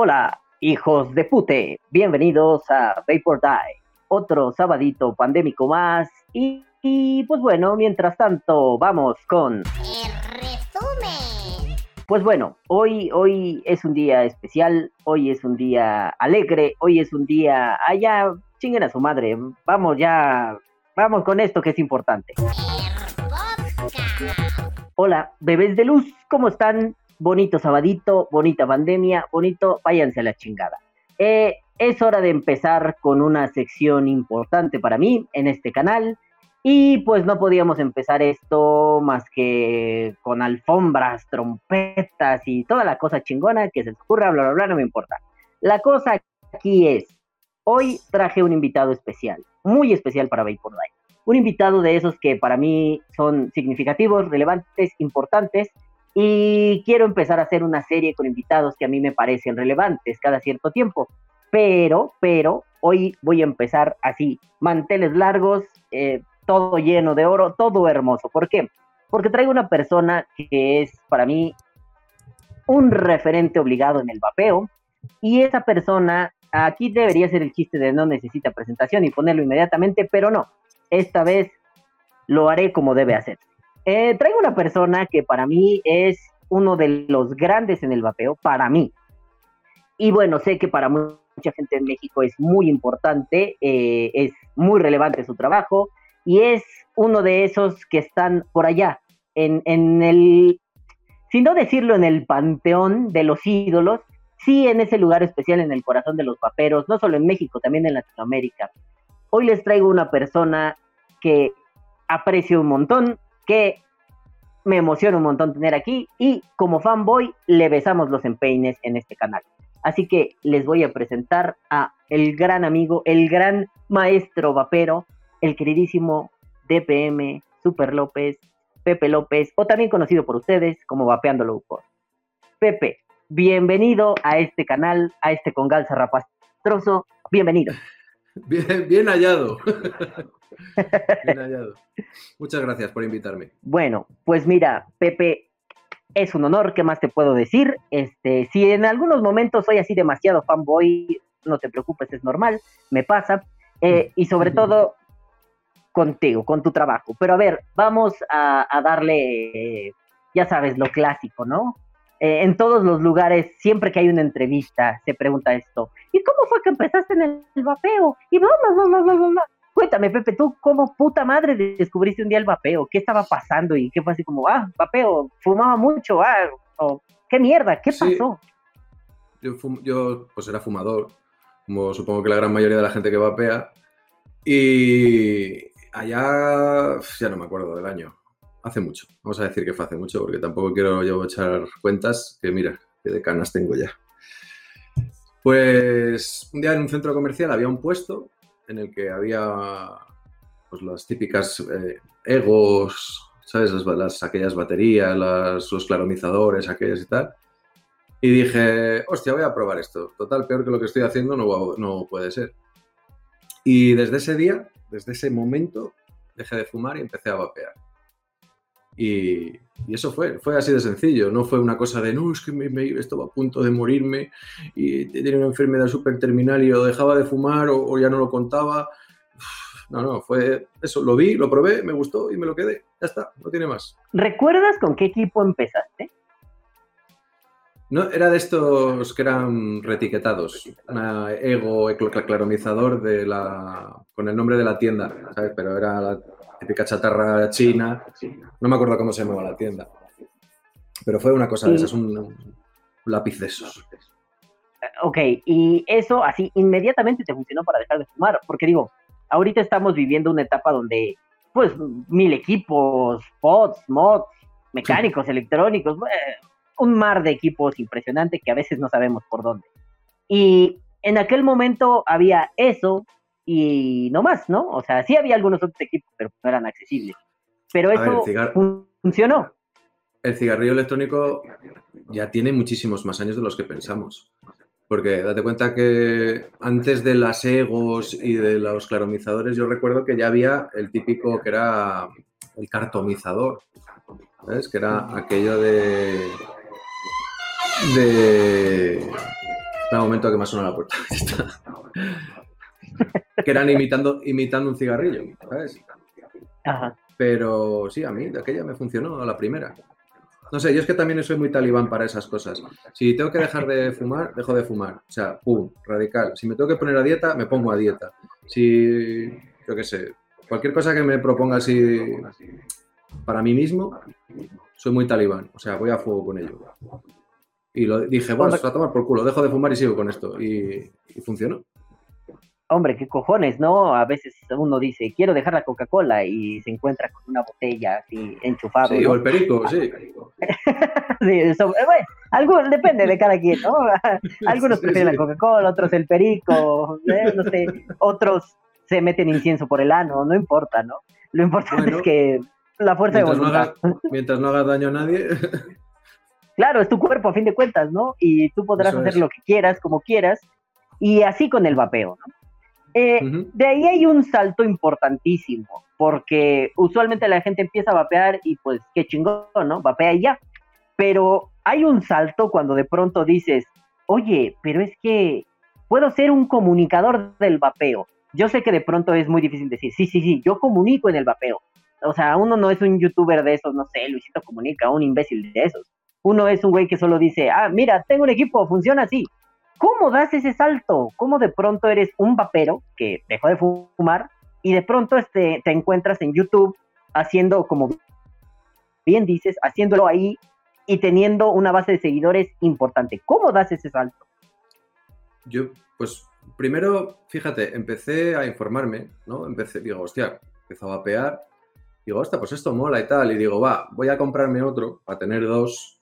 Hola, hijos de pute, bienvenidos a Vapor Die, otro sabadito pandémico más. Y, y, pues bueno, mientras tanto, vamos con. El resumen. Pues bueno, hoy, hoy es un día especial, hoy es un día alegre, hoy es un día. Allá, chinguen a su madre, vamos ya, vamos con esto que es importante. El. Hola, bebés de luz, ¿cómo están? Bonito sabadito, bonita pandemia, bonito, váyanse a la chingada. Eh, es hora de empezar con una sección importante para mí en este canal. Y pues no podíamos empezar esto más que con alfombras, trompetas y toda la cosa chingona que se les ocurra, bla, bla, bla, no me importa. La cosa aquí es, hoy traje un invitado especial, muy especial para Vapor. Un invitado de esos que para mí son significativos, relevantes, importantes y quiero empezar a hacer una serie con invitados que a mí me parecen relevantes cada cierto tiempo. Pero, pero, hoy voy a empezar así, manteles largos, eh, todo lleno de oro, todo hermoso. ¿Por qué? Porque traigo una persona que es para mí un referente obligado en el vapeo. Y esa persona, aquí debería ser el chiste de no necesita presentación y ponerlo inmediatamente, pero no. Esta vez lo haré como debe hacer. Eh, traigo una persona que para mí es uno de los grandes en el vapeo, para mí. Y bueno, sé que para mucha gente en México es muy importante, eh, es muy relevante su trabajo y es uno de esos que están por allá, en, en el, si no decirlo en el panteón de los ídolos, sí en ese lugar especial en el corazón de los vaperos, no solo en México, también en Latinoamérica. Hoy les traigo una persona que aprecio un montón, que me emociona un montón tener aquí y como fanboy le besamos los empeines en este canal. Así que les voy a presentar a el gran amigo, el gran maestro vapero, el queridísimo DPM Super López, Pepe López, o también conocido por ustedes como Vapeando Low Pepe, bienvenido a este canal, a este congal zarrapastroso, bienvenido. Bien, bien hallado. bien hallado. Muchas gracias por invitarme. Bueno, pues mira, Pepe, es un honor, ¿qué más te puedo decir? Este, si en algunos momentos soy así demasiado fanboy, no te preocupes, es normal, me pasa. Eh, y sobre todo contigo, con tu trabajo. Pero a ver, vamos a, darle, ya sabes, lo clásico, ¿no? Eh, en todos los lugares, siempre que hay una entrevista, se pregunta esto. ¿Y cómo fue que empezaste en el, vapeo? Y bla, bla, bla, bla, bla, bla. Cuéntame, Pepe, ¿tú cómo puta madre descubriste un día el vapeo? ¿Qué estaba pasando? Y qué fue así como, ah, vapeo, fumaba mucho, ah, o, qué mierda, ¿qué pasó? Yo, yo, pues era fumador, como supongo que la gran mayoría de la gente que vapea. Y allá, ya no me acuerdo del año, hace mucho. Vamos a decir que fue hace mucho, porque tampoco quiero yo echar cuentas, que mira, que de canas tengo ya. Pues un día en un centro comercial había un puesto en el que había pues, las típicas eh, egos, ¿sabes? Las, aquellas baterías, los claromizadores, aquellas y tal. Y dije, hostia, voy a probar esto. Total, peor que lo que estoy haciendo no, no puede ser. Y desde ese día, desde ese momento, dejé de fumar y empecé a vapear. Y, eso fue, fue así de sencillo, no fue una cosa de, no, es que me, me estaba a punto de morirme y tenía una enfermedad súper terminal y lo dejaba de fumar o, ya no lo contaba. No, no, fue eso, lo vi, lo probé, me gustó y me lo quedé. Ya está, no tiene más. ¿Recuerdas con qué equipo empezaste? No, era de estos que eran retiquetados, una ego claromizador de la, con el nombre de la tienda, ¿sabes? Pero era la típica chatarra china. No me acuerdo cómo se llamaba la tienda. Pero fue una cosa de esas, un, lápiz de esos. Ok, y eso así inmediatamente te funcionó para dejar de fumar, porque digo, ahorita estamos viviendo una etapa donde, pues, mil equipos, pods, mods, mecánicos, electrónicos, un mar de equipos impresionante que a veces no sabemos por dónde. Y en aquel momento había eso, y no más, ¿no? O sea, sí había algunos otros equipos, pero no eran accesibles. Pero eso funcionó. El cigarrillo electrónico ya tiene muchísimos más años de los que pensamos. Porque date cuenta que antes de las egos y de los claromizadores, yo recuerdo que ya había el típico que era el cartomizador. ¿Sabes? Que era aquello de. de un momento que me ha sonado la puerta. Que eran imitando, imitando un cigarrillo, ¿sabes? Ajá. Pero sí, a mí de aquella me funcionó a la primera. No sé, yo es que también soy muy talibán para esas cosas. Si tengo que dejar de fumar, dejo de fumar. O sea, pum, radical. Si me tengo que poner a dieta, me pongo a dieta. Si, yo qué sé, cualquier cosa que me proponga así para mí mismo, soy muy talibán. O sea, voy a fuego con ello. Y lo dije, bueno, Hombre. a tomar por culo, dejo de fumar y sigo con esto. Y, y funcionó. Hombre, qué cojones, ¿no? A veces uno dice, quiero dejar la Coca-Cola y se encuentra con una botella así enchufado. Sí, ¿no? o el perico, sí. Sí, eso, eh, bueno, algo, depende de cada quien, ¿no? Algunos Sí, prefieren sí. la Coca-Cola, otros el perico, ¿eh? no sé, otros se meten incienso por el ano, no importa, ¿no? Lo importante Bueno, es que la fuerza de no, voluntad. mientras no hagas daño a nadie. Claro, es tu cuerpo a fin de cuentas, ¿no? Y tú podrás Eso hacer es. lo que quieras, como quieras, y así con el vapeo, ¿no? Eh, de ahí hay un salto importantísimo, porque usualmente la gente empieza a vapear y pues qué chingón, ¿no? Vapea y ya. Pero hay un salto cuando de pronto dices, oye, pero es que puedo ser un comunicador del vapeo. Yo sé que de pronto es muy difícil decir, sí, sí, sí, yo comunico en el vapeo. O sea, uno no es un youtuber de esos, no sé, Luisito comunica, un imbécil de esos. Uno es un güey que solo dice, ah, mira, tengo un equipo, funciona así. ¿Cómo das ese salto? ¿Cómo de pronto eres un vapero que dejó de fumar y de pronto este, te encuentras en YouTube haciendo, como bien dices, haciéndolo ahí y teniendo una base de seguidores importante? ¿Cómo das ese salto? Yo, pues, primero, fíjate, empecé a informarme, ¿no? Empecé, digo, hostia, empezó a vapear. Digo, hostia, pues esto mola y tal. Y digo, va, voy a comprarme otro para tener dos,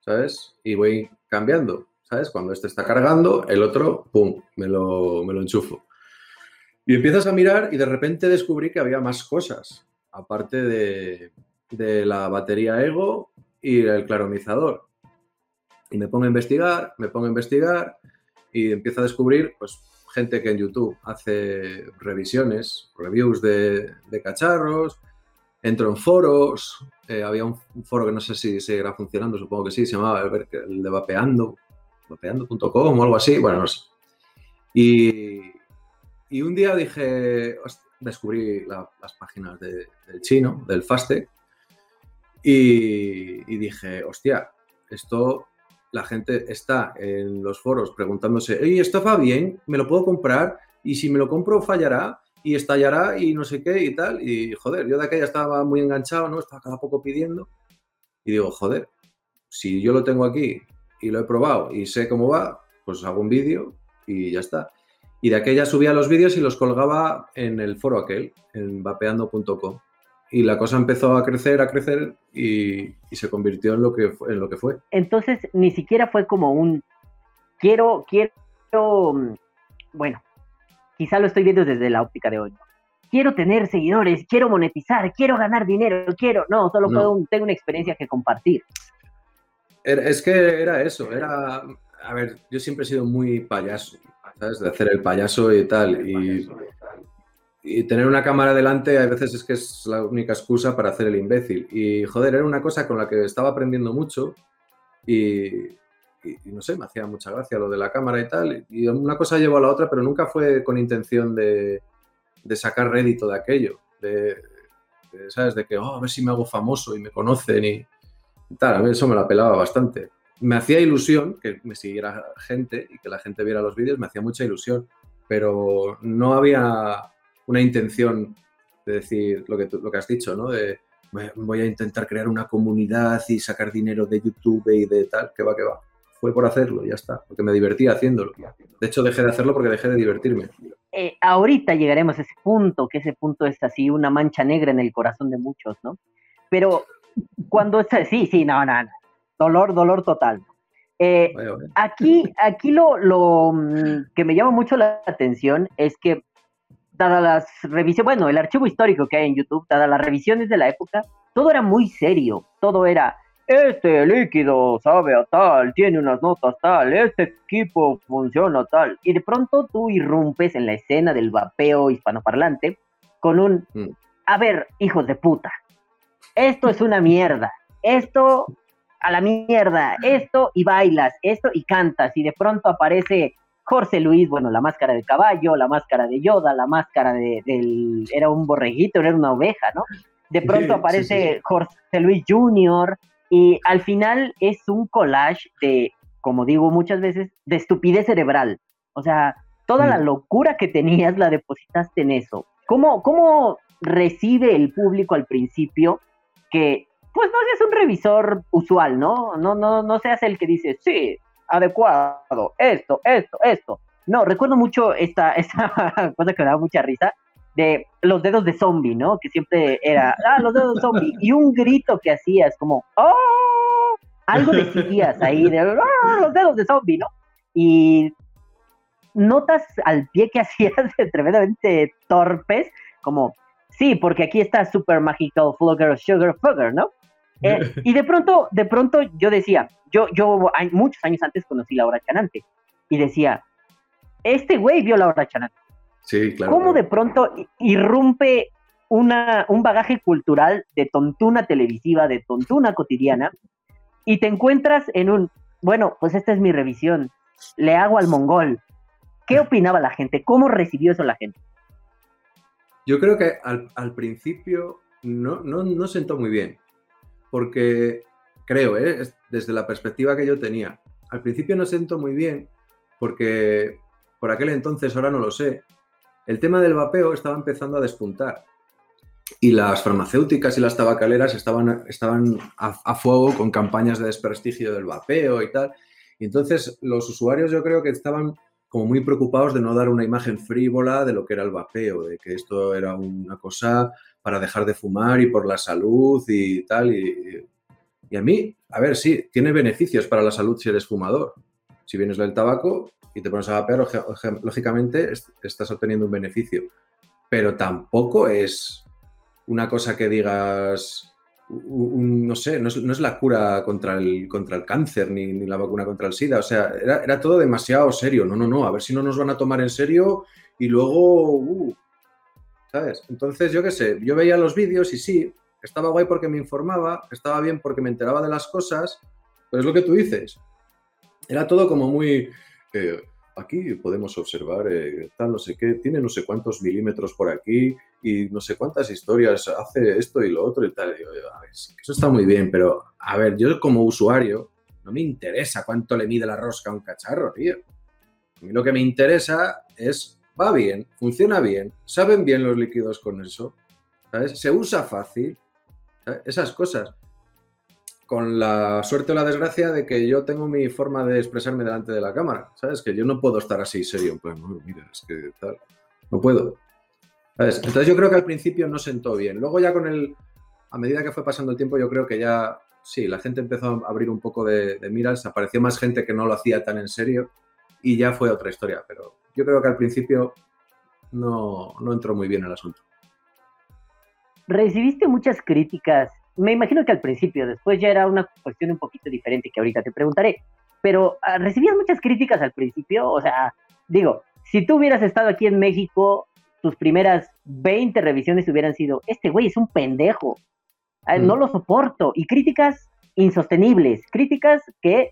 ¿sabes? Y voy cambiando, ¿sabes? Cuando este está cargando, el otro, pum, me lo, me lo enchufo. Y empiezas a mirar y de repente descubrí que había más cosas, aparte de, de la batería Ego y el claromizador. Y me pongo a investigar, me pongo a investigar y empiezo a descubrir pues, gente que en YouTube hace revisiones, reviews de, de cacharros, entro en foros, eh, había un, foro que no sé si seguirá funcionando, supongo que sí, se llamaba el de Vapeando, vapeando.com o algo así, bueno. Y, y un día dije, descubrí la- las páginas de- del chino, del Faste, y, y dije, hostia, esto la gente está en los foros preguntándose, oye, ¿esto va bien? ¿Me lo puedo comprar? Y si me lo compro, fallará y estallará y no sé qué y tal. Y joder, yo de aquella estaba muy enganchado, ¿no? Estaba cada poco pidiendo. Y digo, joder, si yo lo tengo aquí y lo he probado y sé cómo va, pues hago un vídeo y ya está. Y de aquella subía los vídeos y los colgaba en el foro aquel, en vapeando.com. Y la cosa empezó a crecer, a crecer y, y se convirtió en lo, que fue, en lo que fue. Entonces, ni siquiera fue como un, quiero, quiero, mm, bueno, quizá lo estoy viendo desde la óptica de hoy. Quiero tener seguidores, quiero monetizar, quiero ganar dinero, quiero, no, solo No. tengo una experiencia que compartir. Era- Es que era eso, era, a ver, yo siempre he sido muy payaso, ¿sabes? De hacer el payaso y tal. Y, y tener una cámara delante a veces es que es la única excusa para hacer el imbécil. Y joder, era una cosa con la que estaba aprendiendo mucho y, y- y no sé, me hacía mucha gracia lo de la cámara y tal. Y una cosa llevó a la otra, pero nunca fue con intención de, de sacar rédito de aquello, de, de, ¿sabes? De que, oh, a ver si me hago famoso y me conocen y, y tal. A mí eso me la pelaba bastante. Me hacía ilusión que me siguiera gente y que la gente viera los vídeos, me hacía mucha ilusión, pero no había una intención de decir lo que, tú- lo que has dicho, ¿no? De "Voy- a intentar crear una comunidad y sacar dinero de YouTube y de tal, que va, que va. Fue por hacerlo, ya está, porque me divertía haciéndolo. De hecho, dejé de hacerlo porque dejé de divertirme. Eh, ahorita llegaremos a ese punto, que ese punto es así una mancha negra en el corazón de muchos, ¿no? Pero cuando sí, sí, no, no, no. dolor, dolor total. Eh, aquí, aquí lo, lo mm, que me llama mucho la atención es que, dadas las revisiones, bueno, el archivo histórico que hay en YouTube, dadas las revisiones de la época, todo era muy serio, todo era, este líquido sabe a tal, tiene unas notas tal, este equipo funciona tal, y de pronto tú irrumpes en la escena del vapeo hispanoparlante con un, Mm. a ver, hijos de puta, esto es una mierda, esto a la mierda, esto y bailas, esto y cantas, y de pronto aparece Jorge Luis, bueno, la máscara de caballo, la máscara de Yoda, la máscara de, del, era un borreguito, era una oveja, ¿no? De pronto aparece Jorge Luis Jr. y al final es un collage de, como digo muchas veces, de estupidez cerebral. O sea, toda la Mm. locura que tenías la depositaste en eso. ¿Cómo, ¿Cómo recibe el público al principio que, pues no seas un revisor usual, ¿no? No, no, no seas el que dice, sí, adecuado, esto, esto, esto. No, recuerdo mucho esta, esta cosa que me daba mucha risa, de los dedos de zombie, ¿no? Que siempre era, ah, los dedos de zombie, y un grito que hacías como, ¡oh! Algo decías ahí de, "Ah, los dedos de zombie, ¿no? Y notas al pie que hacías tremendamente torpes, como, sí, porque aquí está Super Magical Flugger Sugar Fugger, ¿no? Eh, y de pronto, de pronto yo decía, yo, yo hay- muchos años antes conocí a Laura Chanante y decía, este güey vio a Laura Chanante. Sí, claro. ¿Cómo de pronto irrumpe una, un bagaje cultural de tontuna televisiva, de tontuna cotidiana, y te encuentras en un, bueno, pues esta es mi revisión, le hago al mongol. ¿Qué opinaba la gente? ¿Cómo recibió eso la gente? Yo creo que al, principio no, no, no sentó muy bien, porque creo, ¿eh? Es desde la perspectiva que yo tenía, al principio no sentó muy bien, porque por aquel entonces, ahora no lo sé, el tema del vapeo estaba empezando a despuntar. Y las farmacéuticas y las tabacaleras estaban, estaban a, a fuego con campañas de desprestigio del vapeo y tal. Y entonces los usuarios yo creo que estaban como muy preocupados de no dar una imagen frívola de lo que era el vapeo, de que esto era una cosa para dejar de fumar y por la salud y tal. Y, y a mí, a ver, sí, tiene beneficios para la salud si eres fumador. Si vienes del tabaco y te pones a vapear, lógi- lógi- lógicamente est- estás obteniendo un beneficio. Pero tampoco es una cosa que digas, no sé, no es, la cura contra el, contra el cáncer ni, ni la vacuna contra el SIDA. O sea, era, era todo demasiado serio. No, no, no, a ver si no nos van a tomar en serio y luego, uh, ¿sabes? Entonces, yo qué sé, yo veía los vídeos y sí, estaba guay porque me informaba, estaba bien porque me enteraba de las cosas, pero es lo que tú dices. Era todo como muy... eh, aquí podemos observar eh, no sé qué, tiene no sé cuántos milímetros por aquí y no sé cuántas historias hace esto y lo otro y tal. Eso está muy bien, pero a ver, yo como usuario no me interesa cuánto le mide la rosca a un cacharro, tío. A mí lo que me interesa es, va bien, funciona bien, saben bien los líquidos con eso. Se usa fácil, esas cosas. Con la suerte o la desgracia de que yo tengo mi forma de expresarme delante de la cámara, ¿sabes? Que yo no puedo estar así serio, "No, mira, es que tal, no puedo. Entonces yo creo que al principio no sentó bien. Luego ya con el, a medida que fue pasando el tiempo, yo creo que ya, sí, la gente empezó a abrir un poco de, de miras, apareció más gente que no lo hacía tan en serio y ya fue otra historia. Pero yo creo que al principio no, no entró muy bien el asunto. Recibiste muchas críticas. Me imagino que al principio, después ya era una cuestión un poquito diferente que ahorita te preguntaré. Pero recibías muchas críticas al principio. O sea, digo, si tú hubieras estado aquí en México, tus primeras 20 revisiones hubieran sido, este güey es un pendejo. Ah, No Mm. lo soporto. Y críticas insostenibles, críticas que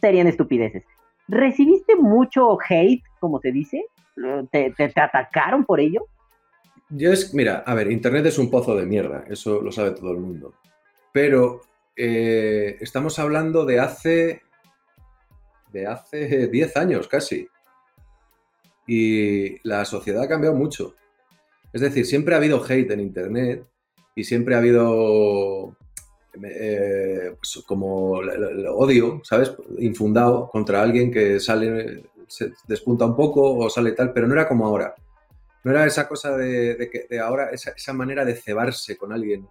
serían estupideces. ¿Recibiste mucho hate, como se dice? ¿Te, te- te atacaron por ello? Yo es, mira, a ver, Internet es un pozo de mierda, eso lo sabe todo el mundo. Pero eh, estamos hablando de hace, de hace 10 años casi. Y la sociedad ha cambiado mucho. Es decir, siempre ha habido hate en Internet y siempre ha habido eh, pues, como el- odio, ¿sabes? Infundado contra alguien que sale, se despunta un poco o sale tal, pero no era como ahora. No era esa cosa de, que ahora, esa, esa manera de cebarse con alguien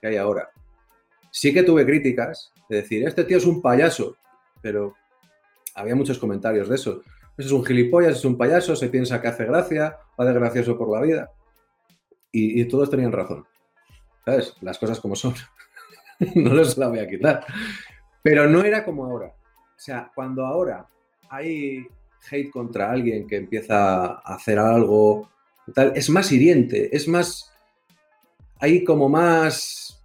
que hay ahora. Sí que tuve críticas de decir, este tío es un payaso, pero había muchos comentarios de eso. Es un gilipollas, es un payaso, se piensa que hace gracia, va de gracioso por la vida. Y, y todos tenían razón. ¿Sabes? Las cosas como son. no les la voy a quitar. Pero no era como ahora. O sea, cuando ahora hay hate contra alguien que empieza a hacer algo, tal, es más hiriente, es más. Hay como más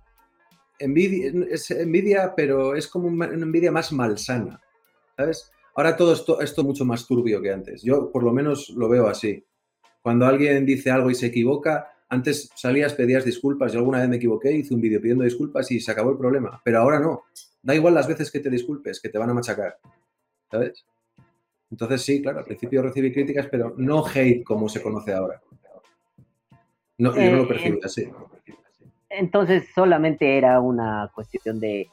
envidia, es envidia, pero es como una envidia más malsana, ¿sabes? Ahora todo esto es mucho más turbio que antes. Yo por lo menos lo veo así. Cuando alguien dice algo y se equivoca, antes salías, pedías disculpas. Yo alguna vez me equivoqué, hice un vídeo pidiendo disculpas y se acabó el problema. Pero ahora no. Da igual las veces que te disculpes, que te van a machacar. ¿Sabes? Entonces sí, claro, al principio recibí críticas, pero no hate como se conoce ahora. No, yo no lo Eh, percibo así. Entonces solamente era una cuestión de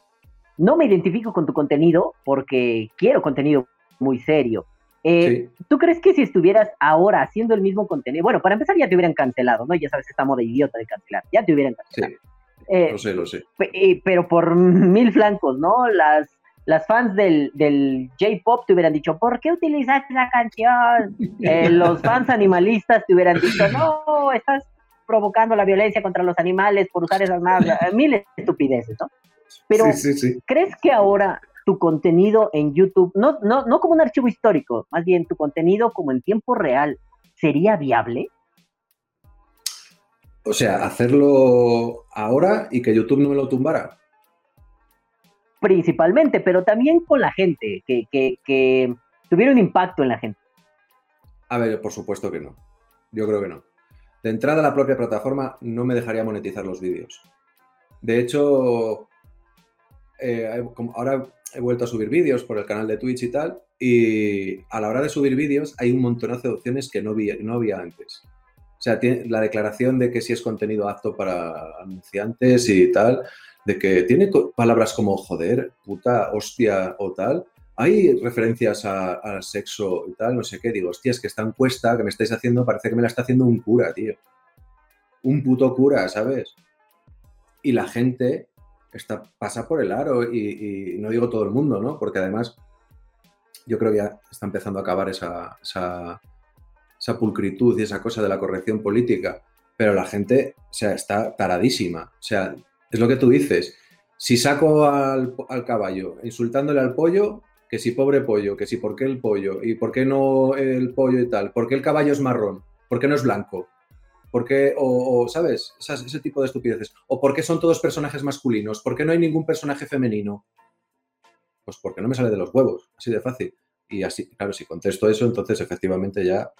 no me identifico con tu contenido porque quiero contenido muy serio. Eh, Sí, ¿Tú crees que si estuvieras ahora haciendo el mismo contenido, bueno, para empezar ya te hubieran cancelado, ¿no? Ya sabes esta moda idiota de cancelar, ya te hubieran sí, cancelado. Eh, lo sé, lo sé. pe- pero por mil flancos, ¿no? Las, las fans del, del J-Pop te hubieran dicho, ¿por qué utilizaste esa canción? Eh, los fans animalistas te hubieran dicho, no, estás provocando la violencia contra los animales por usar esas más, eh, mil estupideces, ¿no? Pero, Sí, sí, sí. ¿crees que ahora tu contenido en YouTube, no, no, no como un archivo histórico, más bien tu contenido como en tiempo real, sería viable? O sea, hacerlo ahora y que YouTube no me lo tumbara. Principalmente, pero también con la gente, que, que, que tuviera un impacto en la gente. A ver, por supuesto que no. Yo creo que no. De entrada, la propia plataforma no me dejaría monetizar los vídeos. De hecho, eh, ahora he vuelto a subir vídeos por el canal de Twitch y tal, y a la hora de subir vídeos hay un montonazo de opciones que no, vi- no había antes. O sea, la declaración de que si es contenido apto para anunciantes y tal, de que tiene palabras como joder, puta, hostia o tal. Hay referencias al sexo y tal, no sé qué. Digo, hostia, es que esta encuesta que me estáis haciendo parece que me la está haciendo un cura, tío. Un puto cura, ¿sabes? Y la gente está, pasa por el aro y, no digo todo el mundo, ¿no? Porque además yo creo que ya está empezando a acabar esa, esa, esa pulcritud y esa cosa de la corrección política. Pero la gente, o sea, está taradísima. O sea, es lo que tú dices. Si saco al, al caballo insultándole al pollo, que si pobre pollo, que si por qué el pollo, y por qué no el pollo y tal, por qué el caballo es marrón, por qué no es blanco, por qué, o, o, ¿sabes? Esas- ese tipo de estupideces. O por qué son todos personajes masculinos, por qué no hay ningún personaje femenino. Pues porque no me sale de los huevos, así de fácil. Y así, claro, si contesto eso, entonces efectivamente ya.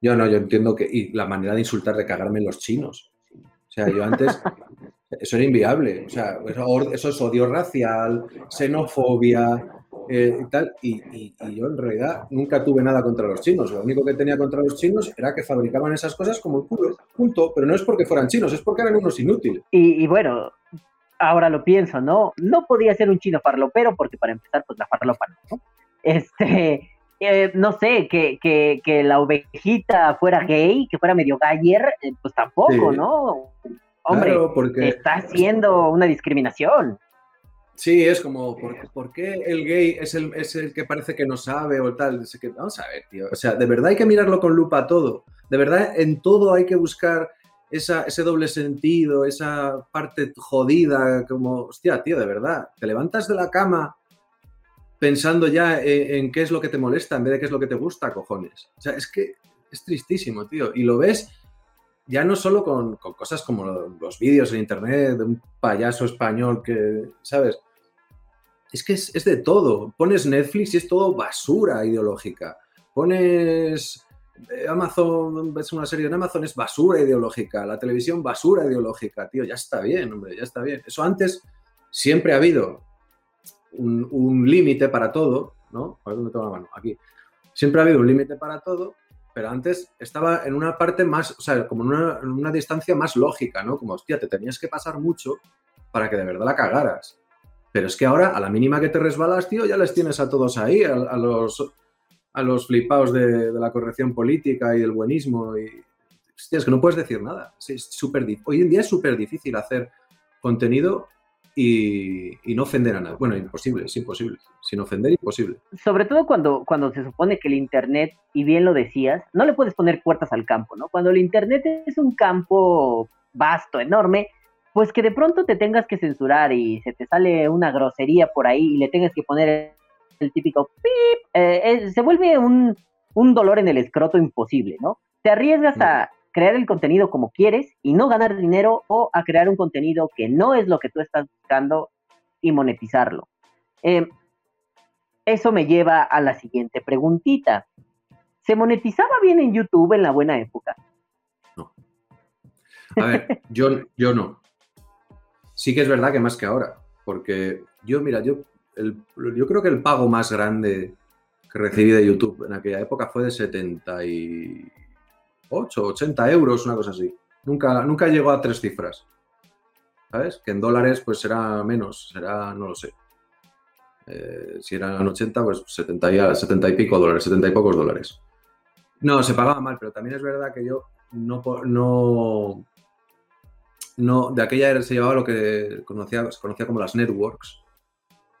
Yo no, yo entiendo que. Y la manera de insultar, de cagarme en los chinos. O sea, yo antes. Eso era inviable. O sea, eso es odio racial, xenofobia eh, y tal. Y, y- y yo en realidad nunca tuve nada contra los chinos. Lo único que tenía contra los chinos era que fabricaban esas cosas como el culo. Punto. Pero no es porque fueran chinos, es porque eran unos inútiles. Y, y bueno, ahora lo pienso, ¿no? No podía ser un chino farlopero porque para empezar, pues la farlopa no. Este, eh, no sé, que, que, que la ovejita fuera gay, que fuera medio gayer, eh, pues tampoco, Sí. ¿no? Hombre, Claro, porque. está haciendo una discriminación. Sí, es como, ¿por, por qué el gay es el, es el que parece que no sabe o tal? Que, vamos a ver, tío. O sea, de verdad hay que mirarlo con lupa todo. De verdad, en todo hay que buscar esa, ese doble sentido, esa parte jodida, como, hostia, tío, de verdad. Te levantas de la cama pensando ya en, en qué es lo que te molesta en vez de qué es lo que te gusta, cojones. O sea, es que es tristísimo, tío. Y lo ves ya no solo con, con cosas como lo- los vídeos en internet de un payaso español que, ¿sabes? Es que es, es de todo. Pones Netflix y es todo basura ideológica. Pones eh, Amazon, ves una serie en Amazon, es basura ideológica. La televisión, basura ideológica. Tío, ya está bien, hombre, ya está bien. Eso antes siempre ha habido un, un límite para todo, ¿no? A ver dónde tengo la mano. Aquí. Siempre ha habido un límite para todo, pero antes estaba en una parte más, o sea, como en una, en una distancia más lógica, ¿no? Como, hostia, te tenías que pasar mucho para que de verdad la cagaras. Pero es que ahora, a la mínima que te resbalas, tío, ya les tienes a todos ahí, a, los, a los flipados de, la corrección política y del buenismo. Y, hostia, es que no puedes decir nada. Es súper dif- Hoy en día es súper difícil hacer contenido y, y no ofender a nadie. Bueno, imposible, es imposible. Sin ofender, imposible. Sobre todo cuando, cuando se supone que el Internet, y bien lo decías, no le puedes poner puertas al campo, ¿no? Cuando el Internet es un campo vasto, enorme, pues que de pronto te tengas que censurar y se te sale una grosería por ahí y le tengas que poner el típico pip, eh, eh, se vuelve un, un dolor en el escroto imposible, ¿no? Te arriesgas a, crear el contenido como quieres y no ganar dinero o a crear un contenido que no es lo que tú estás buscando y monetizarlo. Eh, eso me lleva a la siguiente preguntita. ¿Se monetizaba bien en YouTube en la buena época? No. A ver, yo, yo no. Sí que es verdad que más que ahora, porque yo, mira, yo, yo creo que el pago más grande que recibí de YouTube en aquella época fue de 78, 80 euros, una cosa así. Nunca, nunca llegó a tres cifras. ¿Sabes? Que en dólares pues será menos, será, no lo sé. Eh, si eran 80, pues 70 y, 70 y pico dólares, 70 y pocos dólares. No, se pagaba mal, pero también es verdad que yo no, no, no de aquella se llevaba lo que conocía, se conocía como las networks,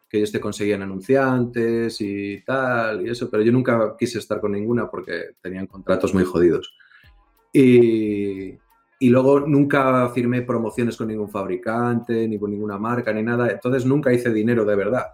que ellos te conseguían anunciantes y tal, y eso, pero yo nunca quise estar con ninguna porque tenían contratos muy jodidos. Y, y luego nunca firmé promociones con ningún fabricante, ni con ninguna marca, ni nada, entonces nunca hice dinero de verdad.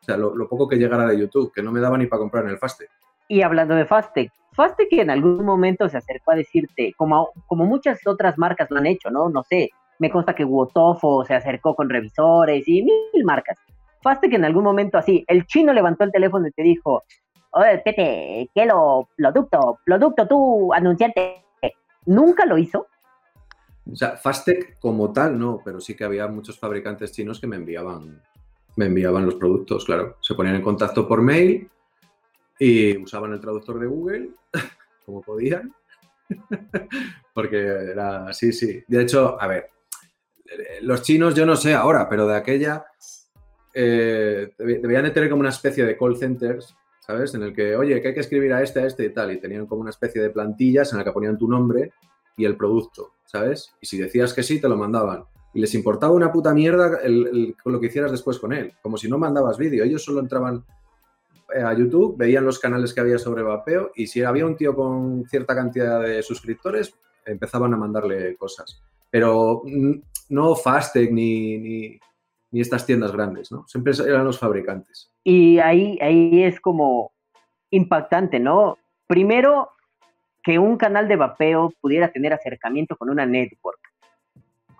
O sea, lo, poco que llegara de YouTube, que no me daba ni para comprar en el Fastec. Y hablando de Fastec, Fastec en algún momento se acercó a decirte, como, como muchas otras marcas lo han hecho, ¿no? No sé, me consta que Wotofo se acercó con revisores y mil marcas. Fastec en algún momento así, el chino levantó el teléfono y te dijo, oye, Pete, ¿qué lo producto? Producto tú, anunciante. ¿Nunca lo hizo? O sea, Fastec como tal no, pero sí que había muchos fabricantes chinos que me enviaban me enviaban los productos, claro. Se ponían en contacto por mail y usaban el traductor de Google como podían. Porque era, sí, sí. De hecho, a ver, los chinos yo no sé ahora, pero de aquella eh, debían de tener como una especie de call centers, ¿sabes? En el que, oye, que hay que escribir a este, a este y tal. Y tenían como una especie de plantillas en la que ponían tu nombre y el producto, ¿sabes? Y si decías que sí, te lo mandaban y les importaba una puta mierda el, lo que hicieras después con él, como si no mandabas vídeo. Ellos solo entraban eh, a YouTube, veían los canales que había sobre vapeo y si había un tío con cierta cantidad de suscriptores, empezaban a mandarle cosas. Pero no Fastec ni, ni, ni estas tiendas grandes, ¿no? Siempre eran los fabricantes. Y ahí, ahí es como impactante, ¿no? Primero, que un canal de vapeo pudiera tener acercamiento con una network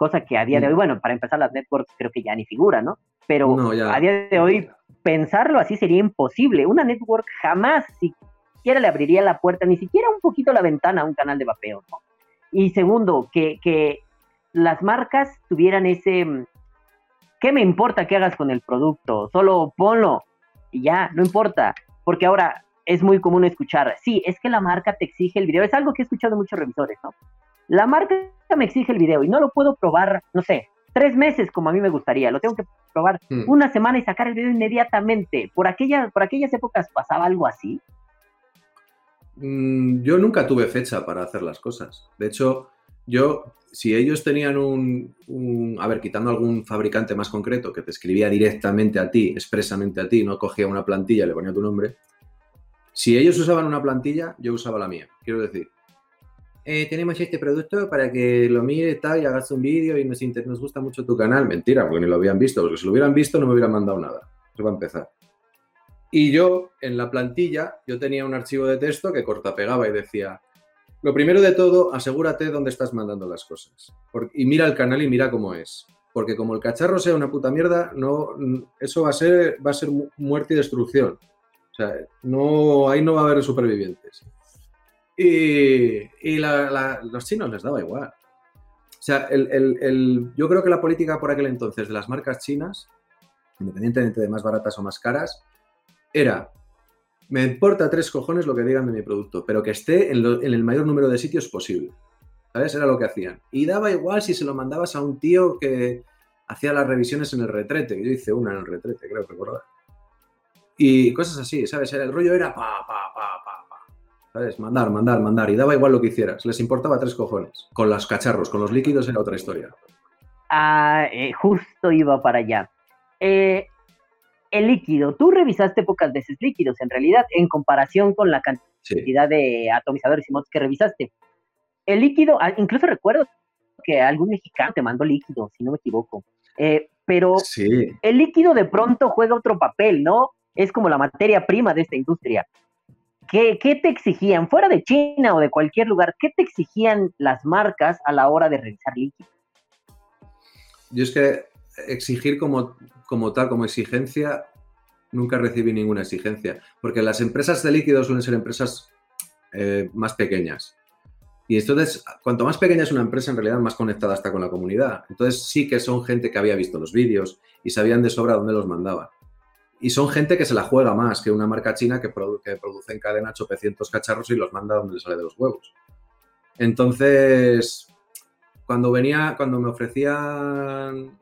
cosa que a día de hoy, bueno, para empezar las networks creo que ya ni figura, ¿no? Pero a día de hoy pensarlo así sería imposible. Una network jamás siquiera le abriría la puerta, ni siquiera un poquito la ventana a un canal de vapeo, ¿no? Y segundo, que, que las marcas tuvieran ese, mm, ¿qué me importa que hagas con el producto? Solo ponlo y ya, no importa. Porque ahora es muy común escuchar, sí, es que la marca te exige el video. Es algo que he escuchado muchos revisores, ¿no? La marca me exige el video y no lo puedo probar, no sé, tres meses como a mí me gustaría. Lo tengo que probar hmm. una semana y sacar el video inmediatamente. ¿Por, aquella, por aquellas épocas pasaba algo así? Mm, yo nunca tuve fecha para hacer las cosas. De hecho, yo, si ellos tenían un, a ver, quitando algún fabricante más concreto que te escribía directamente a ti, expresamente a ti, no cogía una plantilla y le ponía tu nombre, si ellos usaban una plantilla, yo usaba la mía. Quiero decir, eh, tenemos este producto para que lo mire tal, y hagas un vídeo y nos, nos gusta mucho tu canal. Mentira, porque ni lo habían visto, porque si lo hubieran visto no me hubieran mandado nada. Eso va a empezar. Y yo, en la plantilla, yo tenía un archivo de texto que corta pegaba y decía, lo primero de todo, asegúrate dónde estás mandando las cosas. y mira el canal y mira cómo es. Porque como el cacharro sea una puta mierda, no, eso va a ser, va a ser muerte y destrucción. O sea, no, ahí no va a haber supervivientes. Y, los chinos les daba igual. O sea, yo creo que la política por aquel entonces de las marcas chinas, independientemente de más baratas o más caras, era, me importa tres cojones lo que digan de mi producto, pero que esté en, el mayor número de sitios posible. ¿Sabes? Era lo que hacían. Y daba igual si se lo mandabas a un tío que hacía las revisiones en el retrete, que yo hice una en el retrete, creo recordar. Y cosas así, ¿sabes? El rollo era pa, pa, pa, pa, ¿Sabes? Mandar, mandar, mandar. Y daba igual lo que hicieras. Les importaba tres cojones. Con los cacharros, con los líquidos era otra historia. Ah, eh, justo iba para allá. Eh, el líquido. Tú revisaste pocas veces líquidos, en realidad, en comparación con la cantidad de atomizadores y mods que revisaste. El líquido, ah, incluso recuerdo que algún mexicano te mandó líquido, si no me equivoco. Eh, pero el líquido de pronto juega otro papel, ¿no? Es como la materia prima de esta industria ¿qué, qué te exigían? Fuera de China o de cualquier lugar, ¿qué te exigían las marcas a la hora de revisar líquidos? Yo es que exigir como, como tal, como exigencia, nunca recibí ninguna exigencia, porque las empresas de líquidos suelen ser empresas eh, más pequeñas. Y entonces, cuanto más pequeña es una empresa, en realidad más conectada está con la comunidad. Entonces sí que son gente que había visto los vídeos y sabían de sobra dónde los mandaban. Y son gente que se la juega más que una marca china que, que produce en cadena 800 cacharros y los manda donde le sale de los huevos. Entonces, cuando venía, cuando me ofrecían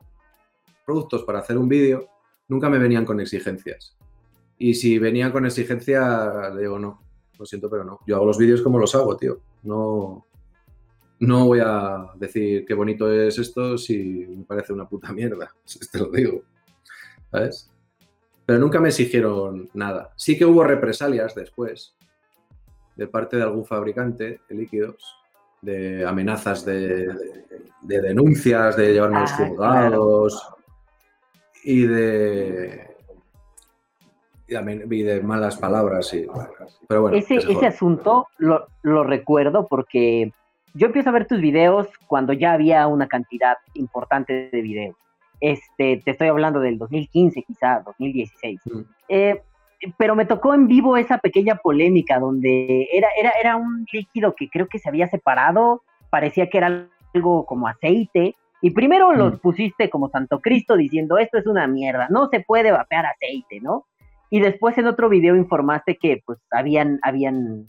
productos para hacer un vídeo, nunca me venían con exigencias. Y si venían con exigencia, le digo, no, lo siento, pero no. Yo hago los vídeos como los hago, tío. No, no voy a decir qué bonito es esto si me parece una puta mierda. Te lo digo. ¿Sabes? Pero nunca me exigieron nada. Sí que hubo represalias después de parte de algún fabricante de líquidos, de amenazas de, de- de denuncias, de llevarme a los Ah, juzgados y de y de malas palabras. Y, pero bueno, ese, ese asunto lo, lo recuerdo porque yo empiezo a ver tus videos cuando ya había una cantidad importante de videos. Este, te estoy hablando del 2015, quizá 2016. Mm. Eh, pero me tocó en vivo esa pequeña polémica donde era, era, era un líquido que creo que se había separado, parecía que era algo como aceite, y primero los Mm. pusiste como Santo Cristo diciendo esto es una mierda, no se puede vapear aceite, ¿no? Y después en otro video informaste que pues habían, habían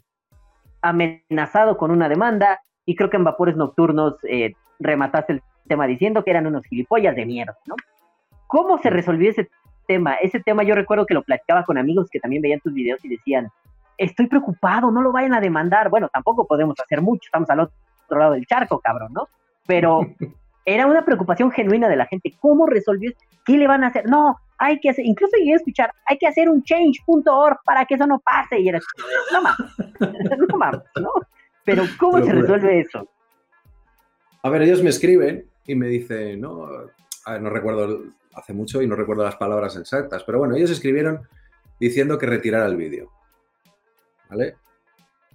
amenazado con una demanda, y creo que en Vapores Nocturnos eh, remataste el tema diciendo que eran unos gilipollas de mierda, ¿no? ¿Cómo se resolvió ese tema? Ese tema yo recuerdo que lo platicaba con amigos que también veían tus videos y decían, estoy preocupado, no lo vayan a demandar. Bueno, tampoco podemos hacer mucho, estamos al otro lado del charco, cabrón, ¿no? Pero era una preocupación genuina de la gente. ¿Cómo resolvió? ¿Qué le van a hacer? No, hay que hacer, incluso llegué a escuchar, hay que hacer un change.org para que eso no pase. Y era, no mames, no mames, ¿no? Pero ¿cómo se resuelve eso? A ver, ellos me escriben y me dicen, no, a ver, no recuerdo, hace mucho y no recuerdo las palabras exactas, pero bueno, ellos escribieron diciendo que retirara el vídeo. ¿Vale?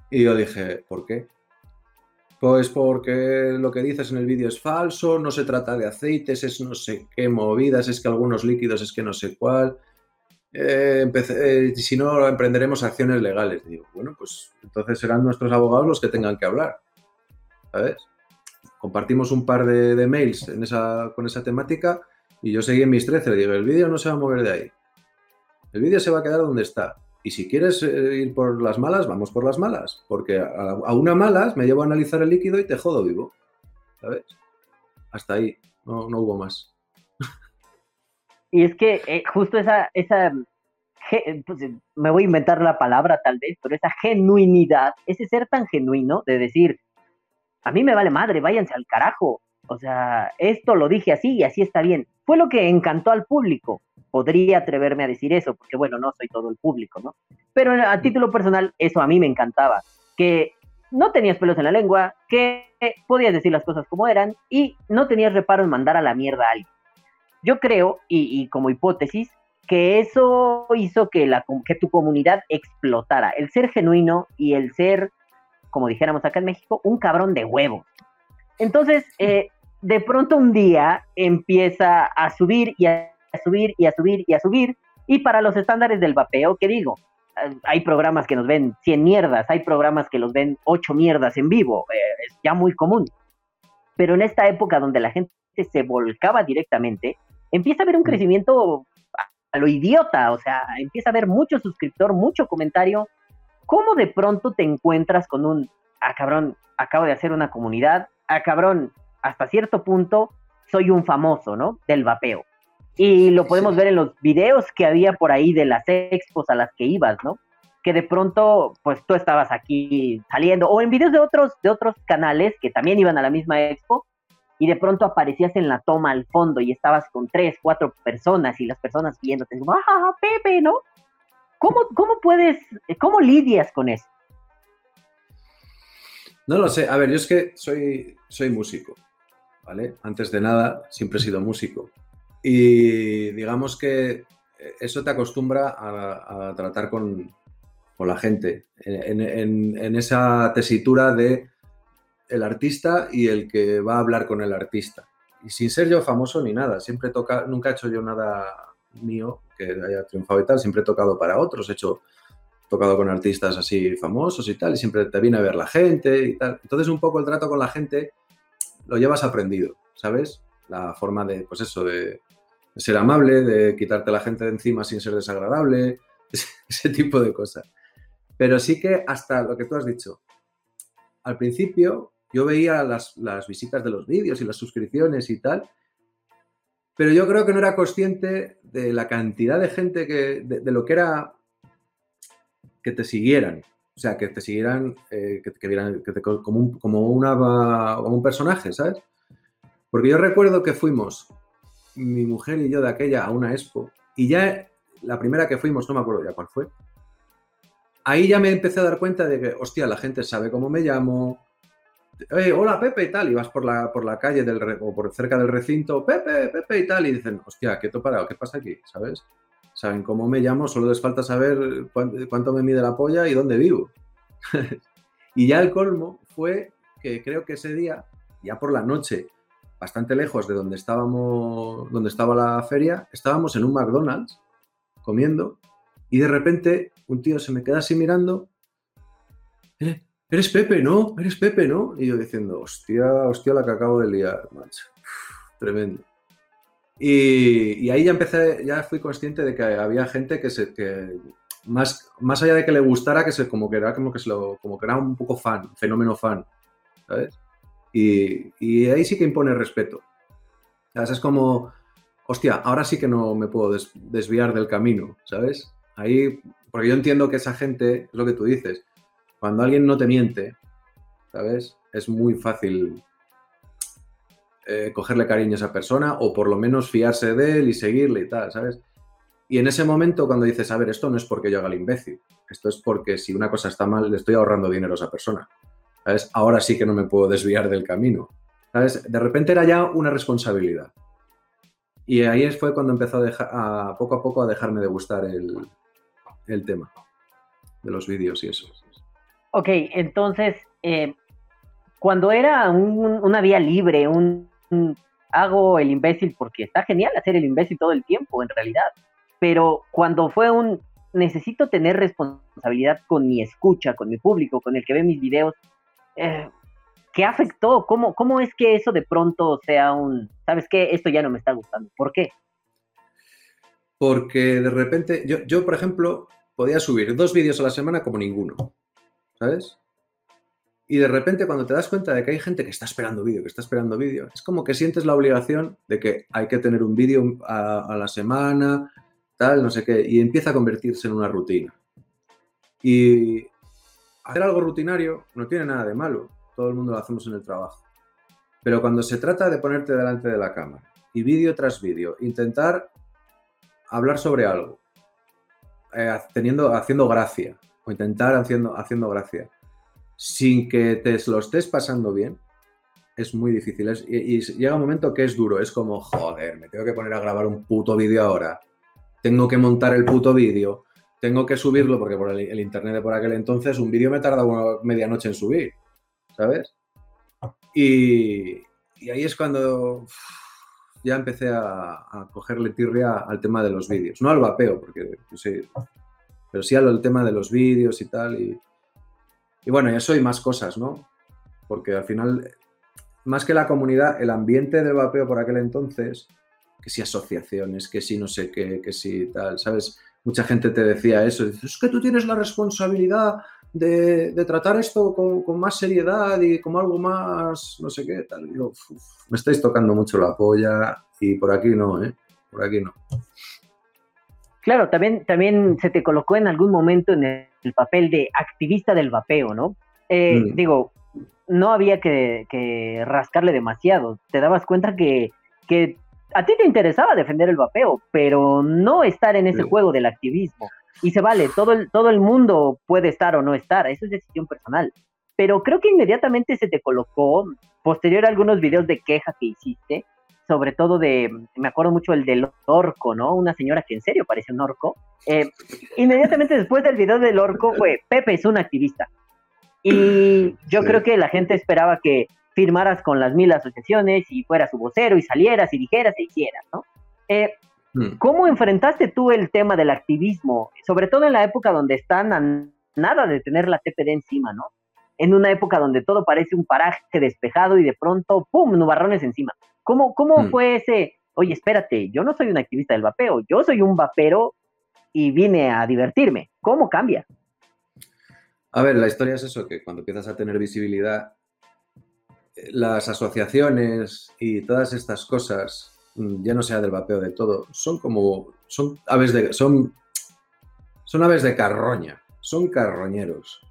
Y yo dije, ¿por qué? Pues porque lo que dices en el vídeo es falso, no se trata de aceites, es no sé qué movidas, es que algunos líquidos es que no sé cuál. Eh, eh, si no, emprenderemos acciones legales. Digo, bueno, pues entonces serán nuestros abogados los que tengan que hablar. ¿Sabes? compartimos un par de, mails con esa temática y yo seguí en mis 13. Le digo, el vídeo no se va a mover de ahí. El vídeo se va a quedar donde está. Y si quieres eh, ir por las malas, vamos por las malas. Porque a, una malas me llevo a analizar el líquido y te jodo vivo. ¿Sabes? Hasta ahí. No, hubo más. Y es que eh, justo esa, esa pues, me voy a inventar la palabra tal vez, pero esa genuinidad, ese ser tan genuino de decir, a mí me vale madre, váyanse al carajo. O sea, esto lo dije así y así está bien. Fue lo que encantó al público. Podría atreverme a decir eso, porque bueno, no soy todo el público, ¿no? Pero a título personal, eso a mí me encantaba. Que no tenías pelos en la lengua, que podías decir las cosas como eran y no tenías reparo en mandar a la mierda a alguien. Yo creo, y, y como hipótesis, que eso hizo que, la, que tu comunidad explotara. El ser genuino y el ser, como dijéramos acá en México, un cabrón de huevo. Entonces, eh, de pronto un día empieza a subir y a, a subir y a subir y a subir. Y para los estándares del vapeo, ¿qué digo? Eh, Hay programas que nos ven 100 mierdas, hay programas que los ven 8 mierdas en vivo, eh, es ya muy común. Pero en esta época donde la gente se volcaba directamente, empieza a haber un Mm. crecimiento a- a lo idiota, o sea, empieza a haber mucho suscriptor, mucho comentario. ¿Cómo de pronto te encuentras con un, ah, cabrón, acabo de hacer una comunidad, ah, cabrón, hasta cierto punto soy un famoso, ¿no? Del vapeo. Y lo podemos Sí. ver en los videos que había por ahí de las expos a las que ibas, ¿no? Que de pronto, pues tú estabas aquí saliendo, o en videos de otros, de otros canales que también iban a la misma expo, y de pronto aparecías en la toma al fondo y estabas con tres, cuatro personas y las personas viéndote, como, ¡ah, Pepe, ¿no? ¿Cómo, cómo puedes, cómo lidias con eso? No lo sé. A ver, yo es que soy, soy músico, ¿vale? Antes de nada, siempre he sido músico. Y digamos que eso te acostumbra a, a tratar con, con la gente, en, en- en esa tesitura de el artista y el que va a hablar con el artista. Y sin ser yo famoso ni nada, siempre toca, nunca he hecho yo nada mío que haya triunfado y tal, siempre he tocado para otros, he hecho tocado con artistas así famosos y tal, y siempre te viene a ver la gente y tal. Entonces un poco el trato con la gente lo llevas aprendido, ¿sabes? La forma de, pues eso, de, ser amable, de quitarte a la gente de encima sin ser desagradable, ese, ese tipo de cosas. Pero sí que hasta lo que tú has dicho, al principio yo veía las, las visitas de los vídeos y las suscripciones y tal, pero yo creo que no era consciente de la cantidad de gente que, de, de lo que era que te siguieran. O sea, que te siguieran, eh, que, vieran que te- como, un, como, una, como un personaje, ¿sabes? Porque yo recuerdo que fuimos, mi mujer y yo de aquella, a una expo, y ya la primera que fuimos, no me acuerdo ya cuál fue, ahí ya me empecé a dar cuenta de que, hostia, la gente sabe cómo me llamo, "Eh, hola Pepe y tal, y vas por la, por la calle del o por cerca del recinto, Pepe, Pepe y tal, y dicen, hostia, ¿qué te ha parado? ¿Qué pasa aquí? ¿Sabes? Saben cómo me llamo, solo les falta saber cuán- cuánto me mide la polla y dónde vivo. y ya el colmo fue que creo que ese día, ya por la noche, bastante lejos de donde estábamos, donde estaba la feria, estábamos en un McDonald's comiendo y de repente un tío se me queda así mirando. "Eh, Eres Pepe, ¿no? Eres Pepe, ¿no? Y yo diciendo, hostia, hostia, la que acabo de liar, macho. Tremendo. Y, y ahí ya empecé, ya fui consciente de que había gente que se, que más, más allá de que le gustara, que se, como que era como que se lo, como que era un poco fan, fenómeno fan, ¿sabes? Y, y ahí sí que impone respeto. ¿Sabes? Es como, hostia, ahora sí que no me puedo des- desviar del camino, ¿sabes? Ahí, porque yo entiendo que esa gente, es lo que tú dices, cuando alguien no te miente, ¿sabes? Es muy fácil eh, cogerle cariño a esa persona o por lo menos fiarse de él y seguirle y tal, ¿sabes? Y en ese momento cuando dices, a ver, esto no es porque yo haga el imbécil, esto es porque si una cosa está mal, le estoy ahorrando dinero a esa persona, ¿sabes? Ahora sí que no me puedo desviar del camino, ¿sabes? De repente era ya una responsabilidad. Y ahí fue cuando empezó a, dejar, poco a poco a dejarme de gustar el, el tema de los vídeos y eso. Ok, entonces, eh, cuando era un- una vía libre, un- hago el imbécil porque está genial hacer el imbécil todo el tiempo, en realidad, pero cuando fue un necesito tener responsabilidad con mi escucha, con mi público, con el que ve mis videos, eh, ¿qué afectó? ¿Cómo, ¿Cómo es que eso de pronto sea un, sabes qué, esto ya no me está gustando? ¿Por qué? Porque de repente, yo, yo, por ejemplo, podía subir dos vídeos a la semana como ninguno, ¿sabes? Y de repente cuando te das cuenta de que hay gente que está esperando vídeo, que está esperando vídeo, es como que sientes la obligación de que hay que tener un vídeo a, la semana, tal, no sé qué, y empieza a convertirse en una rutina. Y hacer algo rutinario no tiene nada de malo, todo el mundo lo hacemos en el trabajo. Pero cuando se trata de ponerte delante de la cámara y vídeo tras vídeo, intentar hablar sobre algo, eh, teniendo, haciendo gracia, o intentar haciendo, haciendo gracia, sin que te lo estés pasando bien, es muy difícil. Es- y, llega un momento que es duro, es como, joder, me tengo que poner a grabar un puto vídeo ahora, tengo que montar el puto vídeo, tengo que subirlo, porque por el, internet de por aquel entonces un vídeo me tarda una medianoche en subir, ¿sabes? Y, y ahí es cuando ya empecé a, a cogerle tirria al tema de los vídeos. No al vapeo, porque yo sé, pero sí al tema de los vídeos y tal. Y, y bueno, eso y más cosas, ¿no? Porque al final, más que la comunidad, el ambiente del vapeo por aquel entonces, que si asociaciones, que si no sé qué, que si tal, ¿sabes? Mucha gente te decía eso, dices, es que tú tienes la responsabilidad de, de tratar esto con, con más seriedad y como algo más, no sé qué, tal. Y yo, "Uf, me estáis tocando mucho la polla y por aquí no, ¿eh? Por aquí no. Claro, también, también se te colocó en algún momento en el, el papel de activista del vapeo, ¿no? Eh, Mm. Digo, no había que, que rascarle demasiado. Te dabas cuenta que, que a ti te interesaba defender el vapeo, pero no estar en ese Sí. juego del activismo. Y se vale, todo el, todo el mundo puede estar o no estar, eso es decisión personal. Pero creo que inmediatamente se te colocó, posterior a algunos videos de queja que hiciste, sobre todo de, me acuerdo mucho el del orco, ¿no? Una señora que en serio parece un orco. Eh, inmediatamente después del video del orco fue, Pepe es un activista. Y yo Sí. creo que la gente esperaba que firmaras con las mil asociaciones y fueras su vocero y salieras y dijeras e hicieras, ¿no? Eh, Mm. ¿Cómo enfrentaste tú el tema del activismo? Sobre todo en la época donde están a nada de tener la TPD encima, ¿no? En una época donde todo parece un paraje despejado y de pronto, ¡pum!, nubarrones encima. ¿Cómo, cómo Mm. fue ese, oye, espérate, yo no soy un activista del vapeo, yo soy un vapero y vine a divertirme? ¿Cómo cambia? A ver, la historia es eso, que cuando empiezas a tener visibilidad, las asociaciones y todas estas cosas, mm, ya no sea del vapeo de todo, son como, son aves de, son, son aves de carroña, son carroñeros.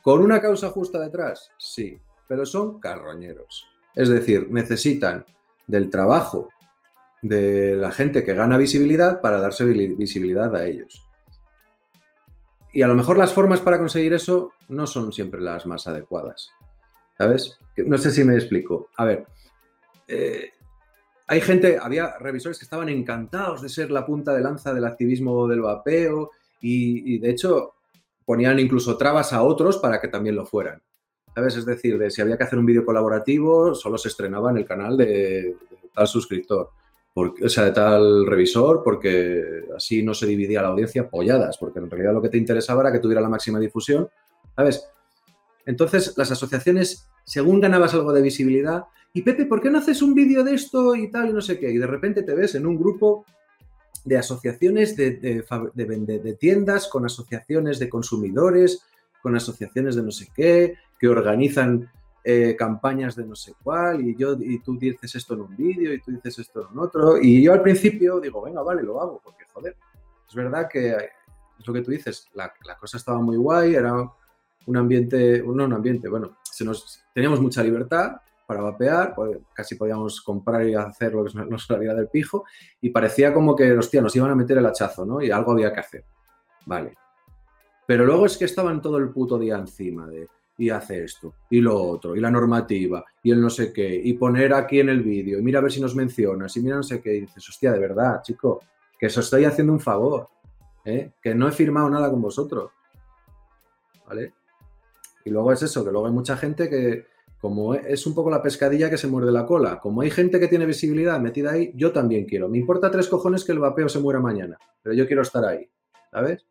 ¿Con una causa justa detrás? Sí, pero son carroñeros. Es decir, necesitan del trabajo de la gente que gana visibilidad para darse visibilidad a ellos. Y a lo mejor las formas para conseguir eso no son siempre las más adecuadas. ¿Sabes? No sé si me explico. A ver, eh, hay gente, había revisores que estaban encantados de ser la punta de lanza del activismo del vapeo y, de hecho ponían incluso trabas a otros para que también lo fueran. ¿Sabes? Es decir, de si había que hacer un vídeo colaborativo, solo se estrenaba en el canal de, tal suscriptor. Porque, o sea, de tal revisor, porque así no se dividía la audiencia polladas, porque en realidad lo que te interesaba era que tuviera la máxima difusión, ¿sabes? Entonces, las asociaciones, según ganabas algo de visibilidad, y Pepe, ¿por qué no haces un vídeo de esto y tal y no sé qué? Y de repente te ves en un grupo de asociaciones de tiendas, con asociaciones de consumidores, con asociaciones de no sé qué, que organizan eh, campañas de no sé cuál, y yo y tú dices esto en un vídeo y tú dices esto en otro. Y yo al principio digo, venga, vale, lo hago, porque joder, es verdad que es lo que tú dices, la, la cosa estaba muy guay, era un ambiente, no un ambiente, bueno, se nos, teníamos mucha libertad para vapear, pues, casi podíamos comprar y hacer lo que nos saliera del pijo, y parecía como que, hostia, nos iban a meter el hachazo, ¿no? Y algo había que hacer. Vale. Pero luego es que estaban todo el puto día encima de, y hace esto, y lo otro, y la normativa, y el no sé qué, y poner aquí en el vídeo, y mira a ver si nos mencionas, y mira no sé qué, y dices, hostia, de verdad, chico, que os estoy haciendo un favor, ¿eh? que no he firmado nada con vosotros, ¿vale? Y luego es eso, que luego hay mucha gente que, como es un poco la pescadilla que se muerde la cola, como hay gente que tiene visibilidad metida ahí, yo también quiero. Me importa tres cojones que el vapeo se muera mañana, pero yo quiero estar ahí, ¿sabes?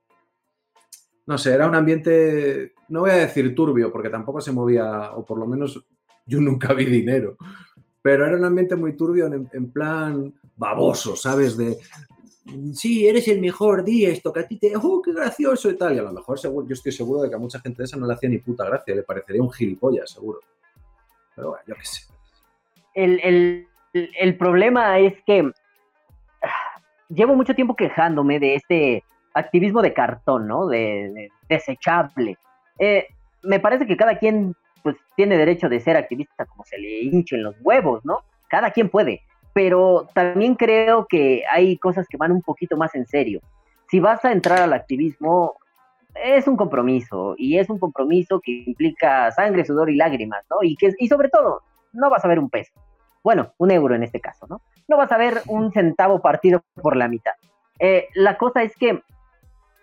No sé, era un ambiente, no voy a decir turbio, porque tampoco se movía, o por lo menos yo nunca vi dinero, pero era un ambiente muy turbio en, en plan baboso, ¿sabes? De, sí, eres el mejor, di esto, que a ti te, oh, qué gracioso y tal. Y a lo mejor seguro, yo estoy seguro de que a mucha gente de esa no le hacía ni puta gracia, le parecería un gilipollas, seguro. Pero bueno, yo qué sé. El, el- el- problema es que ah, llevo mucho tiempo quejándome de este activismo de cartón, ¿no? De, de- desechable. Eh, me parece que cada quien pues tiene derecho de ser activista como se le hinchen los huevos, ¿no? Cada quien puede. Pero también creo que hay cosas que van un poquito más en serio. Si vas a entrar al activismo, es un compromiso y es un compromiso que implica sangre, sudor y lágrimas, ¿no? Y, que, y sobre todo, no vas a ver un peso. Bueno, un euro en este caso, ¿no? No vas a ver un centavo partido por la mitad. Eh, la cosa es que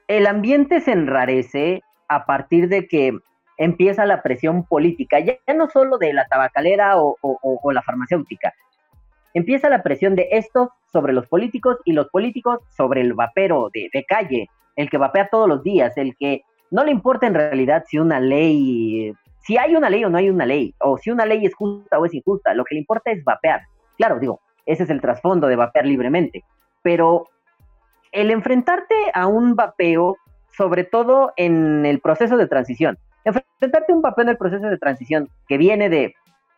el ambiente se enrarece a partir de que empieza la presión política, ya, ya no solo de la tabacalera o, la farmacéutica, empieza la presión de estos sobre los políticos y los políticos sobre el vapero de, de calle, el que vapea todos los días, el que no le importa en realidad si una ley, si hay una ley o no hay una ley, o si una ley es justa o es injusta, lo que le importa es vapear. Claro, digo, ese es el trasfondo de vapear libremente, pero el enfrentarte a un vapeo, sobre todo en el proceso de transición, enfrentarte a un vapeo en el proceso de transición que viene de,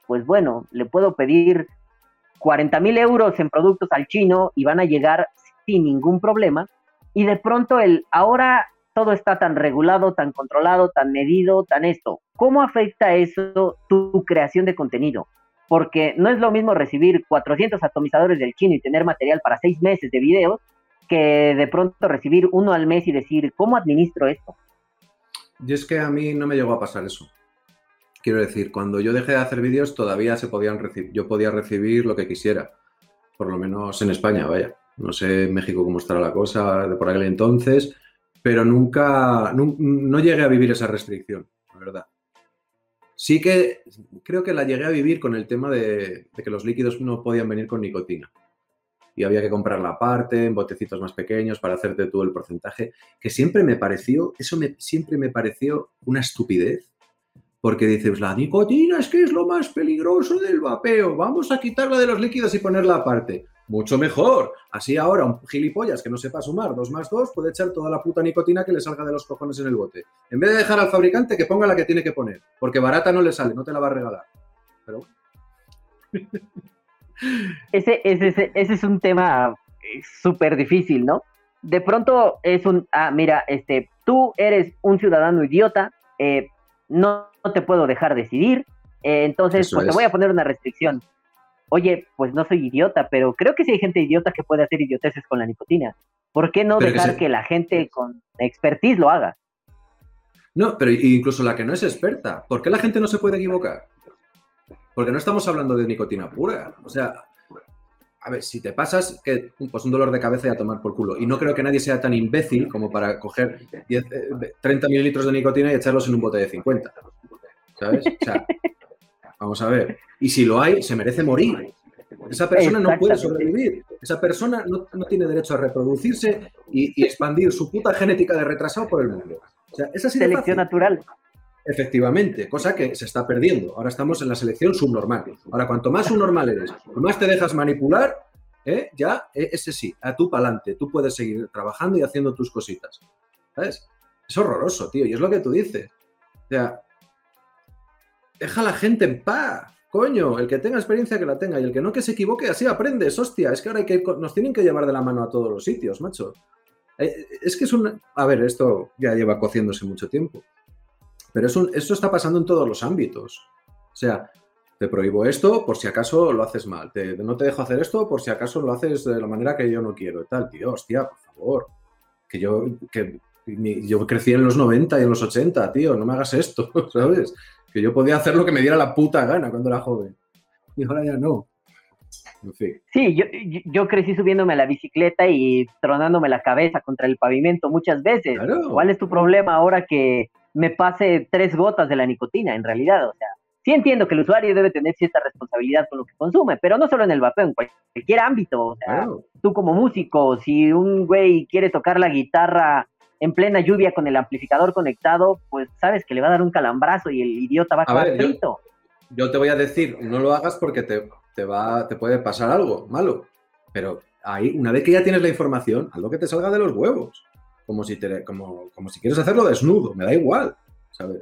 pues bueno, le puedo pedir 40 mil euros en productos al chino y van a llegar sin ningún problema, y de pronto el ahora todo está tan regulado, tan controlado, tan medido, tan esto. ¿Cómo afecta eso tu creación de contenido? Porque no es lo mismo recibir 400 atomizadores del chino y tener material para seis meses de videos que de pronto recibir uno al mes y decir, ¿cómo administro esto? Y es que a mí no me llegó a pasar eso. Quiero decir, cuando yo dejé de hacer vídeos todavía se podían recibir, yo podía recibir lo que quisiera. por lo menos en España, vaya. No sé en México cómo estará la cosa de por aquel entonces, pero nunca, no, llegué a vivir esa restricción, la verdad. Sí que creo que la llegué a vivir con el tema de que los líquidos no podían venir con nicotina. Y había que comprarla aparte, en botecitos más pequeños, para hacerte tú el porcentaje, que siempre me pareció, eso me, siempre me pareció una estupidez, porque dices, la nicotina es que es lo más peligroso del vapeo, vamos a quitarla de los líquidos y ponerla aparte. Mucho mejor. Así ahora un gilipollas que no sepa sumar 2 más 2 puede echar toda la puta nicotina que le salga de los cojones en el bote. En vez de dejar al fabricante que ponga la que tiene que poner, porque barata no le sale, no te la va a regalar. Pero. Ese, ese, ese, ese es un tema eh, súper difícil, ¿no? De pronto es un, ah, mira, este, tú eres un ciudadano idiota, eh, no, no te puedo dejar decidir, eh, entonces pues te voy a poner una restricción. Oye, pues no soy idiota, pero creo que sí hay gente idiota que puede hacer idioteces con la nicotina. ¿Por qué no Pero que dejar se- que la gente con expertise lo haga? No, pero incluso la que no es experta, ¿por qué la gente no se puede equivocar? Porque no estamos hablando de nicotina pura. O sea, a ver, si te pasas, que pues un dolor de cabeza y a tomar por culo. Y no creo que nadie sea tan imbécil como para coger 10, eh, 30 mililitros de nicotina y echarlos en un bote de 50. ¿Sabes? O sea, vamos a ver. Y si lo hay, se merece morir. Esa persona no puede sobrevivir. Esa persona no, no tiene derecho a reproducirse y, y expandir su puta genética de retrasado por el mundo. O sea, es así de Selección natural. Efectivamente, cosa que se está perdiendo. Ahora estamos en la selección subnormal. Ahora, cuanto más subnormal eres, más te dejas manipular, ¿eh? ya, eh, ese sí, a tú pa'lante. Tú puedes seguir trabajando y haciendo tus cositas. ¿Sabes? Es horroroso, tío, y es lo que tú dices. O sea, deja a la gente en paz. Coño, el que tenga experiencia que la tenga y el que no que se equivoque, así aprendes, hostia. Es que ahora hay que, nos tienen que llevar de la mano a todos los sitios, macho. Eh, Es que es un... A ver, esto ya lleva cociéndose mucho tiempo. Pero es un- esto está pasando en todos los ámbitos. O sea, te prohíbo esto por si acaso lo haces mal. Te- no te dejo hacer esto por si acaso lo haces de la manera que yo no quiero. y Tal, tío, hostia, por favor. Que yo, que mi- yo crecí en los 90 y en los 80, tío, no me hagas esto, ¿sabes? Que yo podía hacer lo que me diera la puta gana cuando era joven. Y ahora ya no. En fin. Sí, yo, yo, crecí subiéndome a la bicicleta y tronándome la cabeza contra el pavimento muchas veces. Claro. ¿Cuál es tu problema ahora que me pase tres gotas de la nicotina? En realidad, o sea, sí entiendo que el usuario debe tener cierta responsabilidad con lo que consume, pero no solo en el vapeo, en cualquier ámbito. O sea, Claro. tú como músico, si un güey quiere tocar la guitarra en plena lluvia con el amplificador conectado, pues sabes que le va a dar un calambrazo y el idiota va a A acabar ver, yo- frito. Yo te voy a decir, no lo hagas porque te, te va, te puede pasar algo malo. Pero ahí, una vez que ya tienes la información, haz lo que te salga de los huevos. Como si, te, como, como si quieres hacerlo desnudo, me da igual, ¿sabes?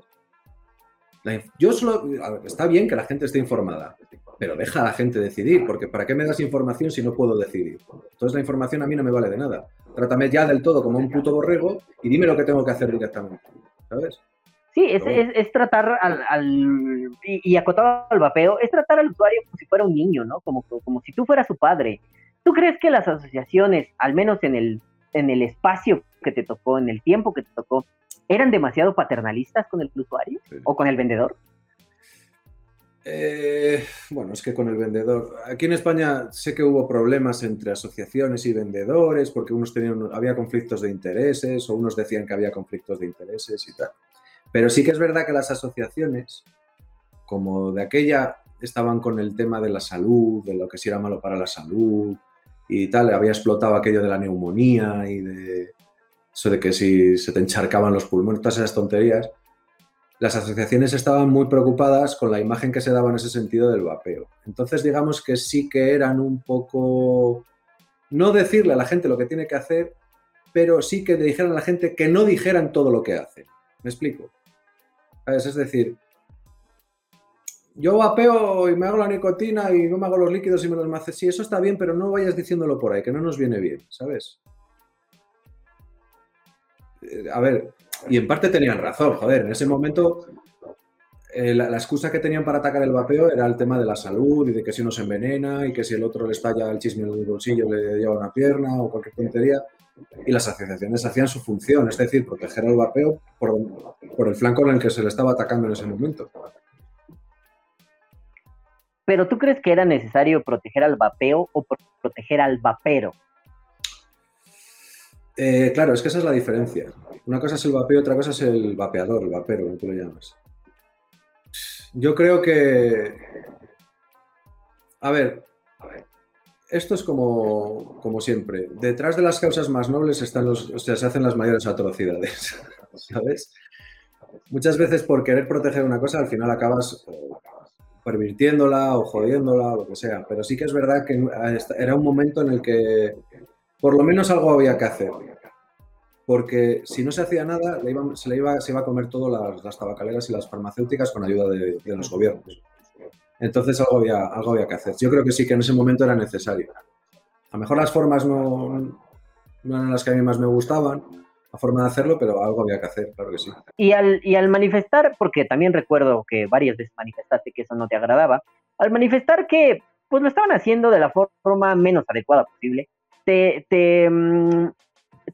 La yo solo, ver, está bien que la gente esté informada, pero deja a la gente decidir, porque ¿para qué me das información si no puedo decidir? Entonces la información a mí no me vale de nada. Trátame ya del todo como un puto borrego y dime lo que tengo que hacer directamente, ¿sabes? Sí, es, es tratar al, al- y, y acotado al vapeo, es tratar al usuario como si fuera un niño, ¿no? Como, como si tú fueras su padre. ¿Tú crees que las asociaciones, al menos en el, en el espacio que te tocó, en el tiempo que te tocó, eran demasiado paternalistas con el usuario Sí. o con el vendedor? Eh, bueno, es que con el vendedor. Aquí en España sé que hubo problemas entre asociaciones y vendedores, porque unos tenían, había conflictos de intereses, o unos decían que había conflictos de intereses y tal. Pero sí que es verdad que las asociaciones, como de aquella, estaban con el tema de la salud, de lo que si era malo para la salud y tal. Había explotado aquello de la neumonía y de eso de que si se te encharcaban los pulmones, todas esas tonterías las asociaciones estaban muy preocupadas con la imagen que se daba en ese sentido del vapeo. Entonces, digamos que sí que eran un poco, no decirle a la gente lo que tiene que hacer, pero sí que le dijeran a la gente que no dijeran todo lo que hacen. ¿Me explico? ¿Sabes? Es decir, yo vapeo y me hago la nicotina y no me hago los líquidos y me los maces. Sí, eso está bien, pero no vayas diciéndolo por ahí, que no nos viene bien, ¿sabes? Eh, A ver, y en parte tenían razón, joder, en ese momento eh, la, excusa que tenían para atacar el vapeo era el tema de la salud y de que si uno se envenena y que si el otro le estalla el chisme en el bolsillo le lleva una pierna o cualquier tontería. Y las asociaciones hacían su función, es decir, proteger al vapeo por el flanco en el que se le estaba atacando en ese momento. Pero ¿tú crees que era necesario proteger al vapeo o pro- proteger al vapero? Eh, claro, es que esa es la diferencia. Una cosa es el vapeo, otra cosa es el vapeador, el vapero, como tú lo llamas. Yo creo que. A ver, esto es como, como siempre. Detrás de las causas más nobles están los, o sea, se hacen las mayores atrocidades. ¿Sabes? Muchas veces por querer proteger una cosa, al final acabas pervirtiéndola o jodiéndola o lo que sea. Pero sí que es verdad que era un momento en el que por lo menos algo había que hacer. Porque si no se hacía nada, le se, le iba, se iba a comer todo las, las tabacaleras y las farmacéuticas con ayuda de, de los gobiernos. Entonces algo había, algo había que hacer. Yo creo que sí que en ese momento era necesario. A lo mejor las formas no, no eran las que a mí más me gustaban, la forma de hacerlo, pero algo había que hacer, claro que sí. Y al, y al manifestar, porque también recuerdo que varias veces manifestaste que eso no te agradaba, al manifestar que pues lo estaban haciendo de la forma menos adecuada posible, te, te, mm,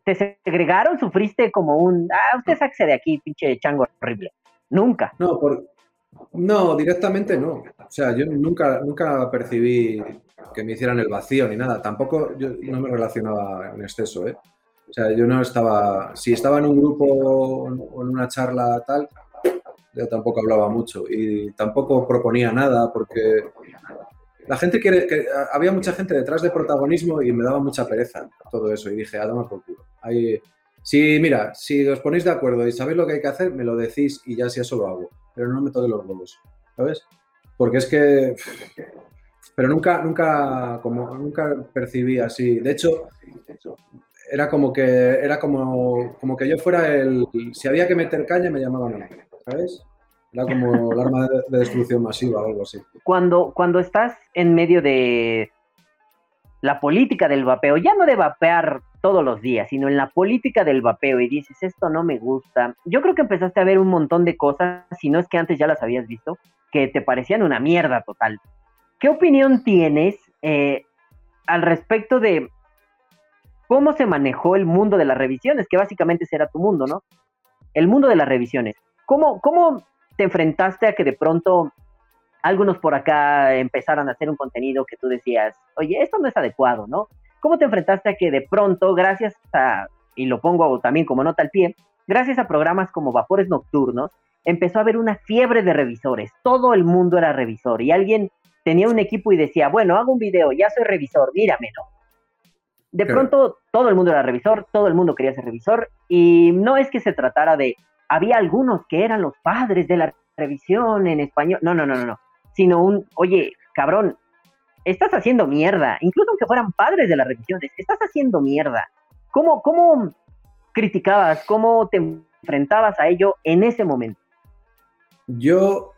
te segregaron, sufriste como un, ah, usted sáquese de aquí, pinche chango horrible. Nunca. No, por, no, directamente no. O sea, yo nunca, nunca percibí que me hicieran el vacío ni nada. Tampoco yo no me relacionaba en exceso, ¿eh? O sea, yo no estaba. Si estaba en un grupo o en una charla tal, yo tampoco hablaba mucho y tampoco proponía nada porque la gente quiere. Que, había mucha gente detrás de protagonismo y me daba mucha pereza todo eso. Y dije, a tomar por culo. Ahí, si, mira, si os ponéis de acuerdo y sabéis lo que hay que hacer, me lo decís y ya si eso lo hago. Pero no me toque los huevos, ¿sabes? Porque es que. Pero nunca, nunca, como, nunca percibí así. De hecho, era como que era como, como que yo fuera el. Si había que meter caña, me llamaban a mí, ¿sabes? Era como el arma de, de destrucción masiva o algo así. Cuando, cuando estás en medio de la política del vapeo, ya no de vapear todos los días, sino en la política del vapeo y dices, esto no me gusta. Yo creo que empezaste a ver un montón de cosas, si no es que antes ya las habías visto, que te parecían una mierda total. ¿Qué opinión tienes eh, al respecto de cómo se manejó el mundo de las revisiones? Que básicamente ese era tu mundo, ¿no? El mundo de las revisiones. ¿Cómo, cómo te enfrentaste a que de pronto algunos por acá empezaran a hacer un contenido que tú decías, oye, esto no es adecuado, ¿no? ¿Cómo te enfrentaste a que de pronto, gracias a, y lo pongo también como nota al pie, gracias a programas como Vapores Nocturnos, empezó a haber una fiebre de revisores. Todo el mundo era revisor y alguien tenía un equipo y decía, bueno, hago un video, ya soy revisor, míramelo. De Claro. pronto todo el mundo era revisor, todo el mundo quería ser revisor y no es que se tratara de, había algunos que eran los padres de la revisión en español, no, no, no, no, no, sino un, oye, cabrón, estás haciendo mierda, incluso aunque fueran padres de las revisiones, estás haciendo mierda. ¿Cómo, cómo criticabas, cómo te enfrentabas a ello en ese momento? Yo,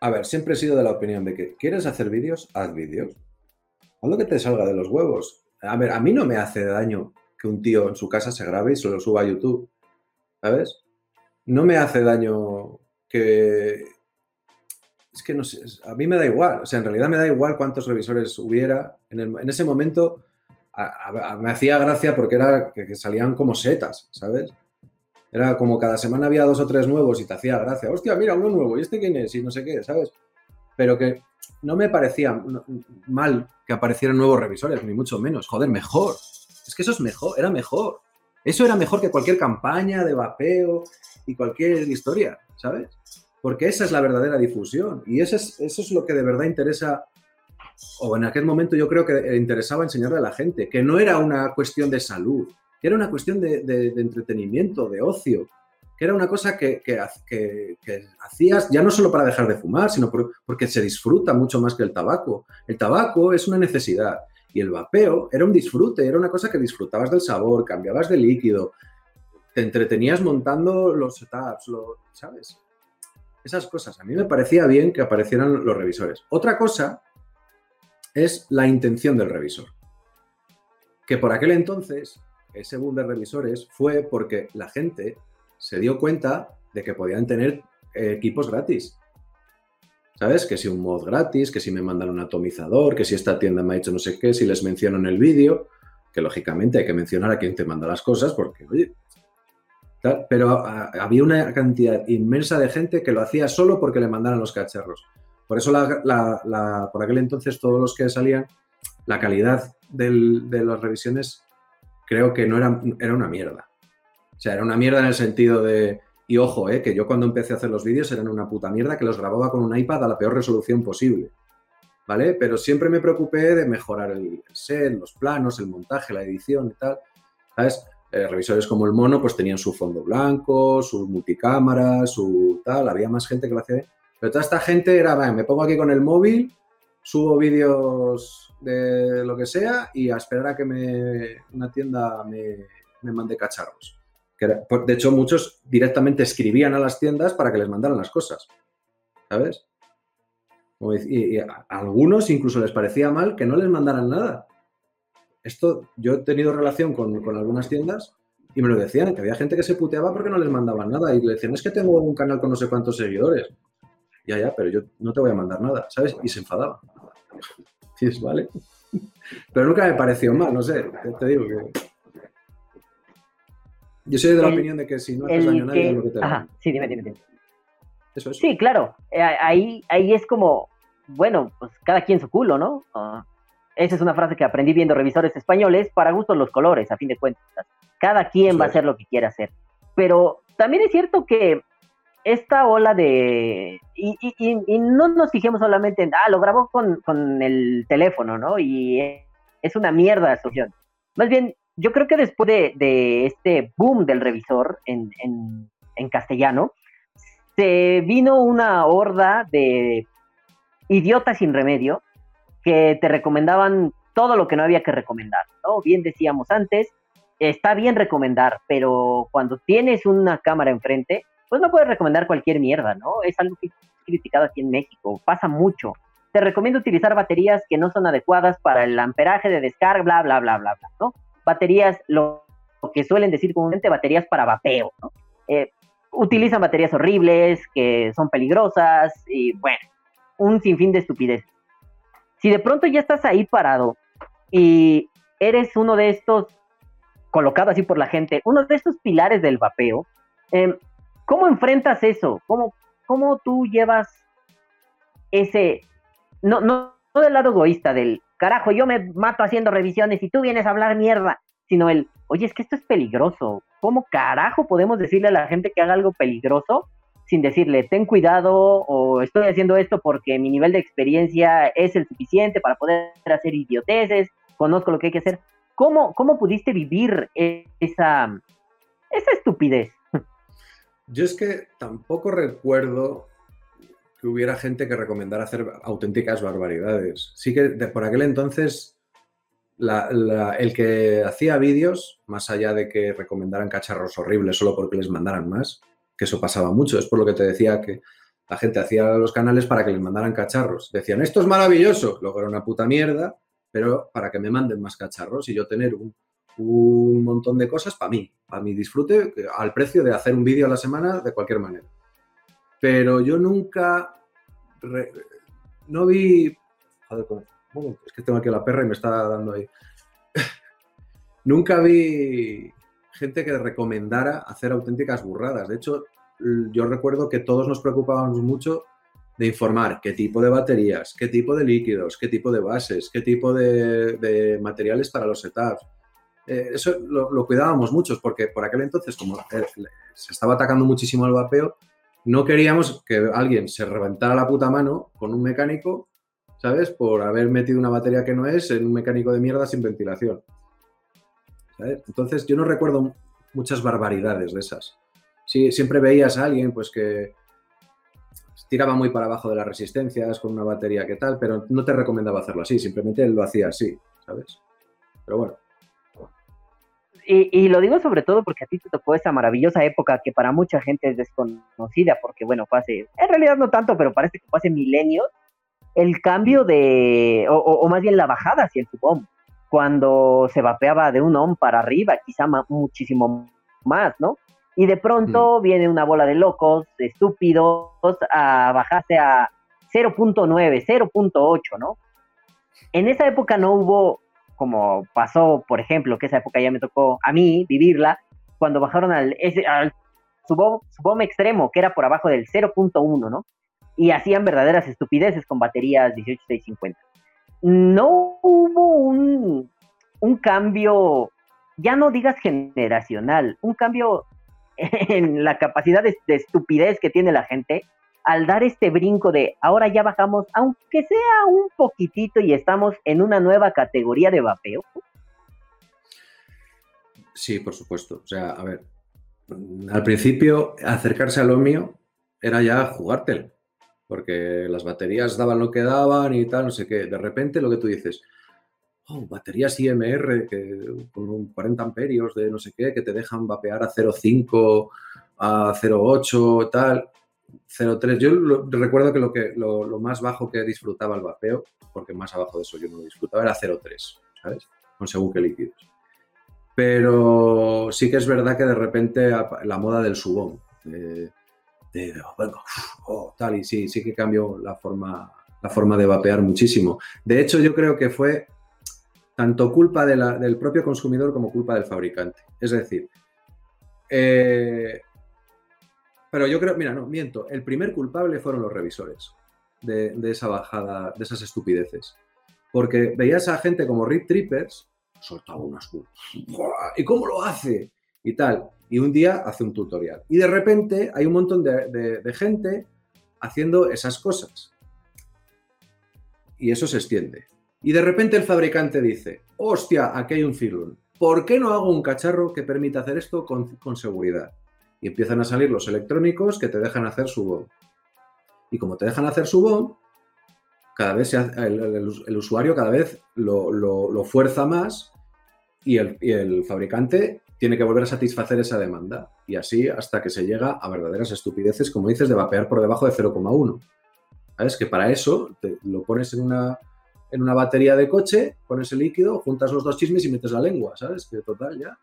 a ver, siempre he sido de la opinión de que quieres hacer vídeos, haz vídeos. Haz lo que te salga de los huevos. A ver, a mí no me hace daño que un tío en su casa se grabe y se lo suba a YouTube. ¿Sabes? No me hace daño que. Es que no sé, a mí me da igual. O sea, en realidad me da igual cuántos revisores hubiera. En, ese momento me hacía gracia porque era que salían como setas, ¿sabes? Era como cada semana había dos o tres nuevos y te hacía gracia. Hostia, mira, uno nuevo. ¿Y este quién es? Y no sé qué, ¿sabes? Pero que no me parecía mal que aparecieran nuevos revisores, ni mucho menos. Joder, mejor. Es que eso es mejor, era mejor. Eso era mejor que cualquier campaña de vapeo y cualquier historia, ¿sabes? Porque esa es la verdadera difusión. Y eso es, eso es lo que de verdad interesa, o en aquel momento yo creo que interesaba enseñarle a la gente, que no era una cuestión de salud, que era una cuestión de entretenimiento, de ocio, que era una cosa que, hacías ya no solo para dejar de fumar, sino por- porque se disfruta mucho más que el tabaco. El tabaco es una necesidad y el vapeo era un disfrute, era una cosa que disfrutabas del sabor, cambiabas de líquido, te entretenías montando los setups, lo- ¿sabes? Esas cosas. A mí me parecía bien que aparecieran los revisores. Otra cosa es la intención del revisor. Que por aquel entonces, ese boom de revisores fue porque la gente se dio cuenta de que podían tener eh, equipos gratis. ¿Sabes? Que si un mod gratis, que si me mandan un atomizador, que si esta tienda me ha hecho no sé qué, si les menciono en el vídeo, que lógicamente hay que mencionar a quien te manda las cosas porque, oye, pero a- había una cantidad inmensa de gente que lo hacía solo porque le mandaran los cacharros. Por eso, la, por aquel entonces, todos los que salían, la calidad de las revisiones creo que no era, era una mierda. O sea, era una mierda en el sentido de. Y ojo, eh, que yo cuando empecé a hacer los vídeos eran una puta mierda que los grababa con un iPad a la peor resolución posible. ¿Vale? Pero siempre me preocupé de mejorar el set, los planos, el montaje, la edición y tal. ¿Sabes? Eh, revisores como el Mono pues tenían su fondo blanco, su multicámara, su tal. Había más gente que lo hacía. Pero toda esta gente era, "Va, me pongo aquí con el móvil, subo vídeos de lo que sea y a esperar a que me, una tienda me, me mande cacharros. De hecho, muchos directamente escribían a las tiendas para que les mandaran las cosas. ¿Sabes? Y, a algunos incluso les parecía mal que no les mandaran nada. Esto, yo he tenido relación con, con algunas tiendas y me lo decían, que había gente que se puteaba porque no les mandaban nada y le decían, es que tengo un canal con no sé cuántos seguidores. Ya, ya, pero yo no te voy a mandar nada, ¿sabes? Y se enfadaba. Sí, es vale. Pero nunca me pareció mal, no sé, te digo que... Yo soy de la El- opinión de que si no haces daño a nadie, que... haz lo que te da Ajá, sí, dime, dime, dime. Eso es. Sí, claro. eh, ahí, ahí es como, bueno, pues cada quien su culo, ¿no? Ah, esa es una frase que aprendí viendo revisores españoles, para gustos los colores, a fin de cuentas. Cada quien Eso va a es. hacer lo que quiera hacer. Pero también es cierto que esta ola de... Y, y- y- y no nos fijemos solamente en, ah, lo grabó con, con el teléfono, ¿no? Y es una mierda la solución. Más bien, yo creo que después de, este boom del revisor en, en- castellano, se vino una horda de idiotas sin remedio que te recomendaban todo lo que no había que recomendar, ¿no? Bien decíamos antes, está bien recomendar, pero cuando tienes una cámara enfrente, pues no puedes recomendar cualquier mierda, ¿no? Es algo que he criticado aquí en México, pasa mucho. Te recomiendo utilizar baterías que no son adecuadas para el amperaje de descarga, bla, bla, bla, bla, bla, ¿no? Baterías, lo, que suelen decir comúnmente, baterías para vapeo, ¿no? Eh, utilizan baterías horribles, que son peligrosas, y bueno, un sinfín de estupidez. Si de pronto ya estás ahí parado y eres uno de estos, colocado así por la gente, uno de estos pilares del vapeo, eh, ¿cómo enfrentas eso? ¿Cómo, ¿Cómo tú llevas ese, no, no, no del lado egoísta, del carajo, yo me mato haciendo revisiones y tú vienes a hablar mierda, sino el, oye, es que esto es peligroso. ¿Cómo carajo podemos decirle a la gente que haga algo peligroso sin decirle, ten cuidado o estoy haciendo esto porque mi nivel de experiencia es el suficiente para poder hacer idioteces, conozco lo que hay que hacer? ¿Cómo, cómo pudiste vivir e- esa, esa estupidez? Yo es que tampoco recuerdo que hubiera gente que recomendara hacer auténticas barbaridades. Sí que de- por aquel entonces el que hacía vídeos, más allá de que recomendaran cacharros horribles solo porque les mandaran más, que eso pasaba mucho, es por lo que te decía que la gente hacía los canales para que les mandaran cacharros. Decían, esto es maravilloso, luego era una puta mierda, pero para que me manden más cacharros y yo tener un, un montón de cosas para mí, para mi disfrute, que- al precio de hacer un vídeo a la semana de cualquier manera. Pero yo nunca, no vi, joder, momento, es que tengo aquí la perra y me está dando ahí. nunca vi gente que recomendara hacer auténticas burradas. De hecho, yo recuerdo que todos nos preocupábamos mucho de informar qué tipo de baterías, qué tipo de líquidos, qué tipo de bases, qué tipo de, de materiales para los setups. Eh, eso lo, lo cuidábamos muchos porque por aquel entonces, como eh, se estaba atacando muchísimo el vapeo, no queríamos que alguien se reventara la puta mano con un mecánico, ¿sabes? Por haber metido una batería que no es en un mecánico de mierda sin ventilación. ¿sabes? Entonces yo no recuerdo muchas barbaridades de esas. Sí, siempre veías a alguien pues que tiraba muy para abajo de las resistencias con una batería que tal, pero no te recomendaba hacerlo así, simplemente lo hacía así, ¿sabes? Pero bueno, Y, y lo digo sobre todo porque a ti te tocó esa maravillosa época que para mucha gente es desconocida, porque bueno, fue hace, en realidad no tanto, pero parece que fue hace milenios, el cambio de, o, o- o más bien la bajada hacia el sub-ohm, cuando se vapeaba de un ohm para arriba, quizá ma- muchísimo más, ¿no? Y de pronto viene una bola de locos, estúpidos, a bajarse a 0.9, 0.8, ¿no? En esa época no hubo como pasó, por ejemplo, que esa época ya me tocó a mí vivirla, cuando bajaron al, ese, al extremo, que era por abajo del 0.1, ¿no? y hacían verdaderas estupideces con baterías 18650. No hubo un, un cambio, ya no digas generacional, un cambio en la capacidad de estupidez que tiene la gente al dar este brinco de ahora ya bajamos, aunque sea un poquitito y estamos en una nueva categoría de vapeo. Sí, por supuesto. O sea, a ver, al principio acercarse a lo mío era ya jugártelo, porque las baterías daban lo que daban y tal, no sé qué. De repente lo que tú dices, oh, baterías IMR que, con un 40 amperios de no sé qué, que te dejan vapear a 0,5, a 0,8, tal. 0,3. Yo lo- recuerdo que, lo, que lo, más bajo que disfrutaba el vapeo, porque más abajo de eso yo no lo disfrutaba, era 0,3, ¿sabes? Con según qué líquidos. Pero sí que es verdad que de repente la moda del subón, de, oh, oh, tal, y sí, sí que cambió la forma, la forma de vapear muchísimo. De hecho, yo creo que fue tanto culpa del propio consumidor como culpa del fabricante. Es decir, eh, pero yo creo, mira, no, miento, el primer culpable fueron los revisores de, esa bajada, de esas estupideces. Porque veías a gente como Rip Trippers, soltaba unas... ¿Y cómo lo hace? Y tal. Y un día hace un tutorial. Y de repente hay un montón de, gente haciendo esas cosas. Y eso se extiende. Y de repente el fabricante dice, hostia, aquí hay un filón. ¿Por qué no hago un cacharro que permita hacer esto con seguridad? Y empiezan a salir los electrónicos que te dejan hacer su BOM. Y como te dejan hacer su BOM, cada vez el, usuario cada vez lo, lo- fuerza más y el, y el fabricante tiene que volver a satisfacer esa demanda. Y así hasta que se llega a verdaderas estupideces, como dices, de vapear por debajo de 0,1. ¿Sabes? Que para eso lo pones en una, en una batería de coche, pones el líquido, juntas los dos chismes y metes la lengua, ¿sabes? Que total, ya.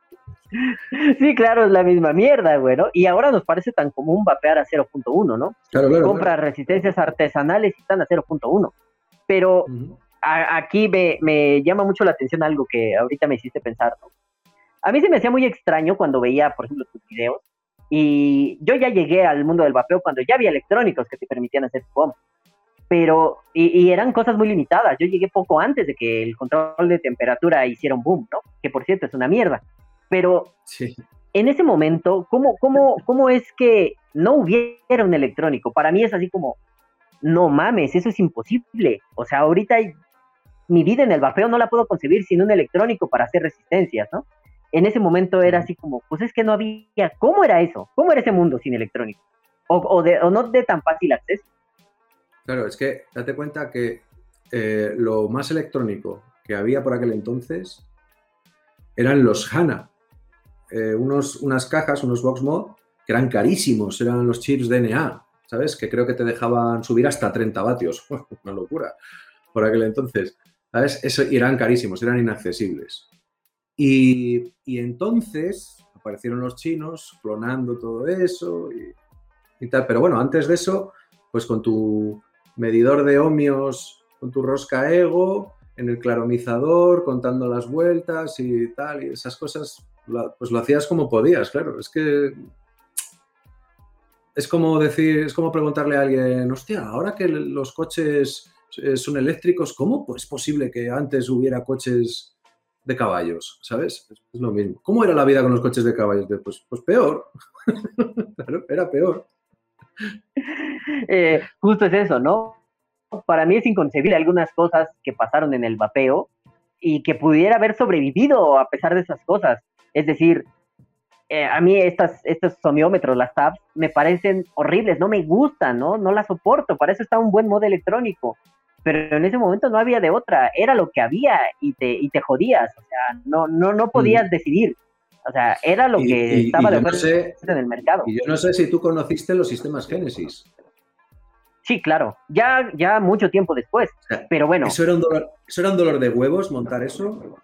Sí, claro, es la misma mierda, güey, ¿no? Y ahora nos parece tan común vapear a 0.1, ¿no? Claro, claro. Compra resistencias artesanales y están a 0.1. Pero claro. Ujú. a- aquí me, me llama mucho la atención algo que ahorita me hiciste pensar, ¿no? A mí se me hacía muy extraño cuando veía, por ejemplo, tus videos, y yo ya llegué al mundo del vapeo cuando ya había electrónicos que te permitían hacer POM, pero, y, y eran cosas muy limitadas, yo llegué poco antes de que el control de temperatura hiciera un boom, ¿no? Que por cierto es una mierda, pero Sí. en ese momento, ¿cómo, cómo, ¿cómo es que no hubiera un electrónico? Para mí es así como, no mames, eso es imposible. O sea, ahorita hay- mi vida en el vapeo no la puedo concebir sin un electrónico para hacer resistencias, ¿no? En ese momento era así como, pues es que no había, ¿cómo era eso? ¿Cómo era ese mundo sin electrónico? O, o, de, o no de tan fácil acceso. Claro, es que date cuenta que eh, lo más electrónico que había por aquel entonces eran los HANA. Eh, unos, unas cajas, unos box mod, que eran carísimos, eran los chips DNA, ¿sabes? Que creo que te dejaban subir hasta 30 vatios. Una locura por aquel entonces. ¿Sabes? Eso, y eran carísimos, eran inaccesibles. Y, y entonces aparecieron los chinos clonando todo eso y, y tal. Pero bueno, antes de eso, pues con tu medidor de ohmios, con tu rosca ego, en el claromizador, contando las vueltas y tal, y esas cosas, pues lo hacías como podías, claro. Es que es como decir, es como preguntarle a alguien, hostia, ahora que los coches eh, son eléctricos, ¿cómo es posible que antes hubiera coches de caballos? ¿Sabes? Es, lo mismo. ¿Cómo era la vida con los coches de caballos? Pues, pues peor. Era peor. Eh, justo es eso, ¿no? Para mí es inconcebible algunas cosas que pasaron en el vapeo y que pudiera haber sobrevivido a pesar de esas cosas. Es decir, eh, a mí estas, estos somiómetros, las tabs, me parecen horribles, no me gustan, ¿no? No las soporto, para eso está un buen modo electrónico. Pero en ese momento no había de otra, era lo que había y te, y te jodías, o sea, no, no, no podías decidir. O sea, era lo Y- que y- estaba de no sé- en el mercado. Y yo no sé si tú conociste los sistemas Génesis. Sí, claro, ya, ya mucho tiempo después, O sea, pero bueno. Eso era, un dolor, eso era un dolor de huevos montar eso.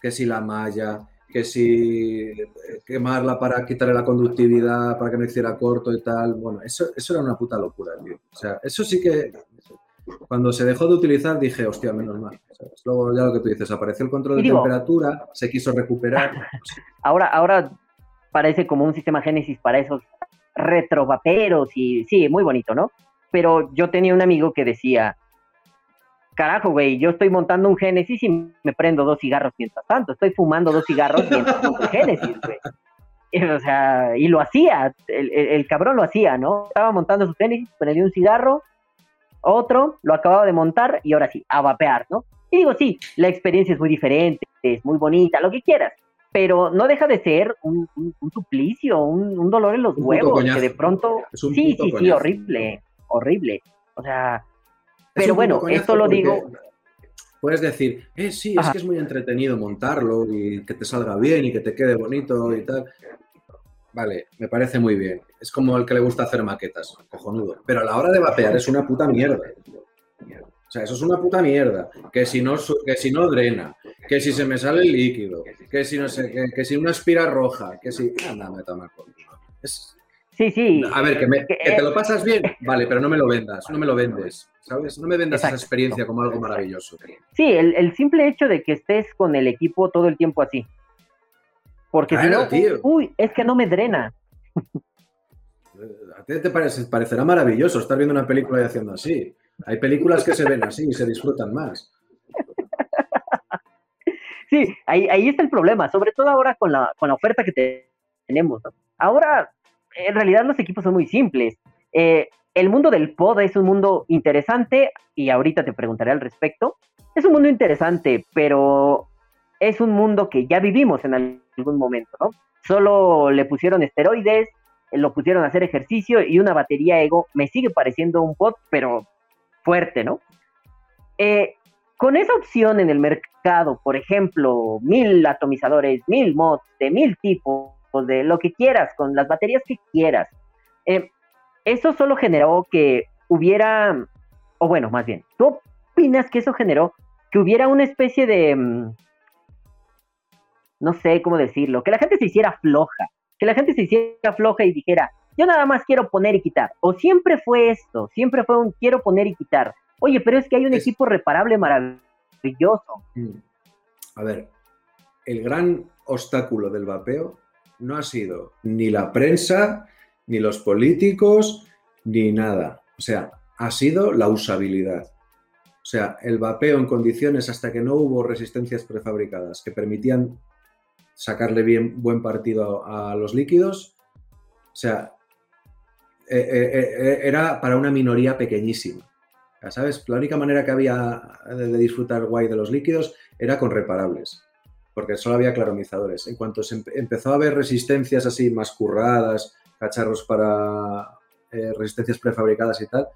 Que si la malla, que si eh, quemarla para quitarle la conductividad, para que no hiciera corto y tal. Bueno, eso, eso era una puta locura, tío. O sea, eso sí que cuando se dejó de utilizar dije, hostia, menos mal. ¿sabes? Luego ya lo que tú dices, apareció el control de digo- temperatura, se quiso recuperar. ahora, ahora parece como un sistema Génesis para esos retrovaperos y sí, muy bonito, ¿no? Pero yo tenía un amigo que decía, carajo, güey, yo estoy montando un Génesis y me prendo dos cigarros mientras tanto, estoy fumando dos cigarros mientras monto el Génesis, güey. O sea, y lo hacía, el, el- el cabrón lo hacía, ¿no? Estaba montando su Génesis, prendía un cigarro, otro, lo acababa de montar y ahora sí, a vapear, ¿no? Y digo, sí, la experiencia es muy diferente, es muy bonita, lo que quieras, pero no deja de ser un, un- un suplicio, un, un dolor en los Un huevos, que de pronto, Es un sí, sí, sí, horrible, horrible. O sea, pero bueno, esto lo digo, Puedes decir, eh, sí, es que es muy entretenido montarlo y que te salga bien y que te quede bonito y tal. Vale, me parece muy bien. Es como el que le gusta hacer maquetas, cojonudo. Pero a la hora de vapear es una puta mierda. O sea, eso es una puta mierda. Que si no, que si no drena, que si se me sale el líquido, que si no sé, que, que si una espira roja, que si. Anda, me toma. Es- sí, sí. a ver, que, me- que- que te lo pasas bien, vale, pero no me lo vendas, no me lo vendes, ¿sabes? No me vendas Exacto. esa experiencia como algo maravilloso. Sí, el, el simple hecho de que estés con el equipo todo el tiempo así. Porque si no, uy, es que no me drena. A ti te parece- parecerá maravilloso estar viendo una película y haciendo así. Hay películas que se ven así y se disfrutan más. Sí, ahí, ahí está el problema, sobre todo ahora con la, con la oferta que te- tenemos. Ahora, en realidad los equipos son muy simples. Eh, el mundo del pod es un mundo interesante y ahorita te preguntaré al respecto. Es un mundo interesante, pero es un mundo que ya vivimos en algún momento, ¿no? Solo le pusieron esteroides, eh, lo pusieron a hacer ejercicio y una batería ego. Me sigue pareciendo un pod, pero fuerte, ¿no? Eh, con esa opción en el mercado, por ejemplo, mil atomizadores, mil mods de mil tipos, de lo que quieras, con las baterías que quieras, eh, eso solo generó que hubiera, o bueno, más bien, ¿tú opinas que eso generó que hubiera una especie de, mm, no sé cómo decirlo, que la gente se hiciera floja, que la gente se hiciera floja y dijera, yo nada más quiero poner y quitar, o siempre fue esto, siempre fue un quiero poner y quitar, oye, pero es que hay un Es- equipo reparable maravilloso, Mm. A ver, el gran obstáculo del vapeo no ha sido ni la prensa, ni los políticos, ni nada. O sea, ha sido la usabilidad. O sea, el vapeo en condiciones hasta que no hubo resistencias prefabricadas que permitían sacarle bien buen partido a, los líquidos, o sea, eh, eh, eh, era para una minoría pequeñísima. ¿Sabes? La única manera que había de disfrutar guay de los líquidos era con reparables, porque solo había claromizadores. En cuanto se empe- empezó a haber resistencias así más curradas, cacharros para eh, resistencias prefabricadas y tal,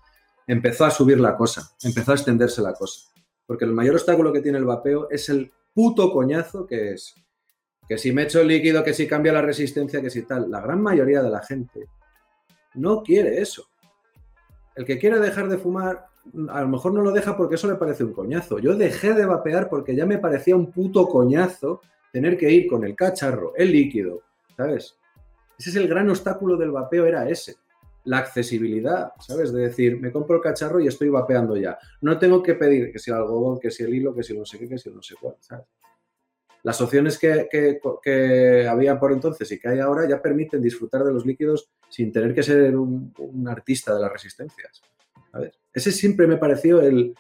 empezó a subir la cosa, empezó a extenderse la cosa. Porque el mayor obstáculo que tiene el vapeo es el puto coñazo que es. Que si me echo el líquido, que si cambia la resistencia, que si tal. La gran mayoría de la gente no quiere eso. El que quiere dejar de fumar, a lo mejor no lo deja porque eso le parece un coñazo. Yo dejé de vapear porque ya me parecía un puto coñazo tener que ir con el cacharro, el líquido, ¿sabes? Ese es el gran obstáculo del vapeo, era ese. La accesibilidad, ¿sabes? De decir, me compro el cacharro y estoy vapeando ya. No tengo que pedir que si el algodón, que si el hilo, que si no sé qué, que si no sé cuál, ¿sabes? Las opciones que, que, que había por entonces y que hay ahora ya permiten disfrutar de los líquidos sin tener que ser un, un artista de las resistencias. Ese siempre me pareció el,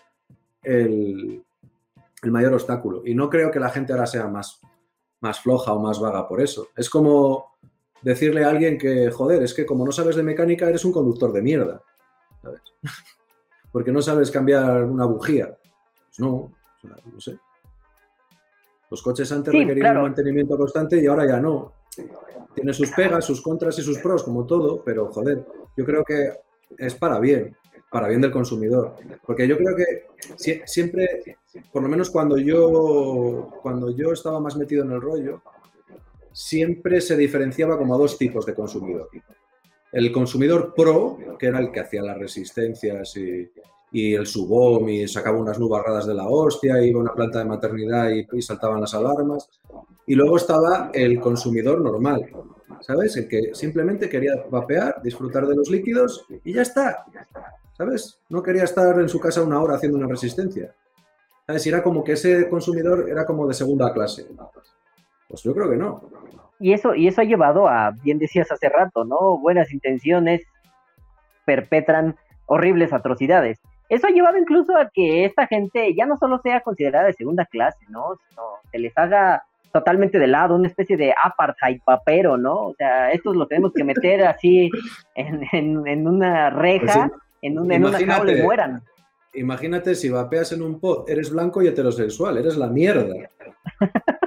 el, el mayor obstáculo. Y no creo que la gente ahora sea más, más floja o más vaga por eso. Es como decirle a alguien que, joder, es que como no sabes de mecánica, eres un conductor de mierda. ¿sabes? Porque no sabes cambiar una bujía. Pues no, o sea, no sé. Los coches antes Sí, requerían claro. un mantenimiento constante y ahora ya no. Tiene sus pegas, sus contras y sus pros, como todo, pero joder, yo creo que es para bien, para bien del consumidor. Porque yo creo que sie- siempre, por lo menos cuando yo, cuando yo estaba más metido en el rollo, siempre se diferenciaba como a dos tipos de consumidor. El consumidor pro, que era el que hacía las resistencias y, y el subom y sacaba unas nubarradas de la hostia, iba a una planta de maternidad y, y saltaban las alarmas. Y luego estaba el consumidor normal, ¿sabes? El que simplemente quería vapear, disfrutar de los líquidos y ya está, ¿sabes? No quería estar en su casa una hora haciendo una resistencia. ¿Sabes? Y era como que ese consumidor era como de segunda clase. Pues yo creo que no. Y eso, y eso ha llevado a, bien decías hace rato, ¿no? Buenas intenciones perpetran horribles atrocidades. Eso ha llevado incluso a que esta gente ya no solo sea considerada de segunda clase, ¿no? Sino se les haga totalmente de lado, una especie de apartheid papero, ¿no? O sea, estos los tenemos que meter así en, en- en una reja, Pues en, un- en una jaula y mueran. Imagínate si vapeas en un pod, eres blanco y heterosexual, eres la mierda.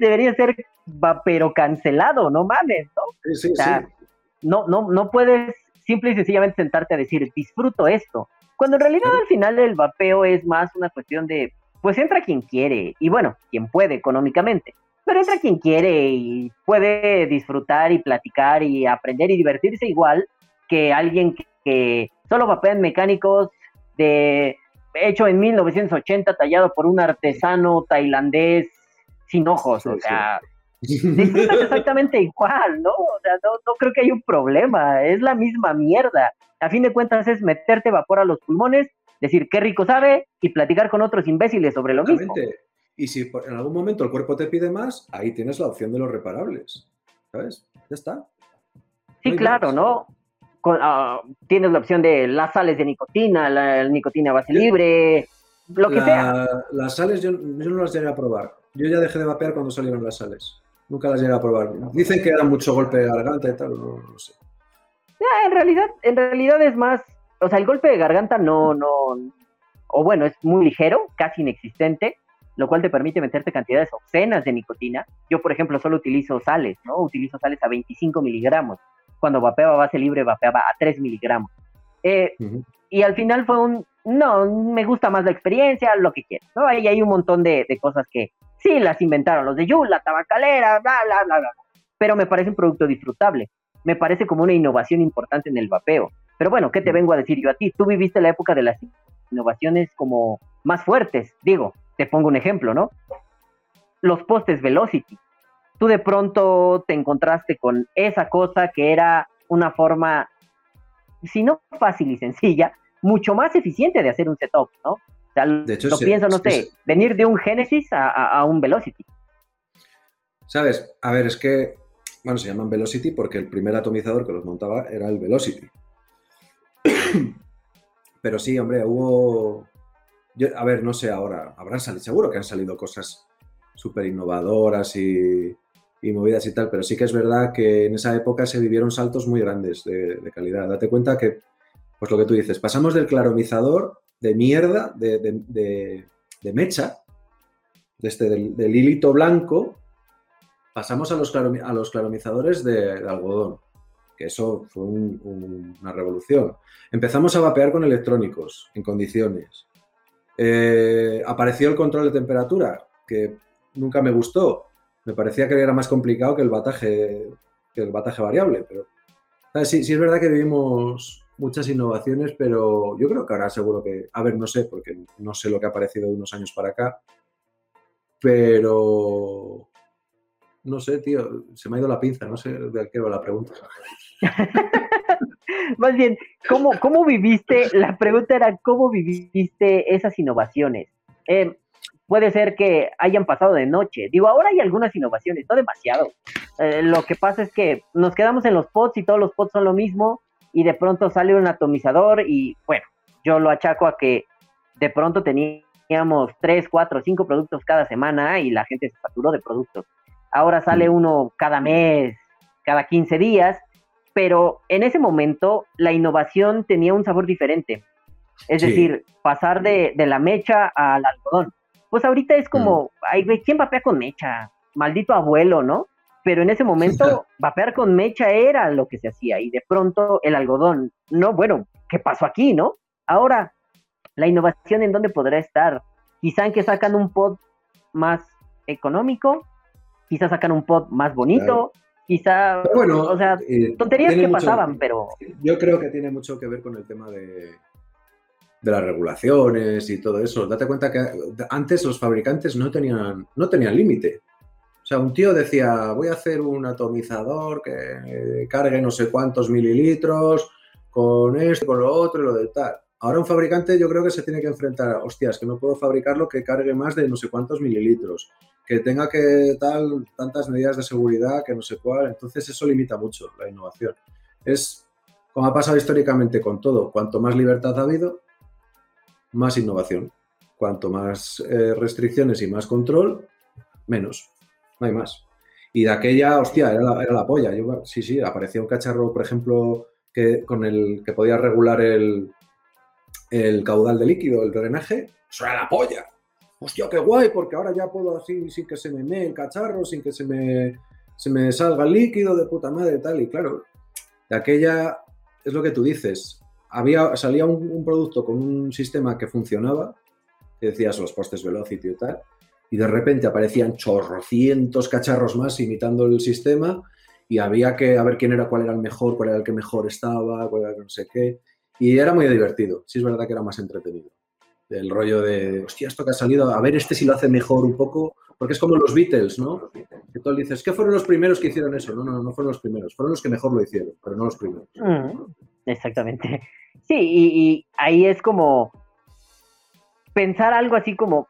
Debería ser vapero cancelado, no mames, ¿no? Sí, sí, O sea, sí. no, no, no puedes simple y sencillamente sentarte a decir, disfruto esto. Cuando en realidad al final el vapeo es más una cuestión de, pues entra quien quiere, y bueno, quien puede económicamente, pero entra quien quiere y puede disfrutar y platicar y aprender y divertirse igual que alguien que, solo vapea en mecánicos de hecho en 1980 tallado por un artesano tailandés sin ojos, Sí, o sí. sea, disfrutas exactamente igual, ¿no? O sea, no, no creo que haya un problema, es la misma mierda. A fin de cuentas es meterte vapor a los pulmones, decir qué rico sabe y platicar con otros imbéciles sobre lo mismo. Y si en algún momento el cuerpo te pide más, ahí tienes la opción de los reparables. ¿Sabes? Ya está. Sí, claro, más. ¿no? Con, ah, tienes la opción de las sales de nicotina, la, nicotina a base libre, lo que La- sea. Las sales yo, yo no las llegué a probar. Yo ya dejé de vapear cuando salieron las sales. Nunca las llegué a probar. Dicen que da mucho golpe de garganta y tal, no, no sé. Ah, en realidad, en realidad es más, o sea, el golpe de garganta no, no, o bueno, es muy ligero, casi inexistente, lo cual te permite meterte cantidades obscenas de nicotina. Yo, por ejemplo, solo utilizo sales, ¿no? Utilizo sales a 25 miligramos. Cuando vapeaba base libre, vapeaba a 3 miligramos. Eh, y al final fue un, no, me gusta más la experiencia, lo que quieras, ¿no? Ahí hay un montón de, de cosas que sí las inventaron los de Yula, la tabacalera, bla, bla, bla, bla, pero me parece un producto disfrutable, me parece como una innovación importante en el vapeo. Pero bueno, ¿qué te vengo a decir yo a ti? Tú viviste la época de las innovaciones como más fuertes, digo, te pongo un ejemplo, ¿no? Los postes Velocity. Tú de pronto te encontraste con esa cosa que era una forma si no fácil y sencilla, mucho más eficiente de hacer un setup, ¿no? O sea, De hecho, lo pienso, no sé, venir de un Genesis a, a- a un Velocity. ¿Sabes? A ver, es que, bueno, se llaman Velocity porque el primer atomizador que los montaba era el Velocity. Pero sí, hombre, hubo... yo- a ver, no sé ahora, habrán salido, seguro que han salido cosas súper innovadoras y, y movidas y tal, pero sí que es verdad que en esa época se vivieron saltos muy grandes de, calidad. Date cuenta que, pues lo que tú dices, pasamos del claromizador de mierda, de, de- de- mecha, este, del, hilito blanco, pasamos a los, a los claromizadores de, algodón, que eso fue un- un- una revolución. Empezamos a vapear con electrónicos en condiciones. Eh, apareció el control de temperatura, que nunca me gustó. Me parecía que era más complicado que el bataje, que el bataje variable, pero sí, sí es verdad que vivimos muchas innovaciones, pero yo creo que ahora seguro que, a ver, no sé, porque no sé lo que ha aparecido de unos años para acá, pero no sé, tío, se me ha ido la pinza, no sé de qué va la pregunta. Más bien, ¿cómo, ¿cómo viviste? La pregunta era, ¿cómo viviste esas innovaciones? Eh, puede ser que hayan pasado de noche. Digo, ahora hay algunas innovaciones, no demasiado. Eh, lo que pasa es que nos quedamos en los pods y todos los pods son lo mismo y de pronto sale un atomizador y bueno, yo lo achaco a que de pronto teníamos tres, cuatro, cinco productos cada semana y la gente se saturó de productos. Ahora sale uno cada mes, cada 15 días, pero en ese momento la innovación tenía un sabor diferente. Es Sí. decir, pasar de, de la mecha al algodón. Pues ahorita es como, ay, güey, ¿quién vapea con mecha? Maldito abuelo, ¿no? Pero en ese momento, vapear con mecha era lo que se hacía y de pronto el algodón, no, bueno, ¿qué pasó aquí, no? Ahora, la innovación en dónde podrá estar. Quizá en que sacan un pod más económico, quizá sacan un pod más bonito, Claro. quizá, bueno, o sea, eh, tonterías que mucho- pasaban, pero Yo creo que tiene mucho que ver con el tema de, de las regulaciones y todo eso. Date cuenta que antes los fabricantes no tenían, no tenían límite. O sea, un tío decía, voy a hacer un atomizador que cargue no sé cuántos mililitros con esto, con lo otro y lo del tal. Ahora un fabricante yo creo que se tiene que enfrentar a, hostias, que no puedo fabricarlo que cargue más de no sé cuántos mililitros, que tenga que tal, tantas medidas de seguridad, que no sé cuál. Entonces eso limita mucho la innovación. Es, como ha pasado históricamente con todo, cuanto más libertad ha habido, más innovación. Cuanto más eh, restricciones y más control, menos. No hay más. Y de aquella, hostia, era la, polla. Yo, sí, sí, aparecía un cacharro, por ejemplo, que, con el que podía regular el, el caudal de líquido, el drenaje. Eso era la polla. Hostia, qué guay, porque ahora ya puedo así sin que se me mee el cacharro, sin que se me, se me salga el líquido de puta madre tal. Y claro, de aquella, es lo que tú dices, había, salía un, producto con un sistema que funcionaba, que decías los postes velocity y tal, y de repente aparecían chorrocientos cacharros más imitando el sistema y había que a ver quién era, cuál era el mejor, cuál era el que mejor estaba, cuál era el no sé qué. Y era muy divertido, sí es verdad que era más entretenido. El rollo de, hostia, esto que ha salido, a ver este si lo hace mejor un poco, porque es como los Beatles, ¿no? Que tú dices, ¿qué fueron los primeros que hicieron eso? No, no, no fueron los primeros, fueron los que mejor lo hicieron, pero no los primeros. Mm, exactamente. Sí, y, y ahí es como pensar algo así como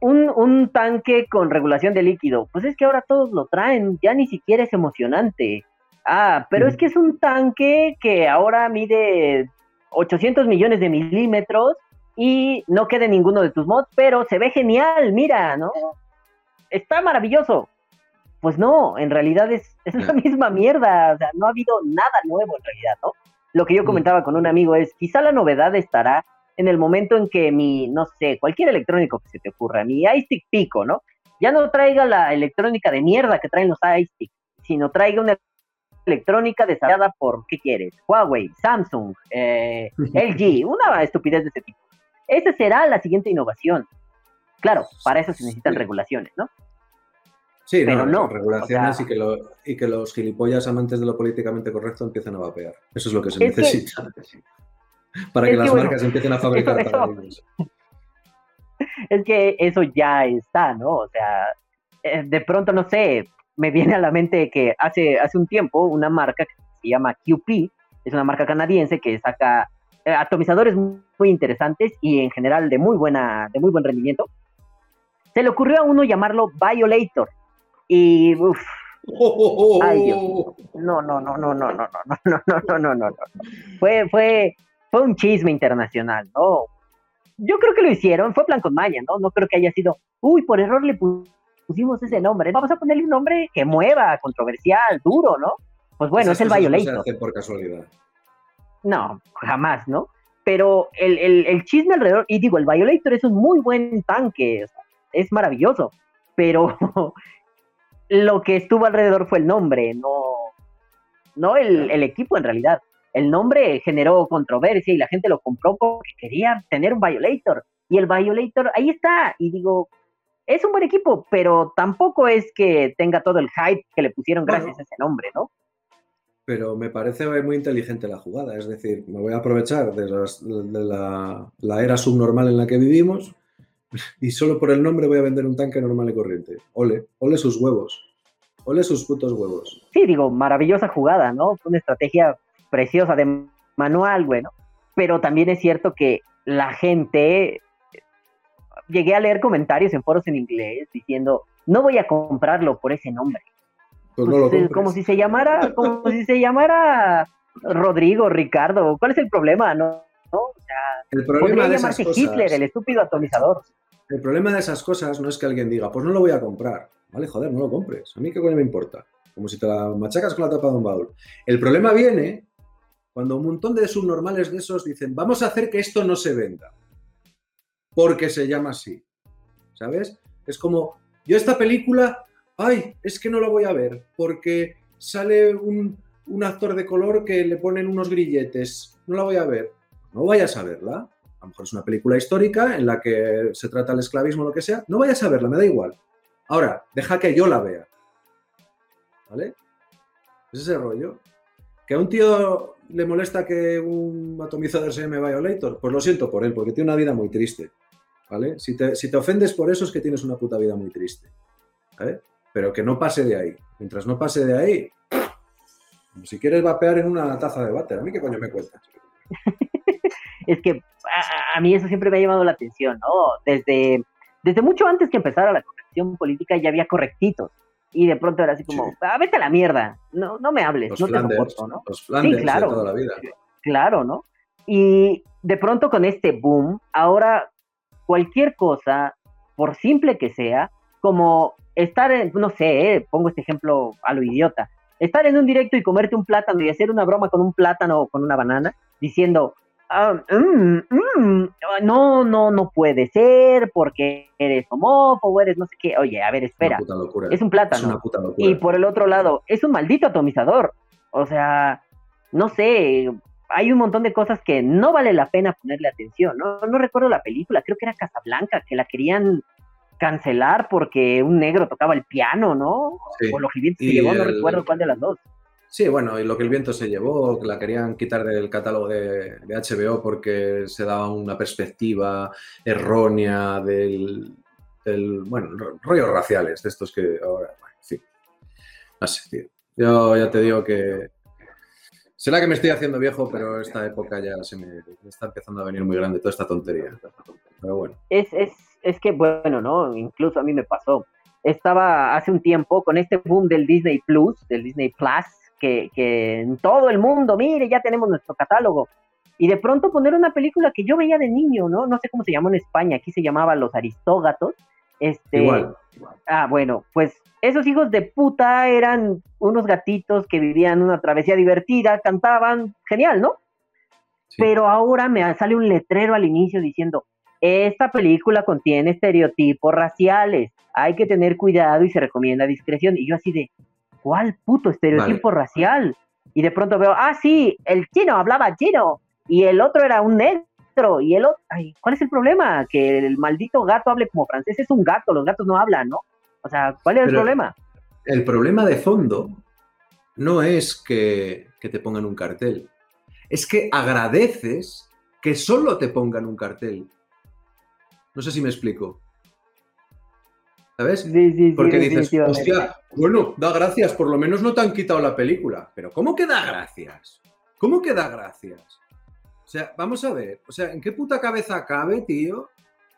un, un tanque con regulación de líquido. Pues es que ahora todos lo traen, ya ni siquiera es emocionante. Ah, pero es que es un tanque que ahora mide 800 millones de milímetros y no queda en ninguno de tus mods, pero se ve genial, mira, ¿no? Está maravilloso. Pues no, en realidad es, es la misma mierda, o sea, no ha habido nada nuevo en realidad, ¿no? Lo que yo comentaba con un amigo es, quizá la novedad estará en el momento en que mi, no sé, cualquier electrónico que se te ocurra, mi iStick Pico, ¿no? Ya no traiga la electrónica de mierda que traen los iStick, sino traiga una electrónica desarrollada por, ¿qué quieres? Huawei, Samsung, eh, LG, una estupidez de ese tipo. Esa será la siguiente innovación. Claro, para eso se necesitan Sí. regulaciones, ¿no? Sí, Pero no, regulaciones o sea- y, que lo- y que los gilipollas amantes de lo políticamente correcto empiecen a vapear. Eso es lo que se Es que- necesita. Para que que las bueno, marcas empiecen a fabricar eso- para ellos. Es que eso ya está, ¿no? O sea, eh, de pronto, no sé, me viene a la mente que hace, hace un tiempo una marca que se llama QP, es una marca canadiense que saca eh, atomizadores muy interesantes y en general de muy buena, de muy buen rendimiento. Se le ocurrió a uno llamarlo Violator. Y uf, Ay, Dios. no, no, no, no, no, no, no, no, no, no, no, no, no. Fue, fue, fue un chisme internacional, ¿no? Yo creo que lo hicieron, fue plan con maña, ¿no? No creo que haya sido, uy, por error le pu- pusimos ese nombre, vamos a ponerle un nombre que mueva, controversial, duro, ¿no? Pues bueno, Esas es el cosas no se Violator. por casualidad. No, jamás, ¿no? Pero el, el, el chisme alrededor, y digo, el Violator es un muy buen tanque, es maravilloso, pero lo que estuvo alrededor fue el nombre, no, no el, el equipo en realidad. El nombre generó controversia y la gente lo compró porque quería tener un Violator. Y el Violator ahí está, y digo, es un buen equipo, pero tampoco es que tenga todo el hype que le pusieron Bueno. gracias a ese nombre, ¿no? Pero me parece muy inteligente la jugada. Es decir, me voy a aprovechar de, las- de la, la era subnormal en la que vivimos y solo por el nombre voy a vender un tanque normal y corriente. Ole, ole sus huevos. Ole sus putos huevos. sí, digo, maravillosa jugada, ¿no? Una estrategia preciosa de manual, bueno. Pero también es cierto que la gente, llegué a leer comentarios en foros en inglés diciendo, no voy a comprarlo por ese nombre. Pues no lo Pues, como si se llamara, como si se llamara Rodrigo, Ricardo. ¿Cuál es el problema? No, ¿No? O sea, El problema podría de esas cosas, Hitler, el estúpido atomizador. El problema de esas cosas no es que alguien diga, pues no lo voy a comprar. Vale, joder, no lo compres. A mí qué coño me importa. Como si te la machacas con la tapa de un baúl. El problema viene cuando un montón de subnormales de esos dicen, vamos a hacer que esto no se venda. Porque se llama así. ¿Sabes? Es como, yo esta película, ay, es que no la voy a ver porque sale un, un actor de color que le ponen unos grilletes. No la voy a ver. No vayas a verla. A lo mejor es una película histórica en la que se trata el esclavismo o lo que sea. No vayas a verla, me da igual. Ahora, deja que yo la vea. ¿Vale? Es ese rollo. ¿Que a un tío le molesta que un atomizador se llame Violator? Pues lo siento por él, porque tiene una vida muy triste. ¿Vale? Si te, si te ofendes por eso es que tienes una puta vida muy triste. ¿Vale? Pero que no pase de ahí. Mientras no pase de ahí, si quieres vapear en una taza de váter. ¿A mí qué coño me cuentas? Es que a, a mí eso siempre me ha llamado la atención, ¿no? Desde, desde mucho antes que empezara la corrección política ya había correctitos. y de pronto era así como, Sí. ah, vete a la mierda, no, no me hables, Los no te Flanders, soporto, ¿no? los Flanders claro. de toda la vida. Claro, ¿no? Y de pronto con este boom, ahora cualquier cosa, por simple que sea, como estar en, no sé, eh, pongo este ejemplo a lo idiota, estar en un directo y comerte un plátano y hacer una broma con un plátano o con una banana, diciendo, ah, mm, mm, no, no, no puede ser porque eres homófobo, eres no sé qué. Oye, a ver, espera, Una puta locura. es un Es plátano. una puta locura. Y por el otro lado, es un maldito atomizador. O sea, no sé, hay un montón de cosas que no vale la pena ponerle atención. No, no recuerdo la película, creo que era Casablanca, que la querían cancelar porque un negro tocaba el piano, ¿no? Sí. O los vivientes se llevó, no el- recuerdo cuál de las dos. Sí, bueno, y lo que el viento se llevó, que la querían quitar del catálogo de, HBO porque se daba una perspectiva errónea del, bueno, ro- rollos raciales, de estos que ahora, bueno, en fin. No sé, tío. Yo ya te digo que será que me estoy haciendo viejo, pero esta época ya se me está empezando a venir muy grande toda esta tontería. Pero bueno, Es, es, es que, bueno, ¿no? Incluso a mí me pasó. Estaba hace un tiempo con este boom del Disney Plus, del Disney Plus, que, que en todo el mundo, mire, ya tenemos nuestro catálogo. Y de pronto poner una película que yo veía de niño, ¿no? No sé cómo se llamó en España, aquí se llamaba Los Aristógatos. Este, igual. Ah, bueno, pues esos hijos de puta eran unos gatitos que vivían una travesía divertida, cantaban, genial, ¿no? sí. Pero ahora me sale un letrero al inicio diciendo, esta película contiene estereotipos raciales, hay que tener cuidado y se recomienda discreción. Y yo así de, ¿cuál puto estereotipo racial? Y de pronto veo, ah, sí, el chino hablaba chino y el otro era un negro y el otro, ay, ¿cuál es el problema? Que el maldito gato hable como francés, es un gato, los gatos no hablan, ¿no? O sea, ¿cuál es el problema? El problema de fondo no es que, que te pongan un cartel, es que agradeces que solo te pongan un cartel. No sé si me explico. ¿Sabes? Sí, sí, sí, Porque dices, hostia, bueno, da gracias, por lo menos no te han quitado la película. Pero ¿cómo que da gracias? ¿Cómo que da gracias? O sea, vamos a ver, o sea, ¿en qué puta cabeza cabe, tío,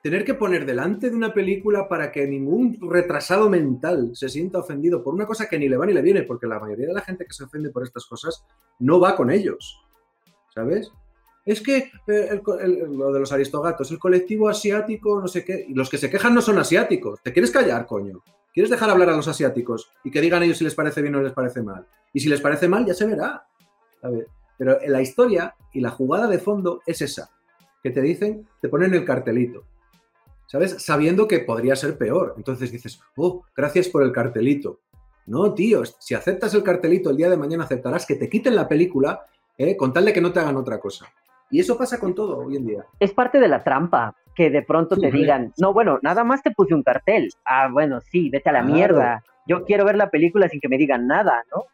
tener que poner delante de una película para que ningún retrasado mental se sienta ofendido por una cosa que ni le va ni le viene? Porque la mayoría de la gente que se ofende por estas cosas no va con ellos, ¿sabes? Es que eh, el lo de los aristogatos, el colectivo asiático, no sé qué, y los que se quejan no son asiáticos. ¿Te quieres callar, coño? ¿Quieres dejar hablar a los asiáticos y que digan ellos si les parece bien o les parece mal? Y si les parece mal, ya se verá. ¿sabes? Pero en la historia y la jugada de fondo es esa, que te dicen, te ponen el cartelito, ¿sabes? Sabiendo que podría ser peor. Entonces dices, oh, gracias por el cartelito. No, tío, si aceptas el cartelito el día de mañana aceptarás que te quiten la película ¿eh? con tal de que no te hagan otra cosa. Y eso pasa con todo hoy en día. es parte de la trampa que de pronto te digan, no, bueno, nada más te puse un cartel. Ah, bueno, sí, vete a la Claro. mierda. Yo quiero ver la película sin que me digan nada, ¿no?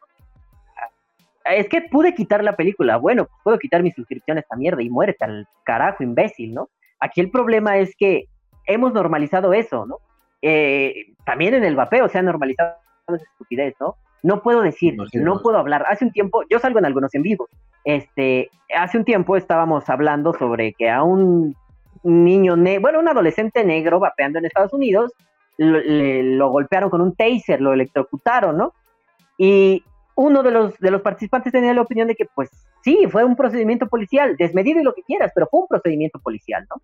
Ah, Es que pude quitar la película. Bueno, pues puedo quitar mi suscripción a esta mierda y muérete al carajo, imbécil, ¿no? Aquí el problema es que hemos normalizado eso, ¿no? Eh, también en el vapeo se ha normalizado esa estupidez, ¿no? No puedo decir, no puedo hablar. Hace un tiempo, yo salgo en algunos en vivo. Este, hace un tiempo estábamos hablando sobre que a un niño, ne- bueno, un adolescente negro vapeando en Estados Unidos, lo, le- lo golpearon con un taser, lo electrocutaron, ¿no? Y uno de los, de los participantes tenía la opinión de que, pues, sí, fue un procedimiento policial, desmedido y lo que quieras, pero fue un procedimiento policial, ¿no?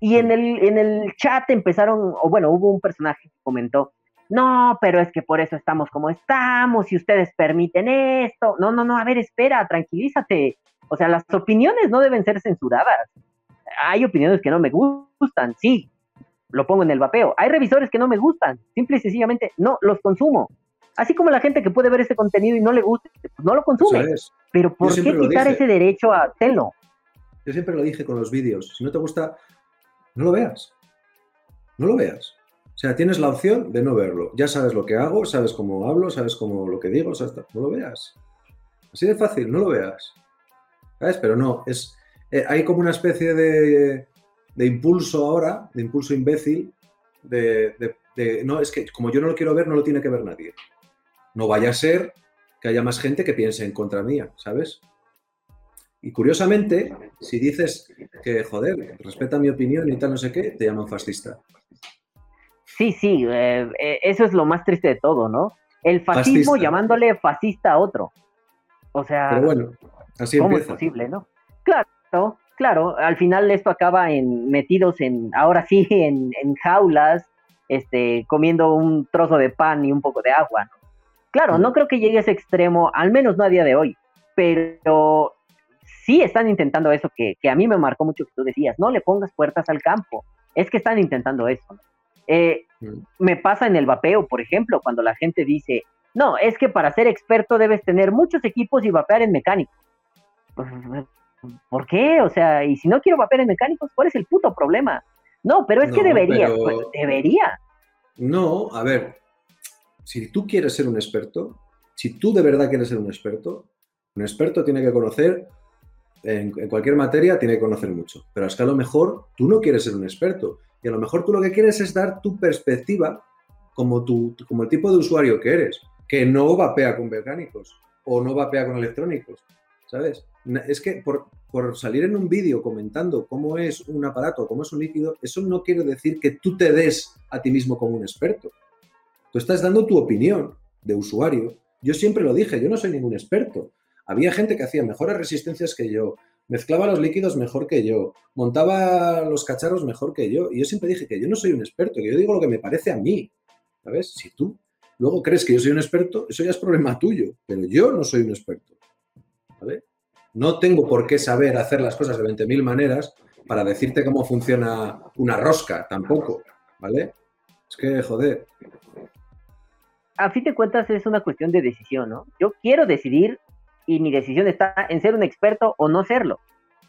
Y en el, en el chat empezaron, o bueno, hubo un personaje que comentó, no, pero es que por eso estamos como estamos, y ustedes permiten esto. No, no, no, a ver, espera, tranquilízate. O sea, las opiniones no deben ser censuradas. Hay opiniones que no me gustan, sí, lo pongo en el vapeo. Hay revisores que no me gustan, simple y sencillamente no los consumo. Así como la gente que puede ver ese contenido y no le gusta, pues no lo consume. Pero ¿por qué quitar ese derecho a hacerlo? Yo siempre lo dije con los vídeos. Si no te gusta, no lo veas. No lo veas. O sea, tienes la opción de no verlo. Ya sabes lo que hago, sabes cómo hablo, sabes cómo lo que digo, sabes no lo veas. Así de fácil, no lo veas. ¿Sabes? Pero no, es. eh, hay como una especie de, de impulso ahora, de impulso imbécil, de- de, no, es que como yo no lo quiero ver, no lo tiene que ver nadie. No vaya a ser que haya más gente que piense en contra mía, ¿sabes? Y curiosamente, si dices que, joder, respeta mi opinión y tal, no sé qué, te llaman fascista. Sí, sí, eh, eh, eso es lo más triste de todo, ¿no? El fascismo Fascista. llamándole fascista a otro. O sea, Pero bueno, así ¿cómo es posible, no? Claro, claro, al final esto acaba en metidos en, ahora sí, en, en jaulas, este, comiendo un trozo de pan y un poco de agua, ¿no? Claro, no creo que llegue a ese extremo, al menos no a día de hoy, pero sí están intentando eso que, que a mí me marcó mucho que tú decías, no le pongas puertas al campo, es que están intentando eso. ¿no? Eh, Mm. Me pasa en el vapeo, por ejemplo, cuando la gente dice, no, es que para ser experto debes tener muchos equipos y vapear en mecánico. Pues, ¿Por qué? O sea, y si no quiero vapear en mecánicos, ¿cuál es el puto problema? No, pero es que debería, pero- pues, debería. No, a ver, si tú quieres ser un experto, si tú de verdad quieres ser un experto, un experto tiene que conocer, en, en cualquier materia tiene que conocer mucho, pero es que a lo mejor tú no quieres ser un experto y a lo mejor tú lo que quieres es dar tu perspectiva como, como el tipo de usuario que eres, que no vapea con mecánicos o no vapea con electrónicos, ¿sabes? Es que por, por salir en un vídeo comentando cómo es un aparato, cómo es un líquido, eso no quiere decir que tú te des a ti mismo como un experto. Tú estás dando tu opinión de usuario. Yo siempre lo dije, yo no soy ningún experto. Había gente que hacía mejores resistencias que yo, mezclaba los líquidos mejor que yo, montaba los cacharros mejor que yo. Y yo siempre dije que yo no soy un experto, que yo digo lo que me parece a mí. ¿Sabes? Si tú luego crees que yo soy un experto, eso ya es problema tuyo, pero yo no soy un experto. ¿Vale? No tengo por qué saber hacer las cosas de 20.000 maneras para decirte cómo funciona una rosca, tampoco. ¿Vale? Es que, joder, A fin de cuentas es una cuestión de decisión, ¿no? Yo quiero decidir y mi decisión está en ser un experto o no serlo.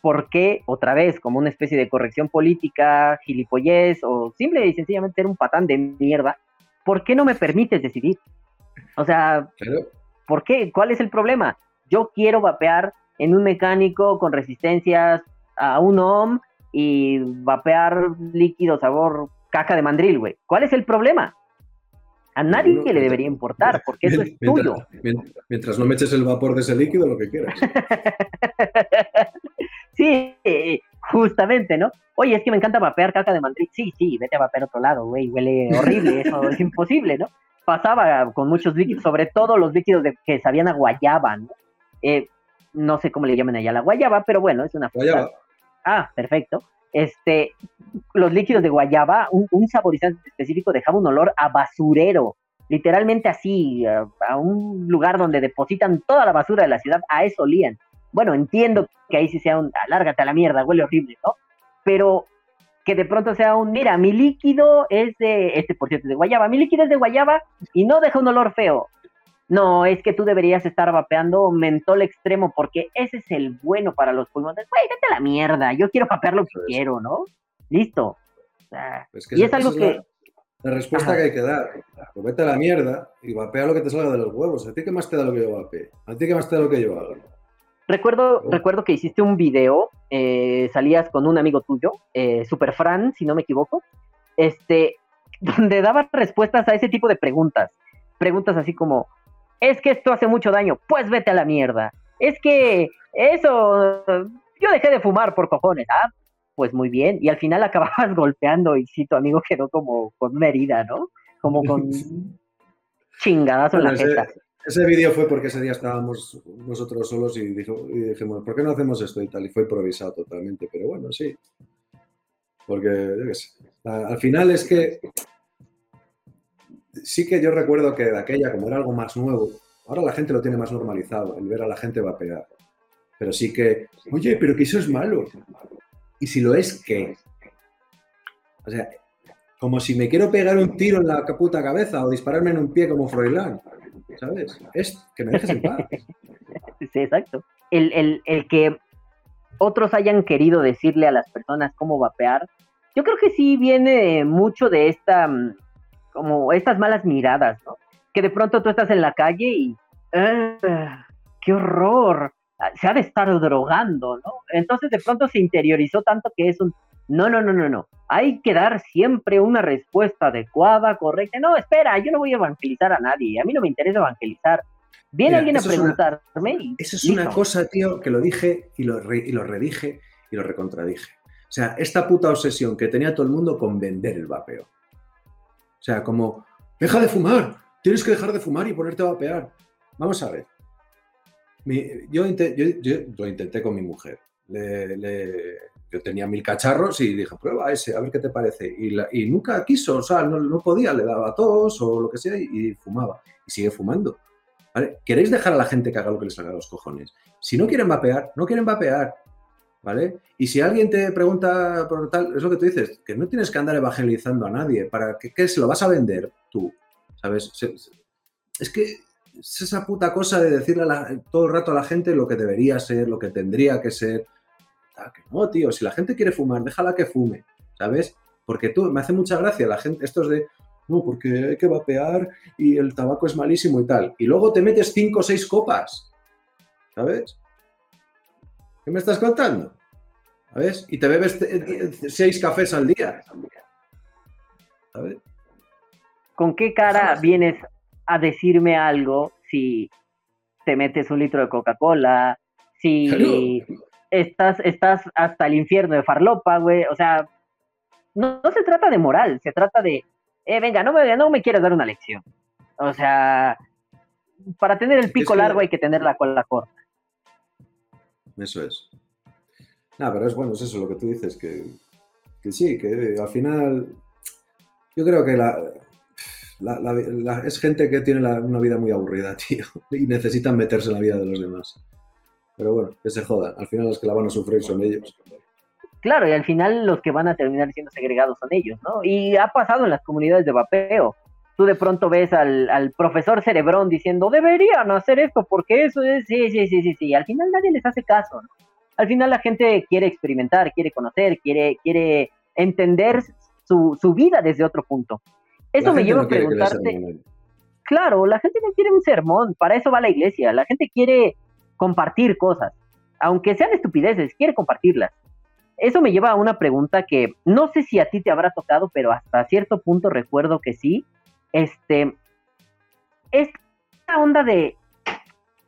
¿Por qué, otra vez, como una especie de corrección política, gilipollez o simple y sencillamente ser un patán de mierda? ¿Por qué no me permites decidir? O sea, claro. ¿Por qué? ¿Cuál es el problema? Yo quiero vapear en un mecánico con resistencias a un ohm y vapear líquido sabor caca de mandril, güey. ¿Cuál es el problema? A nadie Bueno, le debería importar, porque eso es Mientras- tuyo. mien- Mientras no me eches el vapor de ese líquido, lo que quieras. Sí, justamente, ¿no? Oye, es que me encanta vapear caca de mandril. Sí, sí, vete a vapear a otro lado, güey. Huele horrible, eso es imposible, ¿no? Pasaba con muchos líquidos, sobre todo los líquidos de, que sabían a guayaba, ¿no? Eh, no sé cómo le llaman allá la guayaba, pero bueno, es una fruta. Guayaba. Ah, perfecto. Este, los líquidos de guayaba, un, un saborizante específico dejaba un olor a basurero, literalmente así, a, un lugar donde depositan toda la basura de la ciudad, a eso olían. Bueno, entiendo que ahí sí sea un, alárgate a la mierda, huele horrible, ¿no? Pero que de pronto sea un, mira, mi líquido es de, este por cierto de guayaba, mi líquido es de guayaba y no deja un olor feo. No, es que tú deberías estar vapeando mentol extremo porque ese es el bueno para los pulmones. Güey, vete a la mierda, yo quiero vapear lo que quiero, ¿no? Listo. Es que y es algo que... la, la respuesta Ajá. que hay que dar. Pues vete a la mierda y vapea lo que te salga de los huevos. ¿A ti qué más te da lo que yo vapee? ¿A ti qué más te da lo que yo haga? Recuerdo, Oh. recuerdo que hiciste un video, eh, salías con un amigo tuyo, eh, Super Fran, si no me equivoco, este, donde dabas respuestas a ese tipo de preguntas. Preguntas así como, es que esto hace mucho daño, pues vete a la mierda. Es que eso, yo dejé de fumar por cojones. Ah, pues muy bien. Y al final acababas golpeando y sí, tu amigo quedó como con una herida, ¿no? Como con chingadazo en la Bueno, ese- jeta. Ese vídeo fue porque ese día estábamos nosotros solos y, dijo- y dijimos, ¿por qué no hacemos esto y tal? Y fue improvisado totalmente, pero bueno, sí. Porque, yo qué sé, al final es que sí que yo recuerdo que de aquella, como era algo más nuevo, ahora la gente lo tiene más normalizado, el ver a la gente vapear. Pero sí que, oye, pero que eso es malo. Y si lo es, ¿qué? O sea, como si me quiero pegar un tiro en la puta cabeza o dispararme en un pie como Froilán. ¿Sabes? Es que me dejes en paz. Sí, exacto. El, el, el que otros hayan querido decirle a las personas cómo vapear, yo creo que sí viene mucho de esta, mm, como estas malas miradas, ¿no? Que de pronto tú estás en la calle y, "Ah, ¡qué horror! Se ha de estar drogando, ¿no? Entonces de pronto se interiorizó tanto que es un, no, no, no, no, no. Hay que dar siempre una respuesta adecuada, correcta. No, espera, yo no voy a evangelizar a nadie. A mí no me interesa evangelizar. Viene Mira, alguien a eso es una- preguntarme y Eso es listo. una cosa, tío, que lo dije y lo, re- y lo redije y lo recontradije. O sea, esta puta obsesión que tenía todo el mundo con vender el vapeo. O sea, como, deja de fumar, tienes que dejar de fumar y ponerte a vapear. Vamos a ver. Yo, yo- lo intenté con mi mujer. Yo tenía mil cacharros y dije, prueba ese, a ver qué te parece. Y, nunca quiso, o sea, no, podía, le daba tos o lo que sea y, fumaba. Y sigue fumando. ¿Queréis dejar a la gente que haga lo que les salga a los cojones? Si no quieren vapear, no quieren vapear. ¿Vale? Y si alguien te pregunta por tal, es lo que tú dices, que no tienes que andar evangelizando a nadie. ¿Para qué, qué se lo vas a vender tú? ¿Sabes? Es que es esa puta cosa de decirle a todo el rato a la gente lo que debería ser, lo que tendría que ser. Ah, no, tío, si la gente quiere fumar, déjala que fume, ¿sabes? Porque tú, me hace mucha gracia la gente, estos de, no, porque hay que vapear y el tabaco es malísimo y tal. Y luego te metes cinco o seis copas, ¿sabes? ¿Qué me estás contando? ¿Sabes? Y te bebes eh, seis cafés al día. ¿Sabes? ¿Con qué cara vienes a decirme algo si te metes un litro de Coca-Cola, si estás, estás hasta el infierno de farlopa, güey? O sea, no, no se trata de moral, se trata de, eh, venga, no me, no me quieras dar una lección. O sea, para tener el pico largo hay que tener la cola corta. Eso es. Nada, pero es bueno, es eso lo que tú dices, que, que sí, que al final yo creo que la, la- es gente que tiene una vida muy aburrida, tío, y necesitan meterse en la vida de los demás. Pero bueno, que se jodan. Al final los que la van a sufrir son ellos. Claro, y al final los que van a terminar siendo segregados son ellos, ¿no? Y ha pasado en las comunidades de vapeo. Tú de pronto ves al, al profesor Cerebrón diciendo, deberían hacer esto porque eso es, sí, sí, sí, sí, sí. Al final nadie les hace caso, ¿no? Al final la gente quiere experimentar, quiere conocer, quiere, quiere entender su, su vida desde otro punto. Eso La me lleva no a preguntarte, claro, la gente no quiere un sermón, para eso va la iglesia, la gente quiere compartir cosas, aunque sean estupideces, quiere compartirlas. Eso me lleva a una pregunta que no sé si a ti te habrá tocado, pero hasta cierto punto recuerdo que sí. Este, esta onda de,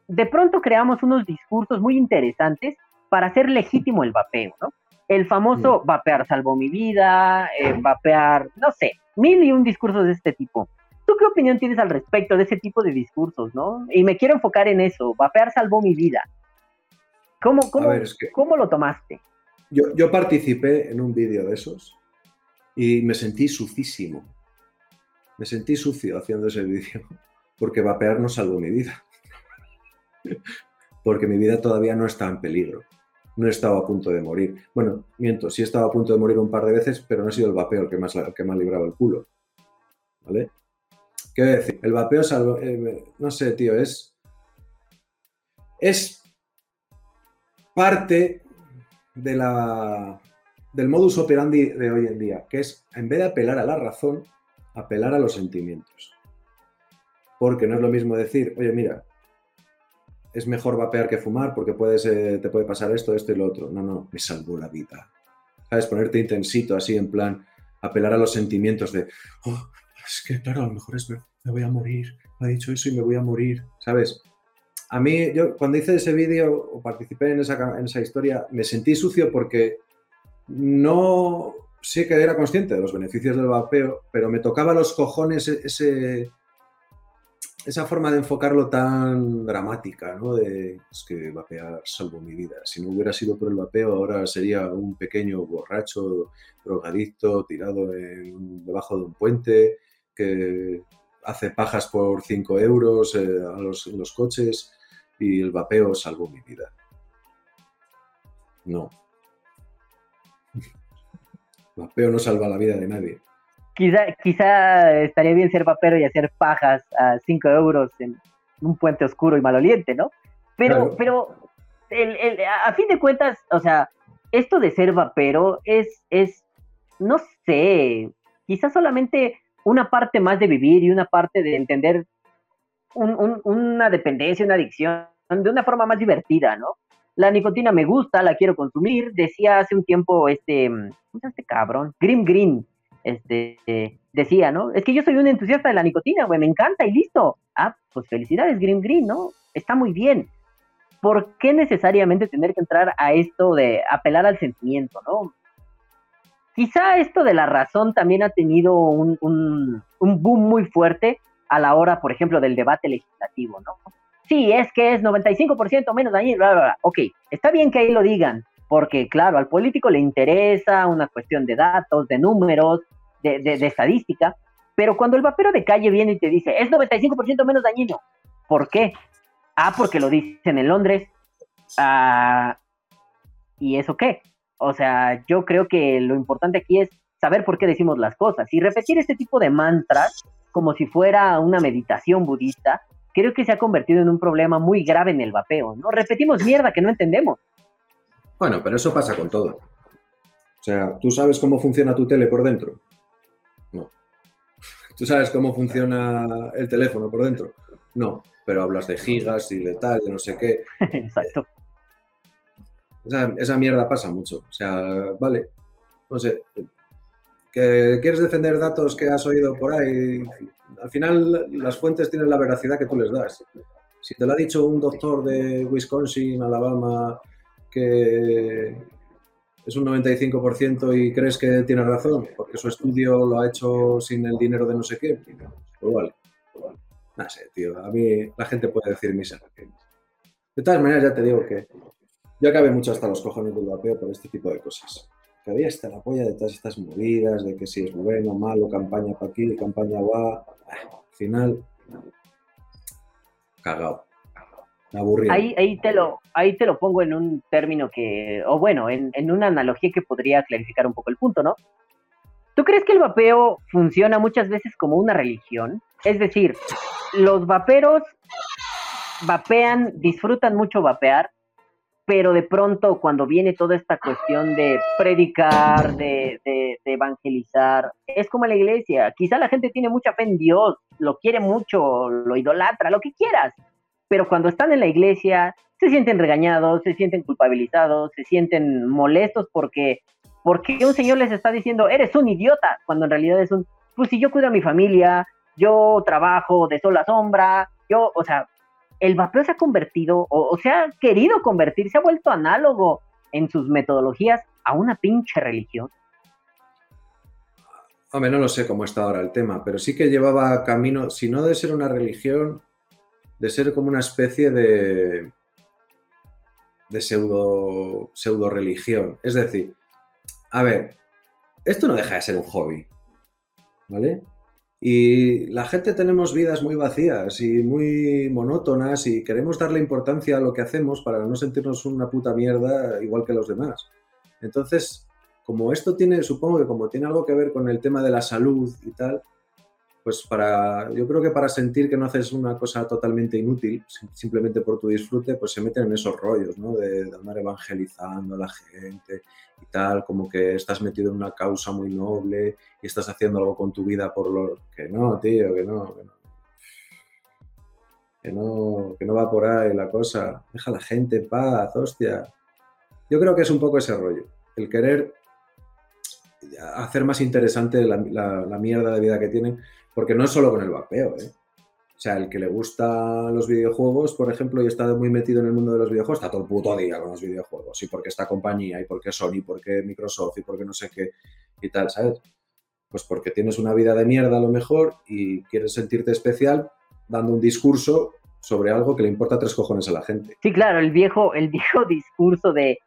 de pronto creamos unos discursos muy interesantes para hacer legítimo el vapeo, ¿no? El famoso vapear salvó mi vida, eh, vapear, no sé, mil y un discursos de este tipo. ¿Tú qué opinión tienes al respecto de ese tipo de discursos, no? Y me quiero enfocar en eso, vapear salvó mi vida. ¿Cómo, cómo, A ver, es que cómo lo tomaste? yo, yo participé en un vídeo de esos y me sentí sucísimo. Me sentí sucio haciendo ese vídeo porque vapear no salvó mi vida. Porque mi vida todavía no estaba en peligro. No estaba a punto de morir. Bueno, miento, sí estaba a punto de morir un par de veces, pero no ha sido el vapeo el que más, el que me ha librado el culo. ¿Vale? ¿Qué decir? El vapeo salvo. eh, no sé, tío, es. Es parte de la, del modus operandi de hoy en día, que es, en vez de apelar a la razón, apelar a los sentimientos. Porque no es lo mismo decir, oye, mira, es mejor vapear que fumar porque puedes, eh, te puede pasar esto, esto y lo otro. No, no, me salvó la vida. ¿Sabes? Ponerte intensito así, en plan, apelar a los sentimientos de, "Oh, es que claro, a lo mejor es me voy a morir, me ha dicho eso y me voy a morir, ¿sabes? A mí, yo cuando hice ese vídeo o participé en esa, en esa historia, me sentí sucio porque no sé que era consciente de los beneficios del vapeo, pero me tocaba los cojones e- ese, esa forma de enfocarlo tan dramática, ¿no? De, es que vapear salvó mi vida. Si no hubiera sido por el vapeo, ahora sería un pequeño borracho, drogadicto, tirado en- debajo de un puente, que hace pajas por 5 euros eh, a los, los coches y el vapeo salvó mi vida. No. Vapeo no salva la vida de nadie. Quizá, quizá estaría bien ser vapero y hacer pajas a 5 euros en un puente oscuro y maloliente, ¿no? Pero, Claro. pero el- el- a fin de cuentas, o sea, esto de ser vapero es, es, no sé, quizás solamente una parte más de vivir y una parte de entender un- un- una dependencia, una adicción de una forma más divertida, ¿no? La nicotina me gusta, la quiero consumir. Decía hace un tiempo este, ¿cómo este cabrón? Grim Green, este, decía, ¿no? Es que yo soy un entusiasta de la nicotina, güey, me encanta y listo. Ah, pues felicidades, Grim Green, ¿no? Está muy bien. ¿Por qué necesariamente tener que entrar a esto de apelar al sentimiento, ¿no? quizá esto de la razón también ha tenido un, un, un boom muy fuerte a la hora, por ejemplo, del debate legislativo, ¿no? Sí, es que es 95% menos dañino, bla, bla, bla. Ok, está bien que ahí lo digan, porque claro, al político le interesa una cuestión de datos, de números, de, estadística, pero cuando el vapero de calle viene y te dice, es 95% menos dañino, ¿por qué? Ah, porque lo dicen en Londres. Ah, ¿Y eso qué? O sea, yo creo que lo importante aquí es saber por qué decimos las cosas y repetir este tipo de mantras como si fuera una meditación budista, creo que se ha convertido en un problema muy grave en el vapeo, ¿no? Repetimos mierda que no entendemos. Bueno, pero eso pasa con todo. O sea, ¿tú sabes cómo funciona tu tele por dentro? No. ¿Tú sabes cómo funciona el teléfono por dentro? No. Pero hablas de gigas y de tal, de no sé qué. Exacto. Esa, esa mierda pasa mucho. O sea, vale. No sé. Que quieres defender datos que has oído por ahí. Al final, las fuentes tienen la veracidad que tú les das. Si te lo ha dicho un doctor de Wisconsin, Alabama, que es un 95% y crees que tiene razón, porque su estudio lo ha hecho sin el dinero de no sé qué, pues vale. No sé, tío, a mí la gente puede decir misa. De todas maneras, ya te digo que yo acabé mucho hasta los cojones del vapeo por este tipo de cosas. Había hasta la polla de todas estas movidas, de que si es bueno, malo, campaña para aquí, campaña va. Al final, cagado. Aburrido. Ahí, ahí, te lo, ahí te lo pongo en un término que, o bueno, en, en una analogía que podría clarificar un poco el punto, ¿no? ¿Tú crees que el vapeo funciona muchas veces como una religión? Es decir, los vaperos vapean, disfrutan mucho vapear, pero de pronto cuando viene toda esta cuestión de predicar, de, de, de, evangelizar, es como la iglesia. Quizá la gente tiene mucha fe en Dios, lo quiere mucho, lo idolatra, lo que quieras, pero cuando están en la iglesia se sienten regañados, se sienten culpabilizados, se sienten molestos porque, porque un señor les está diciendo, eres un idiota, cuando en realidad es un, pues si yo cuido a mi familia, yo trabajo de sol a sombra, yo, o sea, el vapeo se ha convertido, o, se ha querido convertir, se ha vuelto análogo en sus metodologías a una pinche religión. Hombre, no lo sé cómo está ahora el tema, pero sí que llevaba camino, si no de ser una religión, de ser como una especie de, de pseudo, pseudo religión. Es decir, a ver, esto no deja de ser un hobby, ¿vale? Y la gente tenemos vidas muy vacías y muy monótonas y queremos darle importancia a lo que hacemos para no sentirnos una puta mierda igual que los demás. Entonces, como esto tiene, supongo que como tiene algo que ver con el tema de la salud y tal, pues para, yo creo que para sentir que no haces una cosa totalmente inútil, simplemente por tu disfrute, pues se meten en esos rollos, ¿no? De, de, andar evangelizando a la gente y tal, como que estás metido en una causa muy noble y estás haciendo algo con tu vida por lo que no, tío, que no, que no. Que no, que no va por ahí la cosa. Deja a la gente en paz, hostia. Yo creo que es un poco ese rollo. El querer hacer más interesante la, la, la mierda de vida que tienen porque no es solo con el vapeo, ¿eh? O sea, el que le gusta los videojuegos, por ejemplo, y está muy metido en el mundo de los videojuegos, está todo el puto día con los videojuegos. Y porque esta compañía, y porque Sony, y porque Microsoft, y porque no sé qué, y tal, ¿sabes? Pues porque tienes una vida de mierda a lo mejor y quieres sentirte especial dando un discurso sobre algo que le importa tres cojones a la gente. Sí, claro, el viejo, el viejo discurso de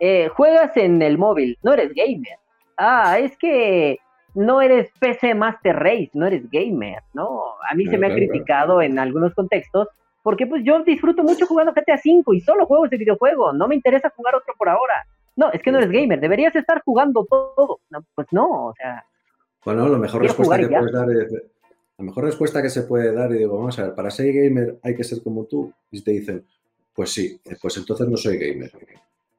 eh, juegas en el móvil, no eres gamer. Ah, es que no eres PC Master Race, no eres gamer, ¿no? A mí se me ha criticado claro. en algunos contextos porque pues yo disfruto mucho jugando GTA V y solo juego ese videojuego, no me interesa jugar otro por ahora. No, es que no eres gamer, deberías estar jugando todo. No, pues no, o sea. Bueno, la mejor respuesta que puedes dar es, la mejor respuesta que se puede dar y digo, vamos a ver, para ser gamer hay que ser como tú. Y te dicen, pues sí, pues entonces no soy gamer.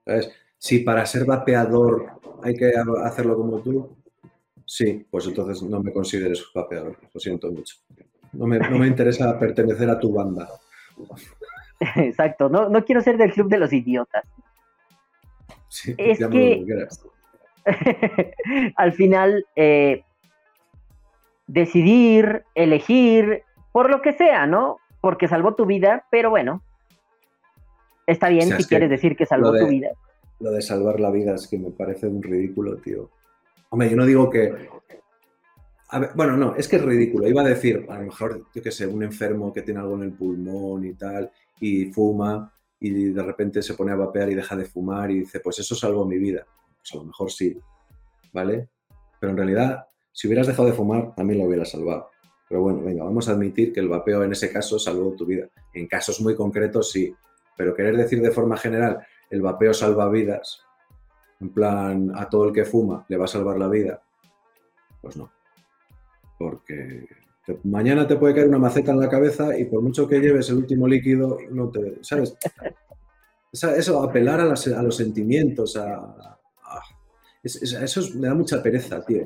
¿Sabes? Si para ser vapeador hay que hacerlo como tú, Sí, pues entonces no me consideres vapeador, lo siento mucho. No me, no me interesa pertenecer a tu banda. Exacto, no, no quiero ser del club de los idiotas. Sí, es que al final eh, decidir, elegir, por lo que sea, ¿no? Porque salvó tu vida, pero bueno, está bien o sea, si quieres decir que salvó de, tu vida. Lo de salvar la vida es que me parece un ridículo, tío. Hombre, yo no digo que. bueno, no, es que es ridículo. Iba a decir, a lo mejor, yo qué sé, un enfermo que tiene algo en el pulmón y tal, y fuma, y de repente se pone a vapear y deja de fumar y dice, pues eso salvó mi vida. Pues a lo mejor sí, ¿vale? Pero en realidad, si hubieras dejado de fumar, también lo hubieras salvado. Pero bueno, venga, vamos a admitir que el vapeo en ese caso salvó tu vida. En casos muy concretos sí, pero querer decir de forma general, el vapeo salva vidas, en plan, a todo el que fuma le va a salvar la vida, pues no. Porque mañana te puede caer una maceta en la cabeza y por mucho que lleves el último líquido, no te. ¿Sabes? Eso, apelar a, los sentimientos, a. a- es- es- eso es- me da mucha pereza, tío.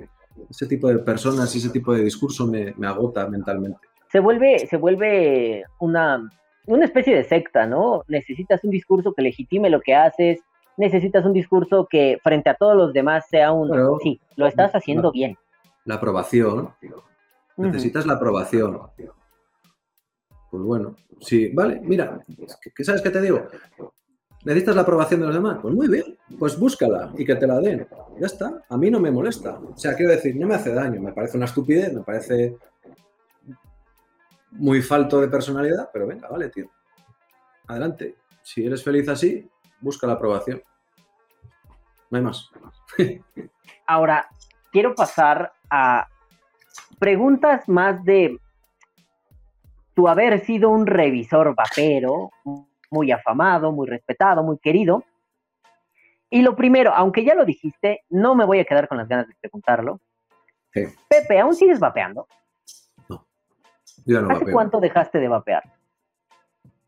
Ese tipo de personas y ese tipo de discurso me, me agota mentalmente. Se vuelve, se vuelve una, una especie de secta, ¿no? Necesitas un discurso que legitime lo que haces, necesitas un discurso que frente a todos los demás sea un, sí, lo estás haciendo bien. La aprobación, necesitas la aprobación. Pues bueno, sí, vale, mira, ¿qué- qué ¿sabes qué te digo? ¿Necesitas la aprobación de los demás? Pues muy bien, pues búscala y que te la den. Ya está, a mí no me molesta. O sea, quiero decir, no me hace daño, me parece una estupidez, me parece muy falto de personalidad, pero venga, vale, tío. Adelante. Si eres feliz así, busca la aprobación. No hay más. Ahora, quiero pasar a preguntas más de tu haber sido un revisor vapero, muy afamado, muy respetado, muy querido. Y lo primero, aunque ya lo dijiste, no me voy a quedar con las ganas de preguntarlo. Sí. Pepe, ¿aún sigues vapeando? Yo ya no ¿Hace vapeo. cuánto dejaste de vapear?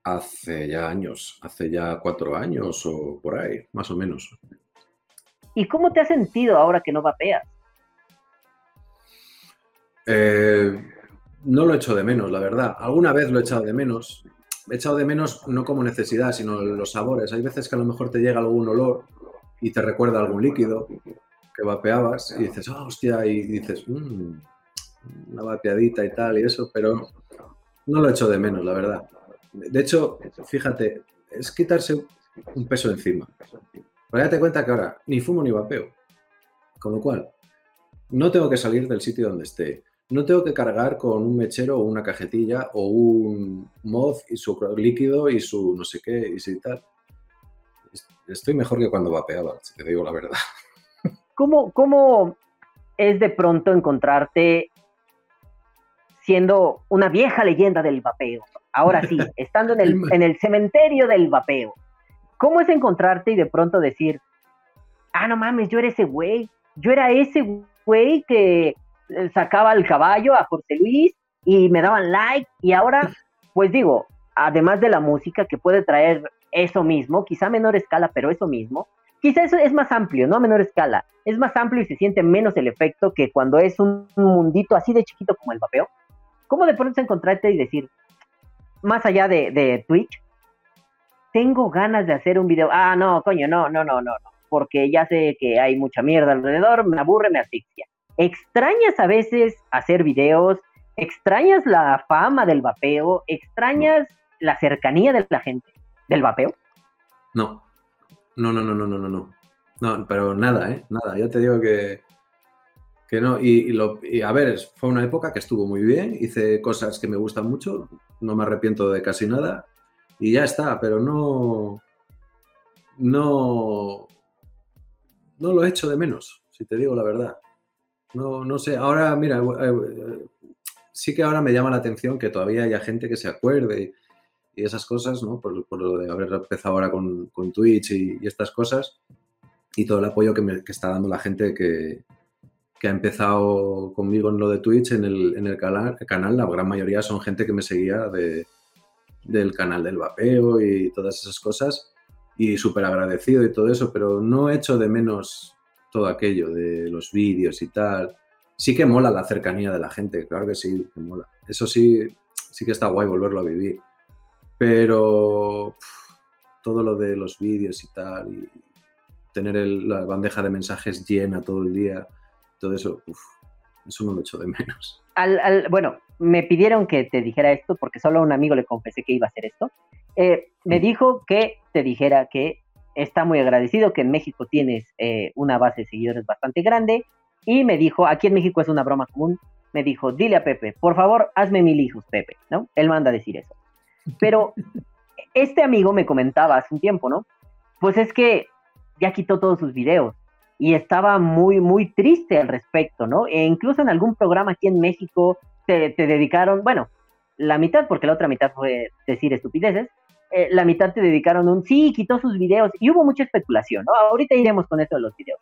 Hace ya años, hace ya cuatro años o por ahí, más o menos. ¿Y cómo te has sentido ahora que no vapeas? Eh, no lo echo de menos, la verdad. Alguna vez lo he echado de menos. He echado de menos no como necesidad, sino los sabores. Hay veces que a lo mejor te llega algún olor y te recuerda algún líquido que vapeabas y dices, ah, hostia, y dices, "Mm, una vapeadita y tal y eso, pero no lo echo de menos, la verdad. De hecho, fíjate, es quitarse un peso encima. Pero date cuenta que ahora ni fumo ni vapeo. Con lo cual, no tengo que salir del sitio donde esté. No tengo que cargar con un mechero o una cajetilla o un mod y su líquido y su no sé qué y si tal. Estoy mejor que cuando vapeaba, te digo la verdad. ¿Cómo, ¿Cómo es de pronto encontrarte siendo una vieja leyenda del vapeo? Ahora sí, estando en el, en el cementerio del vapeo. ¿Cómo es encontrarte y de pronto decir, ah, no mames, yo era ese güey, yo era ese güey que eh, sacaba al caballo a José Luis y me daban like y ahora, pues digo, además de la música que puede traer eso mismo, quizá a menor escala, pero eso mismo, quizá eso es más amplio, no a menor escala, es más amplio y se siente menos el efecto que cuando es un mundito así de chiquito como el vapeo. ¿Cómo de pronto encontrarte y decir, más allá de, Twitch, tengo ganas de hacer un video? Ah, no, coño, no, no, no, no, no, porque ya sé que hay mucha mierda alrededor, me aburre, me asfixia. ¿Extrañas a veces hacer videos? ¿Extrañas la fama del vapeo? ¿Extrañas la cercanía de la gente del vapeo? No. No, no, no, no, no, no, no. No, pero nada, ¿eh? Nada. Ya te digo que, que no. Y, lo, y a ver, fue una época que estuvo muy bien. Hice cosas que me gustan mucho. No me arrepiento de casi nada. Y ya está, pero no. No. No lo echo de menos, si te digo la verdad. No, no sé. Ahora, mira, eh, eh, sí que ahora me llama la atención que todavía haya gente que se acuerde y esas cosas, ¿no? Por, lo de haber empezado ahora con, con Twitch y, y, estas cosas y todo el apoyo que, me, que está dando la gente que, que, ha empezado conmigo en lo de Twitch, en el, en el canal, la gran mayoría son gente que me seguía de, del canal del vapeo y todas esas cosas y súper agradecido y todo eso, pero no echo de menos todo aquello de los vídeos y tal. Sí que mola la cercanía de la gente, claro que sí, que mola. Eso sí, sí que está guay volverlo a vivir pero todo lo de los vídeos y tal, y tener el, la bandeja de mensajes llena todo el día, todo eso, uf, eso no lo echo de menos. Al, al, bueno, me pidieron que te dijera esto porque solo a un amigo le confesé que iba a hacer esto. Eh, me dijo que te dijera que está muy agradecido, que en México tienes eh, una base de seguidores bastante grande, y me dijo, aquí en México es una broma común, me dijo, dile a Pepe, por favor, hazme mil hijos, Pepe, ¿no? Él manda a decir eso. Pero este amigo me comentaba hace un tiempo, ¿no? Pues es que ya quitó todos sus videos y estaba muy, muy triste al respecto, ¿no? E incluso en algún programa aquí en México te, te dedicaron, bueno, la mitad, porque la otra mitad fue decir estupideces, eh, la mitad te dedicaron un sí, quitó sus videos y hubo mucha especulación, ¿no? Ahorita iremos con esto de los videos.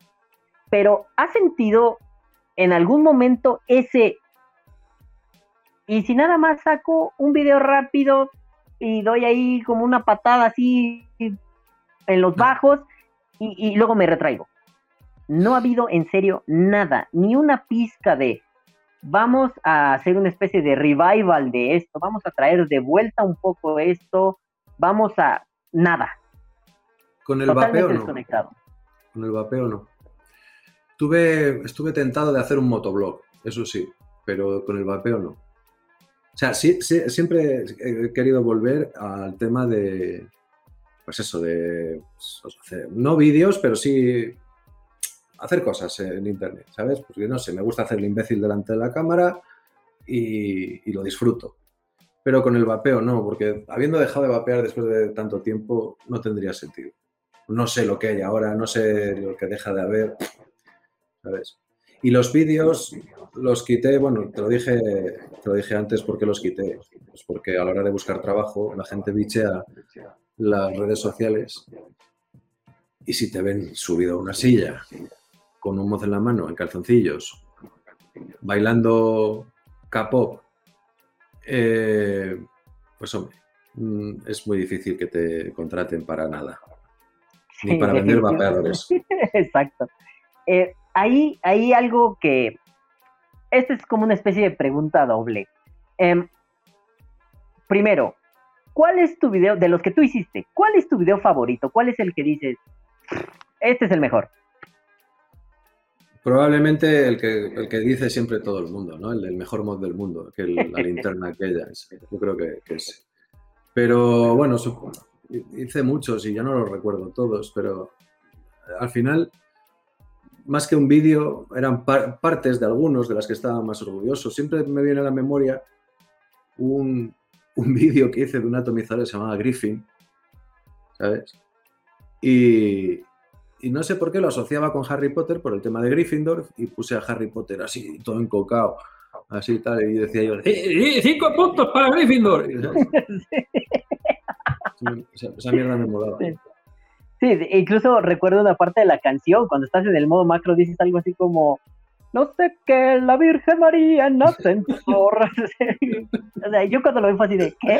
Pero ¿has sentido en algún momento ese... Y si nada más saco un video rápido y doy ahí como una patada así en los bajos y, y luego me retraigo. No ha habido en serio nada, ni una pizca de vamos a hacer una especie de revival de esto, vamos a traer de vuelta un poco esto, vamos a nada. Con el Totalmente vapeo no. desconectado. Con el vapeo no. Tuve, estuve tentado de hacer un motoblog, eso sí, pero con el vapeo no. O sea, sí, sí, siempre he querido volver al tema de, pues eso, de pues, no vídeos, pero sí hacer cosas en internet, ¿sabes? Porque no sé, me gusta hacer el imbécil delante de la cámara y, lo disfruto. Pero con el vapeo no, porque habiendo dejado de vapear después de tanto tiempo, no tendría sentido. No sé lo que hay ahora, no sé lo que deja de haber, ¿sabes? Y los vídeos los quité, bueno, te lo dije, te lo dije antes porque los quité. Pues porque a la hora de buscar trabajo, la gente bichea las redes sociales y si te ven subido a una silla con un mozo en la mano, en calzoncillos, bailando K-pop, eh, pues hombre, mm, es muy difícil que te contraten para nada. Ni Sí, para vender vapeadores. Exacto. Eh, hay, hay algo que. Esta es como una especie de pregunta doble. Em, primero, ¿cuál es tu video, de los que tú hiciste, cuál es tu video favorito? ¿Cuál es el que dices, este es el mejor? Probablemente el que, el que dice siempre todo el mundo, ¿no? El mejor mod del mundo, que el- la linterna aquella. es- Yo creo que, es. Pero bueno, su- hice muchos y ya no los recuerdo todos, pero al final, más que un vídeo, eran par- partes de algunos de las que estaba más orgulloso. Siempre me viene a la memoria un, un vídeo que hice de un atomizador que se llamaba Griffin, ¿sabes? Y, y no sé por qué lo asociaba con Harry Potter por el tema de Gryffindor y puse a Harry Potter así, todo encocado, así tal, y decía yo, "Sí, sí, cinco puntos para Gryffindor. Esa, esa mierda me molaba. Sí. Incluso recuerdo una parte de la canción, cuando estás en el modo macro dices algo así como, no sé qué, la Virgen María en ascensor. o sea, yo cuando lo vi fue así de, ¿qué?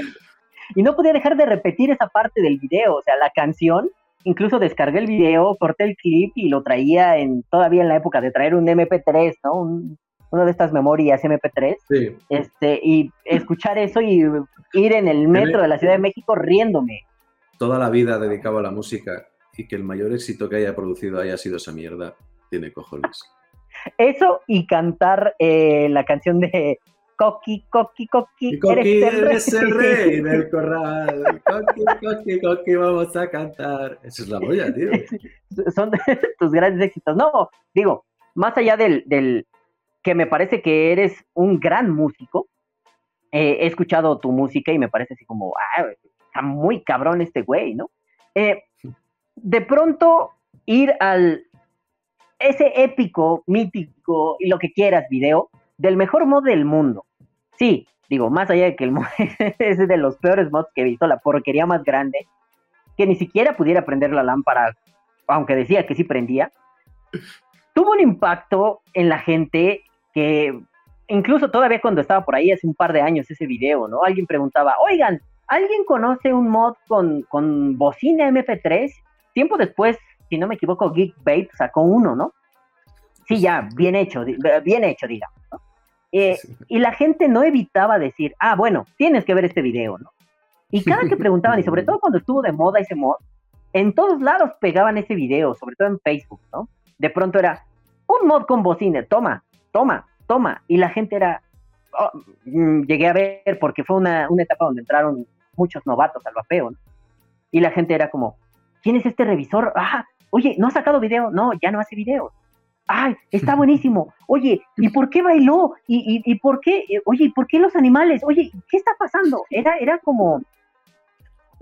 Y no podía dejar de repetir esa parte del video, o sea, la canción, incluso descargué el video, corté el clip y lo traía en todavía en la época de traer un MP3, ¿no? Un, una de estas memorias MP3, Sí, este, y escuchar eso y ir en el metro de la Ciudad de México riéndome. toda la vida dedicado a la música y que el mayor éxito que haya producido haya sido esa mierda, tiene cojones. Eso y cantar eh, la canción de Coqui, Coqui, Coqui, Coqui, eres el rey. eres el rey del corral. Coqui, Coqui, Coqui, vamos a cantar. Esa es la polla, tío. Son tus grandes éxitos. No, digo, más allá del, del que me parece que eres un gran músico, eh, he escuchado tu música y me parece así como, ah, está muy cabrón este güey, ¿no? Eh, de pronto ir al ese épico, mítico y lo que quieras video del mejor mod del mundo. Sí, digo, más allá de que el mod es de los peores mods que he visto, la porquería más grande, que ni siquiera pudiera prender la lámpara, aunque decía que sí prendía, tuvo un impacto en la gente que incluso todavía cuando estaba por ahí hace un par de años ese video, ¿no? Alguien preguntaba, oigan, ¿alguien conoce un mod con, con bocina MP3? Tiempo después, si no me equivoco, Geekbait sacó uno, ¿no? Sí, ya, bien hecho, bien hecho, digamos, Eh, y la gente no evitaba decir, ah, bueno, tienes que ver este video, ¿no? Y cada que preguntaban, y sobre todo cuando estuvo de moda ese mod, en todos lados pegaban ese video, sobre todo en Facebook, ¿no? De pronto era, un mod con bocina, toma, toma, toma. Y la gente era, oh, mm, llegué a ver porque fue una, una etapa donde entraron muchos novatos al vapeo, ¿no? Y la gente era como, ¿quién es este revisor? Ah, oye, ¿no ha sacado video? No, ya no hace video. Ay, está buenísimo. Oye, ¿y por qué bailó? ¿Y, y, y por qué? Oye, ¿y por qué los animales? Oye, ¿qué está pasando? Era, era como,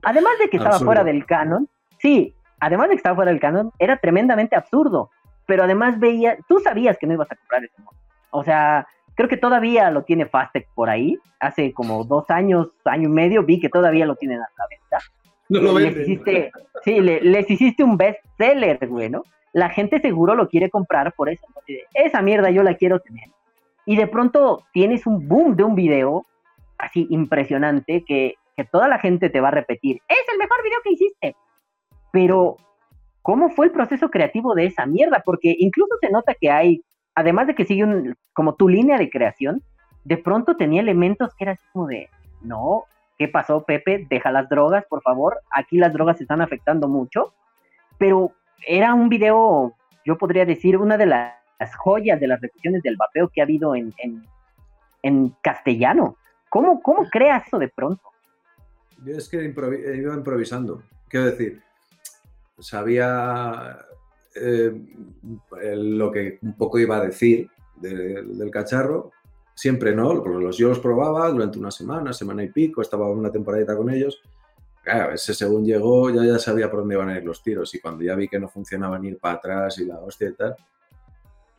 además de que estaba Absurdo. fuera del canon, sí, además de que estaba fuera del canon, era tremendamente absurdo. Pero además veía, tú sabías que no ibas a comprar ese mono. O sea, creo que todavía lo tiene Fastec por ahí. Hace como dos años, año y medio, vi que todavía lo tienen a la venta. No lo les venden. hiciste, sí, le- les hiciste un best seller, güey, ¿no? La gente seguro lo quiere comprar por eso. Esa mierda yo la quiero tener. Y de pronto tienes un boom de un video así impresionante que, que toda la gente te va a repetir. Es el mejor video que hiciste. Pero, ¿cómo fue el proceso creativo de esa mierda? Porque incluso se nota que hay, además de que sigue como tu línea de creación, de pronto tenía elementos que era así como de, no, ¿qué pasó, Pepe? Deja las drogas, por favor. Aquí las drogas están afectando mucho. Pero era un video, yo podría decir, una de las joyas de las repeticiones del vapeo que ha habido en, en, en castellano. ¿Cómo, ¿Cómo creas eso de pronto? Yo es que iba improvisando. Quiero decir, sabía eh, lo que un poco iba a decir de- del cacharro. Siempre no, los, yo los probaba durante una semana, semana y pico, estaba una temporadita con ellos. Claro, ese según llegó ya, ya sabía por dónde iban a ir los tiros y cuando ya vi que no funcionaban ir para atrás y la hostia y tal,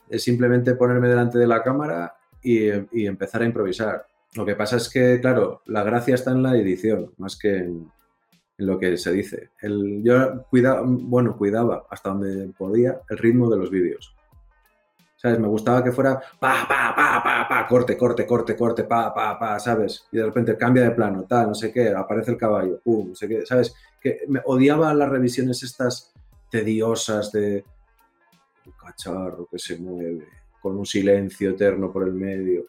es simplemente ponerme delante de la cámara y, y empezar a improvisar. Lo que pasa es que, claro, la gracia está en la edición, más que en, en lo que se dice. El, yo cuida, bueno, cuidaba hasta donde podía el ritmo de los vídeos. Me gustaba que fuera pa, pa, pa, pa, pa, corte, corte, corte, corte, pa, pa, pa, ¿sabes? Y de repente cambia de plano, tal, no sé qué, aparece el caballo, pum, no sé qué, ¿sabes? Que me odiaba las revisiones estas tediosas de un cacharro que se mueve, con un silencio eterno por el medio.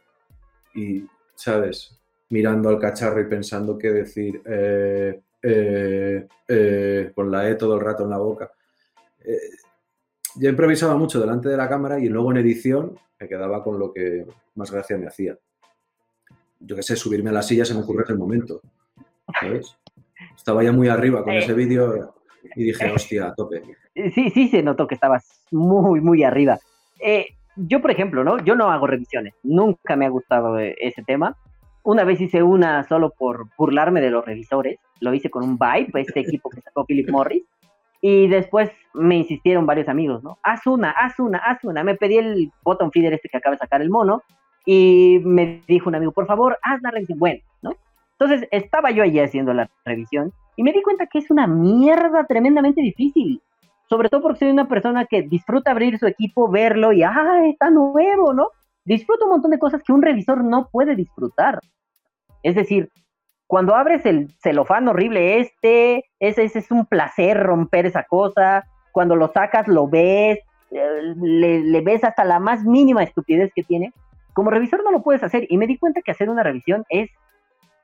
Y, ¿sabes? Mirando al cacharro y pensando qué decir, eh, eh, eh, con la E todo el rato en la boca. Yo improvisaba mucho delante de la cámara y luego en edición me quedaba con lo que más gracia me hacía. Yo qué sé, subirme a la silla se me ocurrió en el momento. ¿Sabes? Estaba ya muy arriba con Eh. ese vídeo y dije, hostia, a tope. Sí, sí se notó que estabas muy, muy arriba. Eh, yo, por ejemplo, ¿no? Yo no hago revisiones. Nunca me ha gustado eh, ese tema. Una vez hice una solo por burlarme de los revisores. Lo hice con un Vibe, este equipo que sacó Philip Morris. Y después me insistieron varios amigos, ¿no? Haz una, haz una, haz una. Me pedí el bottom feeder este que acaba de sacar el mono. Y me dijo un amigo, por favor, haz la revisión. Bueno, ¿no? Entonces estaba yo allí haciendo la revisión y me di cuenta que es una mierda tremendamente difícil. Sobre todo porque soy una persona que disfruta abrir su equipo, verlo y, ah, está nuevo, ¿no? Disfruto un montón de cosas que un revisor no puede disfrutar. Es decir, cuando abres el celofán horrible este, ese, es un placer romper esa cosa. Cuando lo sacas, lo ves, eh, le, ves hasta la más mínima estupidez que tiene. Como revisor no lo puedes hacer y me di cuenta que hacer una revisión es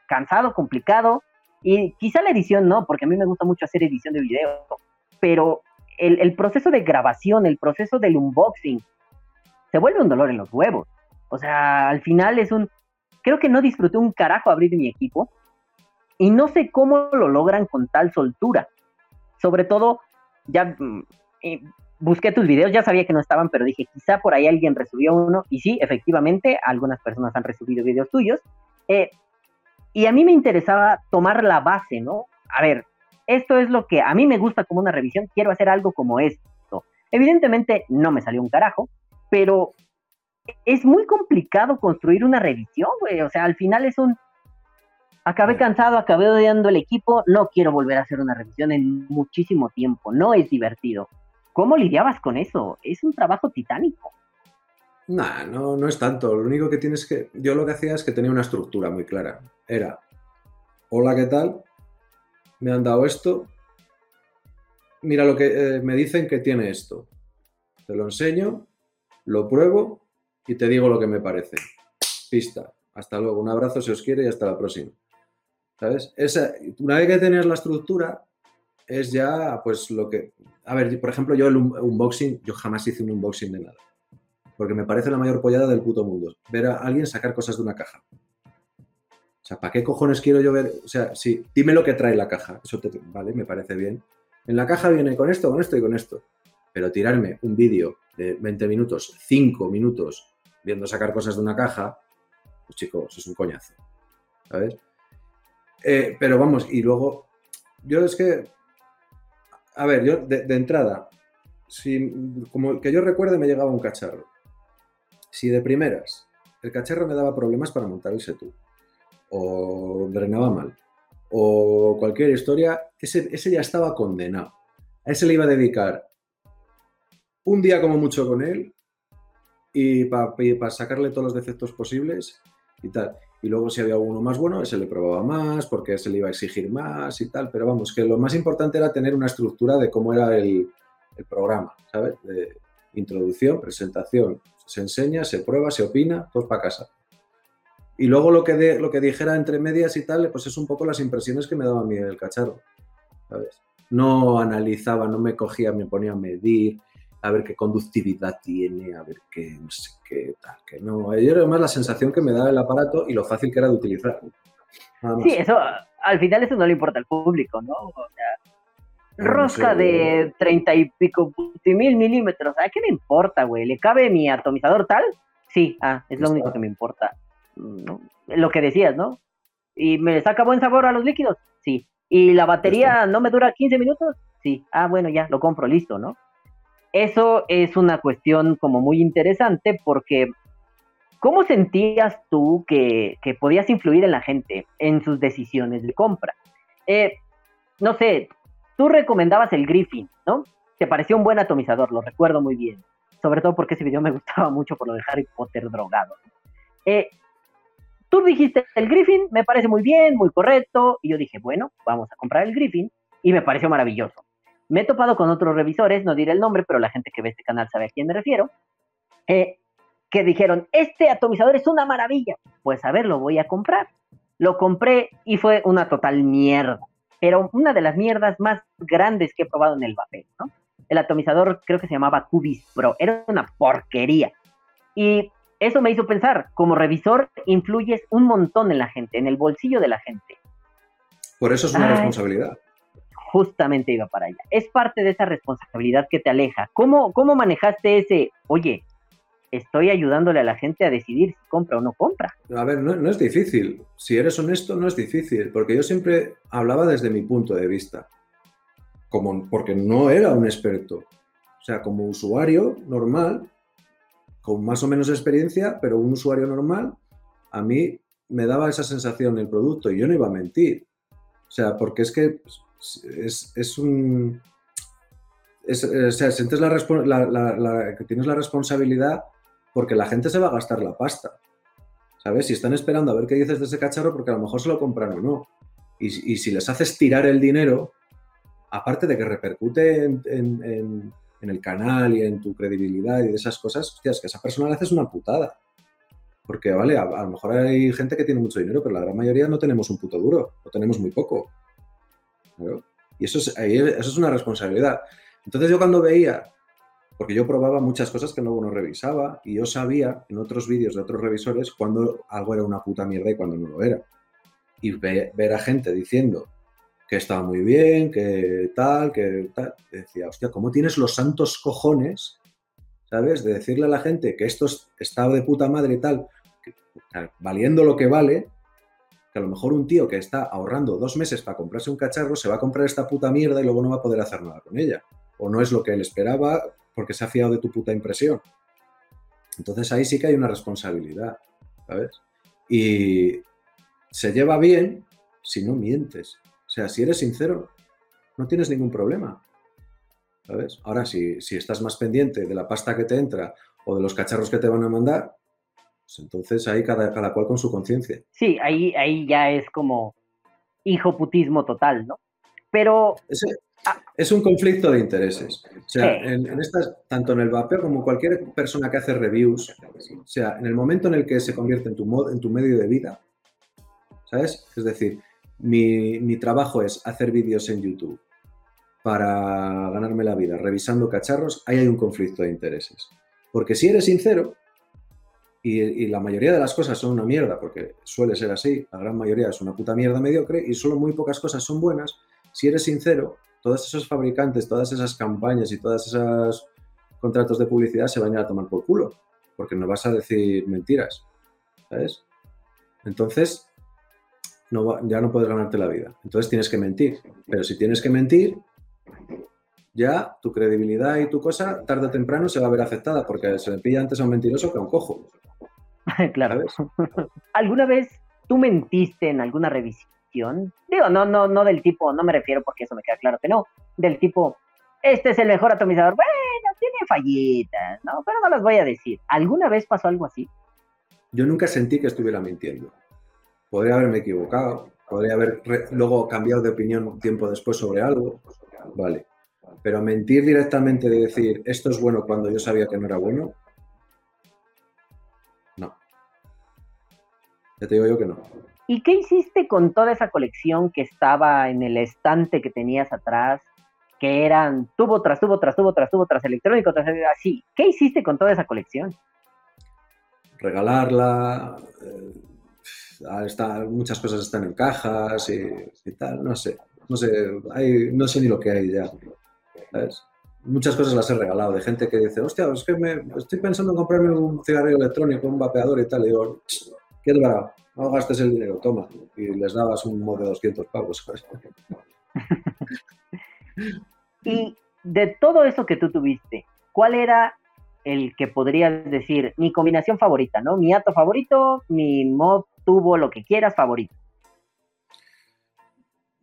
cansado, complicado y quizá la edición no, porque a mí me gusta mucho hacer edición de video, pero el proceso de grabación, el proceso del unboxing, se vuelve un dolor en los huevos. O sea, al final es un... Creo que no disfruté un carajo abrir mi equipo y no sé cómo lo logran con tal soltura. Sobre todo, ya mm, busqué tus videos, ya sabía que no estaban, pero dije, quizá por ahí alguien resubió uno. Y sí, efectivamente, algunas personas han resubido videos tuyos. Eh, y a mí me interesaba tomar la base, ¿no? A ver, esto es lo que a mí me gusta como una revisión, quiero hacer algo como esto. Evidentemente no me salió un carajo, pero es muy complicado construir una revisión, güey. O sea, al final es un... Acabé cansado, acabé odiando el equipo, no quiero volver a hacer una revisión en muchísimo tiempo, no es divertido. ¿Cómo lidiabas con eso? Es un trabajo titánico. Nah, no, no es tanto. Lo único que tienes que. Yo lo que hacía es que tenía una estructura muy clara. Era. Hola, ¿qué tal? Me han dado esto. Mira lo que eh, me dicen que tiene esto. Te lo enseño, lo pruebo y te digo lo que me parece. Pista. Hasta luego. Un abrazo si os quiere y hasta la próxima. ¿Sabes? Una vez que tienes la estructura, es ya pues lo que. A ver, por ejemplo, yo el un- unboxing, yo jamás hice un unboxing de nada porque me parece la mayor pollada del puto mundo. Ver a alguien sacar cosas de una caja. O sea, ¿para qué cojones quiero yo ver? O sea, sí, dime lo que trae la caja. Eso te, vale, me parece bien. En la caja viene con esto, con esto y con esto. Pero tirarme un vídeo de 20 minutos, 5 minutos viendo sacar cosas de una caja, pues chicos, es un coñazo. ¿Sabes? Eh, pero vamos, y luego, yo es que, a ver, yo de, entrada, si, como que yo recuerde, me llegaba un cacharro. Si de primeras el cacharro me daba problemas para montar el setup, o drenaba mal, o cualquier historia, ese, ese ya estaba condenado. A ese le iba a dedicar un día como mucho con él y para sacarle todos los defectos posibles y tal. Y luego si había uno más bueno, ese le probaba más, porque ese le iba a exigir más y tal. Pero vamos, que lo más importante era tener una estructura de cómo era el, el programa, ¿sabes? De introducción, presentación, se enseña, se prueba, se opina, todo para casa. Y luego lo que, de, lo que dijera entre medias y tal, pues es un poco las impresiones que me daba a mí el cacharro, ¿sabes? No analizaba, no me cogía, me ponía a medir, a ver qué conductividad tiene, a ver qué, no sé qué, tal, que no. Yo era más la sensación que me daba el aparato y lo fácil que era de utilizar. Sí, eso, al final eso no le importa al público, ¿no? O sea, No, no rosca sé, de treinta y pico mil milímetros, ¿a qué me importa, güey? ¿Le cabe mi atomizador tal? Sí, ah, es lo Está. único que me importa. ¿no? Lo que decías, ¿no? ¿Y me saca buen sabor a los líquidos? Sí. ¿Y la batería no me dura 15 minutos? Sí. Ah, bueno, ya, lo compro, listo, ¿no? Eso es una cuestión como muy interesante porque ¿cómo sentías tú que, podías influir en la gente en sus decisiones de compra? Eh, no sé, tú recomendabas el Griffin, ¿no? Te pareció un buen atomizador, lo recuerdo muy bien. Sobre todo porque ese video me gustaba mucho por lo de Harry Potter drogado. Eh, tú dijiste el Griffin, me parece muy bien, muy correcto. Y yo dije, bueno, vamos a comprar el Griffin. Y me pareció maravilloso. Me he topado con otros revisores, no diré el nombre, pero la gente que ve este canal sabe a quién me refiero. eh, que dijeron, este atomizador es una maravilla. Pues a ver, lo voy a comprar. Lo compré y fue una total mierda. Pero una de las mierdas más grandes que he probado en el papel, ¿no? El atomizador creo que se llamaba Cubis Pro. Era una porquería. Y eso me hizo pensar, como revisor influyes un montón en la gente, en el bolsillo de la gente. Por eso es una Ay. responsabilidad. Justamente iba para allá. Es parte de esa responsabilidad que te aleja. ¿Cómo, cómo manejaste ese, oye, estoy ayudándole a la gente a decidir si compra o no compra? A ver, no, es difícil. Si eres honesto, no es difícil, porque yo siempre hablaba desde mi punto de vista, como, porque no era un experto. O sea, como usuario normal, con más o menos experiencia, pero un usuario normal, a mí me daba esa sensación el producto y yo no iba a mentir. O sea, porque es que es, es un... es- o sea, sientes la, la- que tienes la responsabilidad porque la gente se va a gastar la pasta. ¿Sabes? Si están esperando a ver qué dices de ese cacharro, porque a lo mejor se lo compran o no. Y, y si les haces tirar el dinero, aparte de que repercute en, en- el canal y en tu credibilidad y de esas cosas, hostias, que a esa persona le haces una putada. Porque, vale, a, a lo mejor hay gente que tiene mucho dinero, pero la gran mayoría no tenemos un puto duro, o tenemos muy poco. Y eso es, eso es una responsabilidad. Entonces yo cuando veía, porque yo probaba muchas cosas que luego no revisaba, y yo sabía en otros vídeos de otros revisores cuando algo era una puta mierda y cuando no lo era. Y ve- ver a gente diciendo que estaba muy bien, que tal, que tal, decía, hostia, ¿cómo tienes los santos cojones, ¿sabes? De decirle a la gente que esto es- está de puta madre y tal, valiendo lo que vale, que a lo mejor un tío que está ahorrando dos meses para comprarse un cacharro se va a comprar esta puta mierda y luego no va a poder hacer nada con ella. O no es lo que él esperaba porque se ha fiado de tu puta impresión. Entonces ahí sí que hay una responsabilidad, ¿sabes? Y se lleva bien si no mientes. O sea, si eres sincero, no tienes ningún problema. ¿Sabes? Ahora, si, si estás más pendiente de la pasta que te entra o de los cacharros que te van a mandar, pues entonces ahí cada, cada cual con su conciencia. Sí, ahí, ahí ya es como hijo putismo total, ¿no? Pero Ese- es un conflicto de intereses. O sea, en estas, tanto en el vapeo como cualquier persona que hace reviews, o sea, en el momento en el que se convierte en tu, mod- en tu medio de vida, ¿sabes? Es decir, mi, mi trabajo es hacer vídeos en YouTube para ganarme la vida revisando cacharros, ahí hay un conflicto de intereses. Porque si eres sincero, y, la mayoría de las cosas son una mierda, porque suele ser así, la gran mayoría es una puta mierda mediocre y solo muy pocas cosas son buenas, si eres sincero, todos esos fabricantes, todas esas campañas y todas esas contratos de publicidad se van a ir a tomar por culo, porque no vas a decir mentiras, ¿sabes? Entonces, no ya no puedes ganarte la vida. Entonces tienes que mentir. Pero si tienes que mentir, ya tu credibilidad y tu cosa, tarde o temprano, se va a ver afectada, porque se le pilla antes a un mentiroso que a un cojo. claro. ¿Alguna vez tú mentiste en alguna revisión? Digo, no, no, no del tipo, no me refiero porque eso me queda claro que no, del tipo, este es el mejor atomizador. Bueno, tiene fallitas, ¿no? Pero no las voy a decir. ¿Alguna vez pasó algo así? Yo nunca sentí que estuviera mintiendo. Podría haberme equivocado, podría haber luego cambiado de opinión tiempo después sobre algo, vale. Pero mentir directamente de decir esto es bueno cuando yo sabía que no era bueno, no. Ya te digo yo que no. ¿Y qué hiciste con toda esa colección que estaba en el estante que tenías atrás? Que eran tubo tras tubo tras tubo tras tubo tras electrónico tras así. ¿Qué hiciste con toda esa colección? Regalarla, eh, ah, está- muchas cosas están en cajas y, y tal, no sé. No sé, no sé ni lo que hay ya. Muchas cosas las he regalado de gente que dice, hostia, es que me, estoy pensando en comprarme un cigarrillo electrónico, un vapeador y tal. Y digo, ¿qué barato? No gastes el dinero, toma. Y les dabas un mod de 200 pavos. Y de todo eso que tú tuviste, ¿cuál era el que podrías decir mi combinación favorita, ¿no? Mi ato favorito, mi mod tubo, lo que quieras, favorito.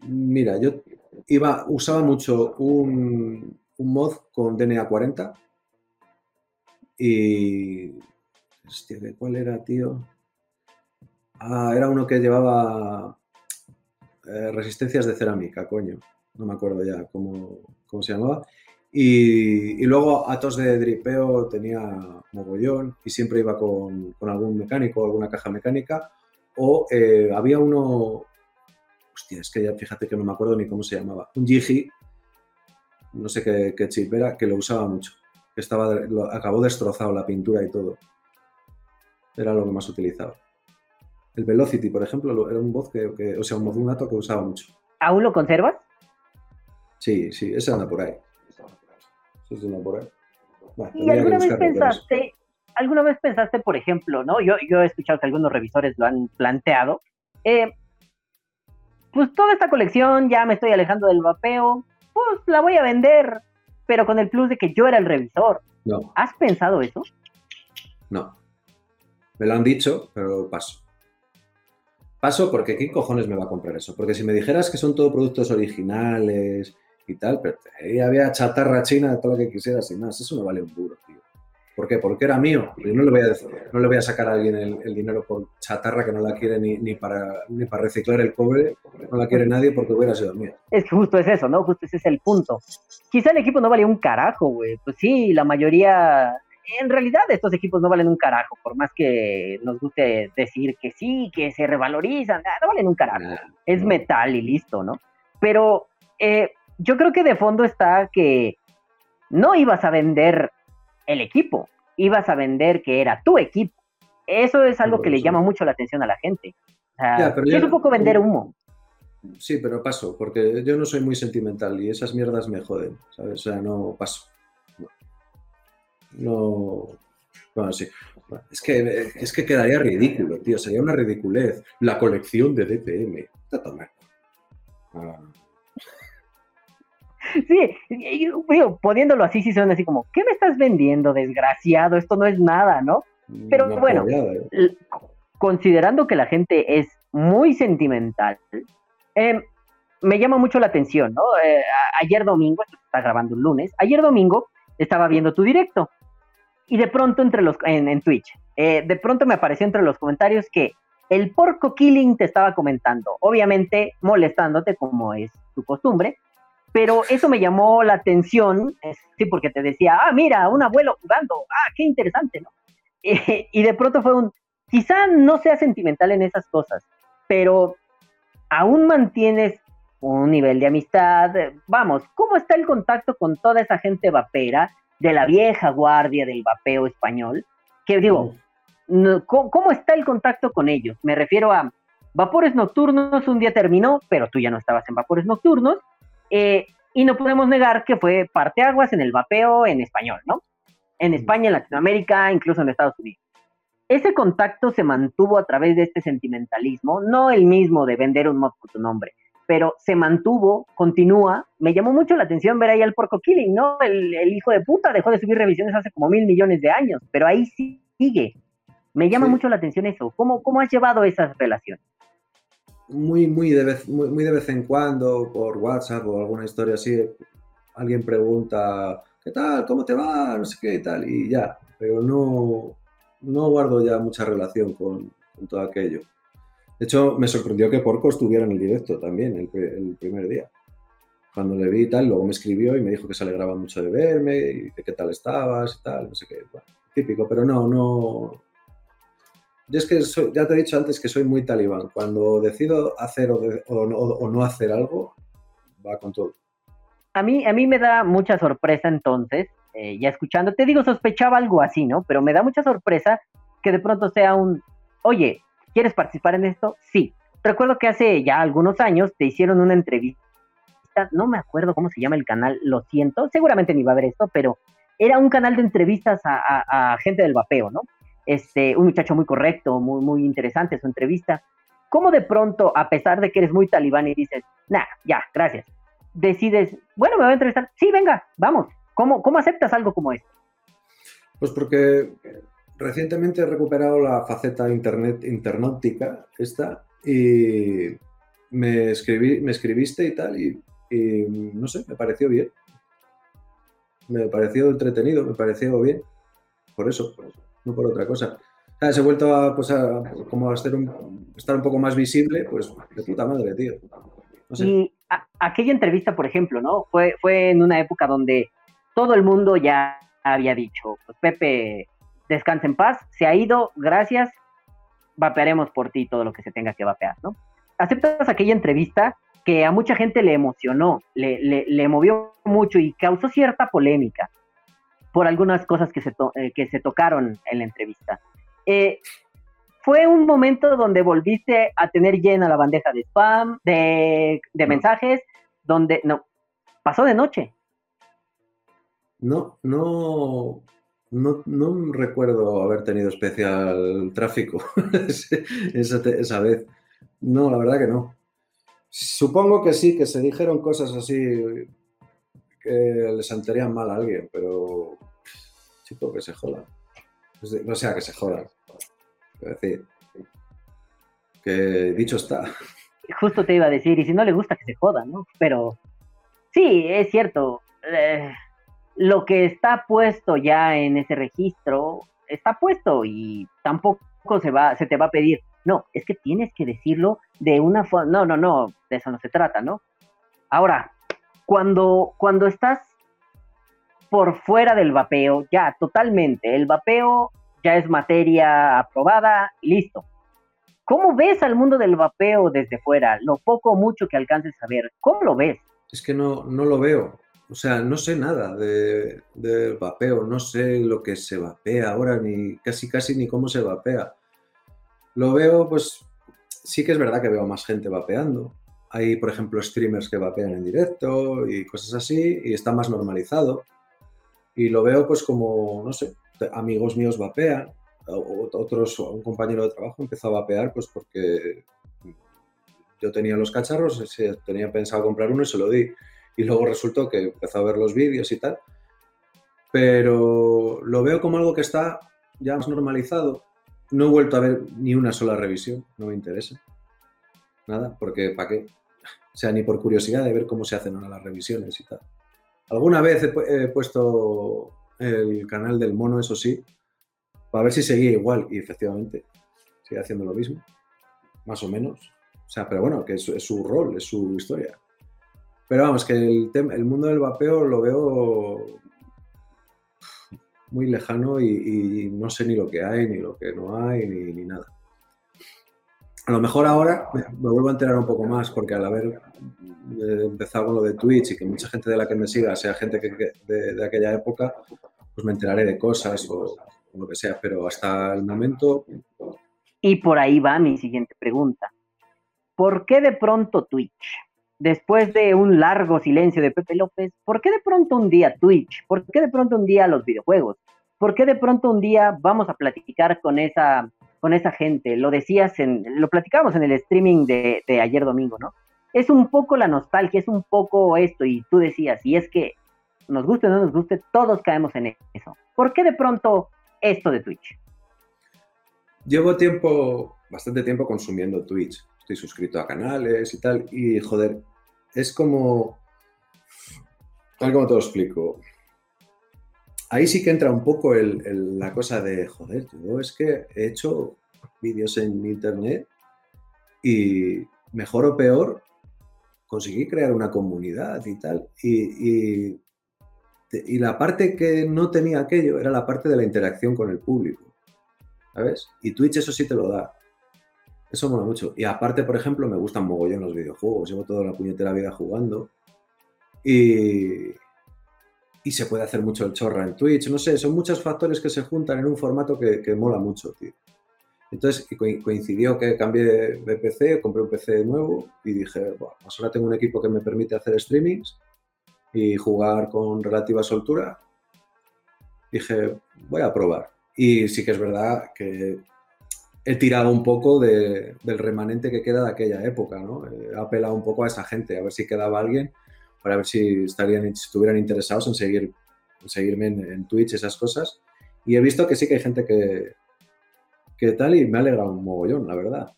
Mira, yo iba, usaba mucho un, un mod con DNA 40 y... Hostia, ¿de ¿cuál era, tío? Ah, era uno que llevaba eh, resistencias de cerámica, coño. No me acuerdo ya cómo, cómo se llamaba. Y, y luego atos de dripeo tenía mogollón y siempre iba con, con algún mecánico, alguna caja mecánica. O eh, había uno, hostia, es que ya fíjate que no me acuerdo ni cómo se llamaba. Un Yiji, no sé qué, qué chip era, que lo usaba mucho. Que estaba, lo, acabó destrozado la pintura y todo. Era lo que más utilizaba. El Velocity, por ejemplo, lo- era un voz que, que- o sea, un modunato que usaba mucho. ¿Aún lo conservas? Sí, sí, ese anda por ahí. Ese anda por ahí. Bueno, ¿Y alguna vez pensaste, alguna vez pensaste, por ejemplo, ¿no? Yo, yo he escuchado que algunos revisores lo han planteado. eh, pues toda esta colección ya me estoy alejando del vapeo, pues la voy a vender, pero con el plus de que yo era el revisor. No, ¿Has pensado eso? no. Me lo han dicho, pero paso. Paso porque ¿qué cojones me va a comprar eso? Porque si me dijeras que son todo productos originales y tal, pero ahí había chatarra china de todo lo que quisieras y más. Eso no vale un tío. ¿Por qué? Porque era mío. Yo no le voy a, no le voy a sacar a alguien el, el dinero por chatarra que no la quiere ni, ni, para, ni para reciclar el cobre. No la quiere nadie porque hubiera sido mío. Es que justo es eso, ¿no? Justo ese es el punto. Quizá el equipo no valía un carajo, güey. Pues sí, la mayoría. En realidad, estos equipos no valen un carajo, por más que nos guste decir que sí, que se revalorizan, ah, no valen un carajo. Nah, Es metal y listo, ¿no? Pero eh, yo creo que de fondo está que no ibas a vender el equipo, ibas a vender que era tu equipo. Eso es algo que le llama mucho la atención a la gente. O sea, Ya, pero sí ya- es un poco vender humo. Sí, pero paso, porque yo no soy muy sentimental y esas mierdas me joden, ¿sabes? O sea, no paso. No. No- Bueno, sí. Bueno, Es que, es que quedaría ridículo, tío. Sería una ridiculez. La colección de DPM. Está. Ah, Sí, digo, poniéndolo así, sí suena así como, ¿qué me estás vendiendo, desgraciado? Esto no es nada, ¿no? Pero bueno. ¿eh? Considerando que la gente es muy sentimental, eh, me llama mucho la atención, ¿no? Eh, ayer domingo, está grabando un lunes, ayer domingo estaba viendo tu directo y de pronto entre los, en, en Twitch, eh, de pronto me apareció entre los comentarios que el porco killing te estaba comentando, obviamente molestándote como es tu costumbre, pero eso me llamó la atención, sí, porque te decía, ah, mira, un abuelo jugando, ah, qué interesante, ¿no? Eh, y de pronto fue un, quizá no sea sentimental en esas cosas, pero aún mantienes un nivel de amistad. eh, Vamos, ¿cómo está el contacto con toda esa gente vapera de la vieja guardia del vapeo español? Que digo, ¿cómo, cómo está el contacto con ellos? Me refiero a Vapores Nocturnos, un día terminó, pero tú ya no estabas en Vapores Nocturnos, eh, y no podemos negar que fue parteaguas en el vapeo en español, ¿no? en España, en Latinoamérica, incluso en Estados Unidos. Ese contacto se mantuvo a través de este sentimentalismo, no el mismo de vender un mod por tu nombre, pero se mantuvo, continúa. Me llamó mucho la atención ver ahí al porco killing, ¿no? El, el hijo de puta dejó de subir revisiones hace como mil millones de años, pero ahí sigue. Me llama Sí. mucho la atención eso. ¿Cómo, ¿Cómo has llevado esas relaciones? Muy, muy, de vez, muy, de vez en cuando, por WhatsApp o alguna historia así, alguien pregunta, ¿qué tal? ¿Cómo te va? No sé qué y tal, y ya, pero no, no guardo ya mucha relación con, todo aquello. De hecho, me sorprendió que Porco estuviera en el directo también el primer día. Cuando le vi y tal, luego me escribió y me dijo que se alegraba mucho de verme y que qué tal estabas y tal, no sé qué. Bueno, típico, pero no, no, yo es que soy- ya te he dicho antes que soy muy talibán. Cuando decido hacer o, no, hacer algo, va con todo. A mí, a mí me da mucha sorpresa entonces, eh, ya escuchando, te digo, sospechaba algo así, ¿no? Pero me da mucha sorpresa que de pronto sea un, oye, ¿quieres participar en esto? Sí. Recuerdo que hace ya algunos años te hicieron una entrevista, no me acuerdo cómo se llama el canal, lo siento, seguramente ni va a ver esto, pero era un canal de entrevistas a, a- a gente del vapeo, ¿no? Este, un muchacho muy correcto, muy, muy interesante su entrevista. ¿Cómo de pronto, a pesar de que eres muy talibán y dices, nah, ya, gracias, decides, bueno, me voy a entrevistar, sí, venga, vamos, ¿cómo, cómo aceptas algo como esto? Pues porque recientemente he recuperado la faceta internet internautica esta y me, escribí, me escribiste y tal y, no sé, me pareció bien. Me pareció entretenido, me pareció bien. Por eso, no por otra cosa. ¿Sabes? He vuelto a, pues como a un- estar un poco más visible, pues de puta madre, tío. Y aquella entrevista, por ejemplo, ¿no? Fue, fue en una época donde todo el mundo ya había dicho, pues Pepe, descansa en paz, se ha ido, gracias, vapearemos por ti todo lo que se tenga que vapear, ¿no? Aceptas aquella entrevista que a mucha gente le emocionó, le- le movió mucho y causó cierta polémica por algunas cosas que se, to- eh, que se tocaron en la entrevista. Eh, fue un momento donde volviste a tener llena la bandeja de spam, de, de No. mensajes, donde no, pasó de noche. No, no, no, no recuerdo haber tenido especial tráfico esa, esa vez. No, la verdad que no. Supongo que sí, que se dijeron cosas así que le sentarían mal a alguien, pero que se jodan. Es de- O sea, que se jodan. Quiero decir, que dicho está. Justo te iba a decir, y si no le gusta que se joda, ¿no? Pero sí, es cierto. eh, lo que está puesto ya en ese registro está puesto y tampoco se va, se te va a pedir. No, es que tienes que decirlo de una forma. No, no, no, de eso no se trata, ¿no? Ahora, cuando, cuando estás por fuera del vapeo, ya totalmente, el vapeo ya es materia aprobada y listo. ¿Cómo ves al mundo del vapeo desde fuera? Lo poco o mucho que alcances a ver, ¿cómo lo ves? Es que no, no lo veo. O sea, no sé nada de, del vapeo, no sé lo que se vapea ahora, ni casi casi ni cómo se vapea. Lo veo, pues sí que es verdad que veo más gente vapeando. Hay, por ejemplo, streamers que vapean en directo y cosas así, y está más normalizado. Y lo veo pues como, no sé, amigos míos vapean, otros, un compañero de trabajo empezó a vapear pues porque yo tenía los cacharros, tenía pensado comprar uno y se lo di. Y luego resultó que empezó a ver los vídeos y tal. Pero lo veo como algo que está ya más normalizado. No he vuelto a ver ni una sola revisión, no me interesa. Nada, porque ¿para qué? Sea, ni por curiosidad de ver cómo se hacen ahora las revisiones y tal. Alguna vez he, pu- he puesto el canal del mono, eso sí, para ver si seguía igual. Y efectivamente, sigue haciendo lo mismo, más o menos. O sea, pero bueno, que es, su rol, es su historia. Pero vamos, que el, el mundo del vapeo lo veo muy lejano y, no sé ni lo que hay, ni lo que no hay, ni nada. A lo mejor ahora me, vuelvo a enterar un poco más, porque al haber eh, empezado lo de Twitch y que mucha gente de la que me siga sea gente de aquella época, pues me enteraré de cosas o, o lo que sea, pero hasta el momento Y por ahí va mi siguiente pregunta. ¿Por qué de pronto Twitch? Después de un largo silencio de Pepe López, ¿por qué de pronto un día Twitch? ¿Por qué de pronto un día los videojuegos? ¿por qué de pronto un día vamos a platicar con esa, con esa gente? Lo decías en, lo platicamos en el streaming de, de ayer domingo, ¿no? Es un poco la nostalgia, es un poco esto, y tú decías, y es que nos guste o no nos guste, todos caemos en eso. ¿Por qué de pronto esto de Twitch? Llevo tiempo, bastante tiempo consumiendo Twitch. Estoy suscrito a canales y tal. Y joder, es como. Ver cómo te lo explico. Ahí sí que entra un poco la cosa de, joder, yo es que he hecho vídeos en internet y mejor o peor conseguí crear una comunidad y tal. Y la parte que no tenía aquello era la parte de la interacción con el público. ¿Sabes? Y Twitch eso sí te lo da. Eso mola mucho. Y aparte, por ejemplo, me gustan mogollón los videojuegos. Llevo toda la puñetera vida jugando. Y, y se puede hacer mucho el chorra en Twitch. No sé, son muchos factores que se juntan en un formato que, que mola mucho, tío. Entonces coincidió que cambié de PC, compré un PC nuevo y dije, "Buah, pues ahora tengo un equipo que me permite hacer streamings y jugar con relativa soltura. Dije, voy a probar. Y sí que es verdad que he tirado un poco de- del remanente que queda de aquella época, ¿no? Eh, He apelado un poco a esa gente, a ver si quedaba alguien, para ver si estarían, estuvieran interesados en, seguir, en seguirme en, en Twitch, esas cosas. Y he visto que sí que hay gente que, que tal y me ha alegrado un mogollón, la verdad.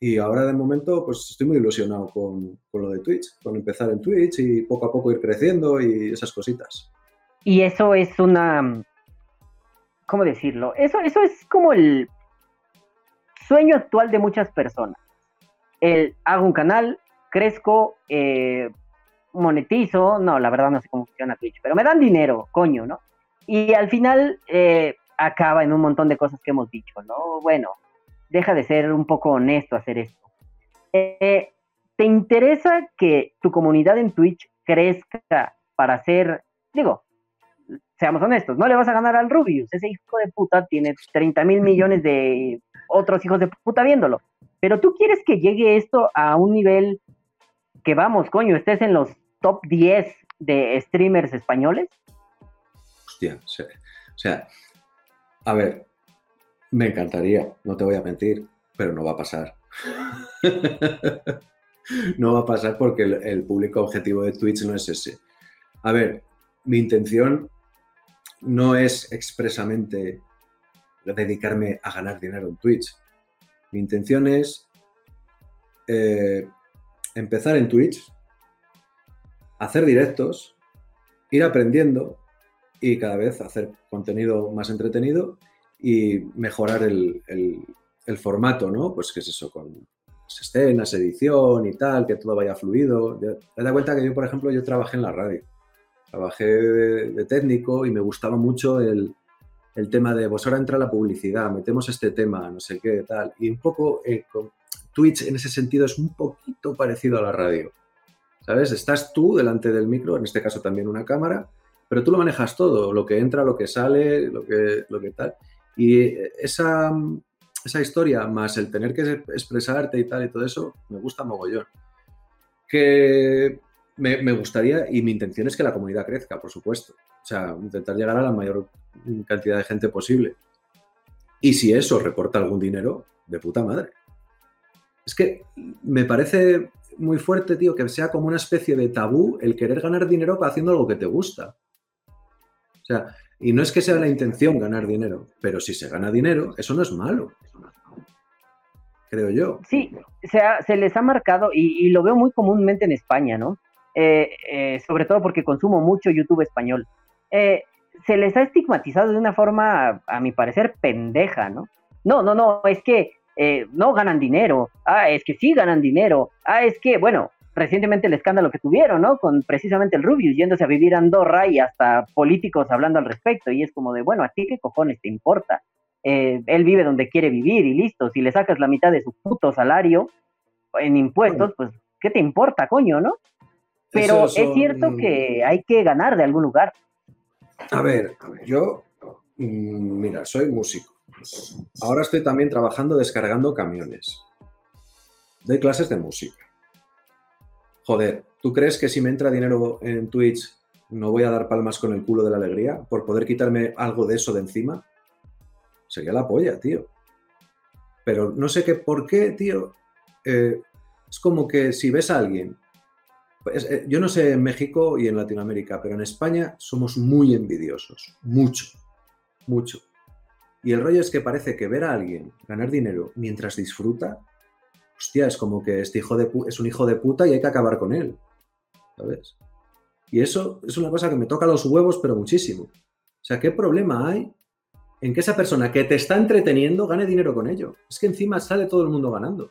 Y ahora de momento pues estoy muy ilusionado con, con lo de Twitch, con empezar en Twitch y poco a poco ir creciendo y esas cositas. Y eso es una, ¿cómo decirlo? Eso, eso es como el sueño actual de muchas personas. El hago un canal, crezco, eh, monetizo, no, la verdad no sé cómo funciona Twitch, pero me dan dinero, coño, ¿no? Y al final eh, acaba en un montón de cosas que hemos dicho, ¿no? Bueno, deja de ser un poco honesto hacer esto. Eh, ¿Te interesa que tu comunidad en Twitch crezca para ser, digo, seamos honestos, no le vas a ganar al Rubius, ese hijo de puta tiene 30 mil millones de otros hijos de puta viéndolo, pero tú quieres que llegue esto a un nivel que vamos, coño, estés en los top 10 de streamers españoles? Hostia, o sea, o sea, a ver, me encantaría, no te voy a mentir, pero no va a pasar. no va a pasar porque el, público objetivo de Twitch no es ese. A ver, mi intención no es expresamente dedicarme a ganar dinero en Twitch. Mi intención es eh, empezar en Twitch, hacer directos, ir aprendiendo y cada vez hacer contenido más entretenido y mejorar el, el- formato, ¿no? Pues qué es eso, con escenas, edición y tal, que todo vaya fluido. Te das cuenta que yo, por ejemplo, yo trabajé en la radio. Trabajé de, técnico y me gustaba mucho el, el tema de, pues ahora entra la publicidad, metemos este tema, no sé qué, tal. Y un poco eh, Twitch en ese sentido es un poquito parecido a la radio. ¿Sabes? Estás tú delante del micro, en este caso también una cámara, pero tú lo manejas todo, lo que entra, lo que sale, lo que, lo que tal. Y eh, esa, esa historia, más el tener que expresarte y tal y todo eso, me gusta mogollón. Que me, me gustaría, y mi intención es que la comunidad crezca, por supuesto. O sea, intentar llegar a la mayor cantidad de gente posible. Y si eso reporta algún dinero, de puta madre. Es que me parece muy fuerte, tío, que sea como una especie de tabú el querer ganar dinero haciendo algo que te gusta. O sea, y no es que sea la intención ganar dinero, pero si se gana dinero, eso no es malo. Creo yo. Sí, se, ha- se les ha marcado y, lo veo muy comúnmente en España, ¿no? Eh, eh, sobre todo porque consumo mucho YouTube español. Eh, se les ha estigmatizado de una forma, a mi parecer, pendeja, ¿no? No, no, no, es que eh, no ganan dinero. Ah, es que sí ganan dinero. Ah, es que, bueno, recientemente el escándalo que tuvieron, ¿no? Con precisamente el Rubius yéndose a vivir a Andorra y hasta políticos hablando al respecto. Y es como de, bueno, ¿a ti qué cojones te importa? Eh, él vive donde quiere vivir y listo. Si le sacas la mitad de su puto salario en impuestos, pues, ¿qué te importa, coño, no? Pero es cierto que hay que ganar de algún lugar. A ver, yo, mm, mira, soy músico. Ahora estoy también trabajando descargando camiones. Doy clases de música. Joder, ¿tú crees que si me entra dinero en Twitch no voy a dar palmas con el culo de la alegría por poder quitarme algo de eso de encima. Sería la polla, tío. Pero no sé qué, por qué, tío. eh, es como que si ves a alguien. pues, eh, yo no sé en México y en Latinoamérica, pero en España somos muy envidiosos. Mucho. Mucho. Y el rollo es que parece que ver a alguien ganar dinero mientras disfruta, hostia, es como que este hijo de es un hijo de puta y hay que acabar con él. ¿Sabes? Y eso es una cosa que me toca los huevos, pero muchísimo. O sea, ¿qué problema hay en que esa persona que te está entreteniendo gane dinero con ello? Es que encima sale todo el mundo ganando.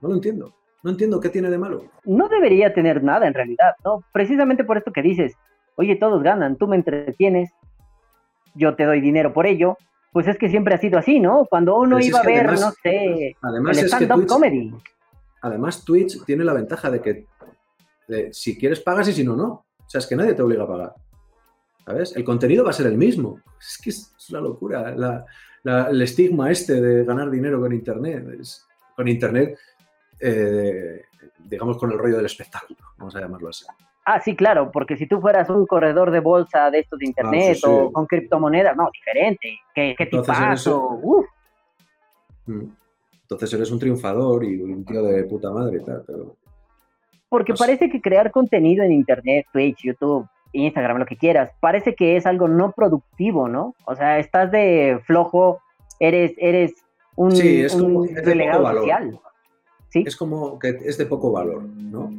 No lo entiendo. No entiendo qué tiene de malo. No debería tener nada en realidad, ¿no? Precisamente por esto que dices, oye, todos ganan, tú me entretienes, yo te doy dinero por ello. Pues es que siempre ha sido así, ¿no? Cuando uno si iba a ver, además- no sé, Además, el es que stand-up Twitch, comedy. además Twitch tiene la ventaja de que de, si quieres pagas y si no, no. O sea, es que nadie te obliga a pagar. ¿Sabes? El contenido va a ser el mismo. Es que es, es una locura. La- la- el estigma este de ganar dinero con Internet. es- con Internet, eh, digamos, con el rollo del espectáculo. Vamos a llamarlo así. Ah, sí, claro, porque si tú fueras un corredor de bolsa de estos de internet Ah, sí, sí. o con criptomonedas, no, diferente. ¿Qué, qué Entonces tipazo? eres-. Mm. Entonces eres un triunfador y un tío de puta madre y tal, pero Porque parece que crear contenido en internet, Twitch, YouTube, Instagram, lo que quieras, parece que es algo no productivo, ¿no? O sea, estás de flojo, eres, eres un, Sí, es como- un es de relegado poco valor. social. ¿Sí? es como que es de poco valor, ¿no?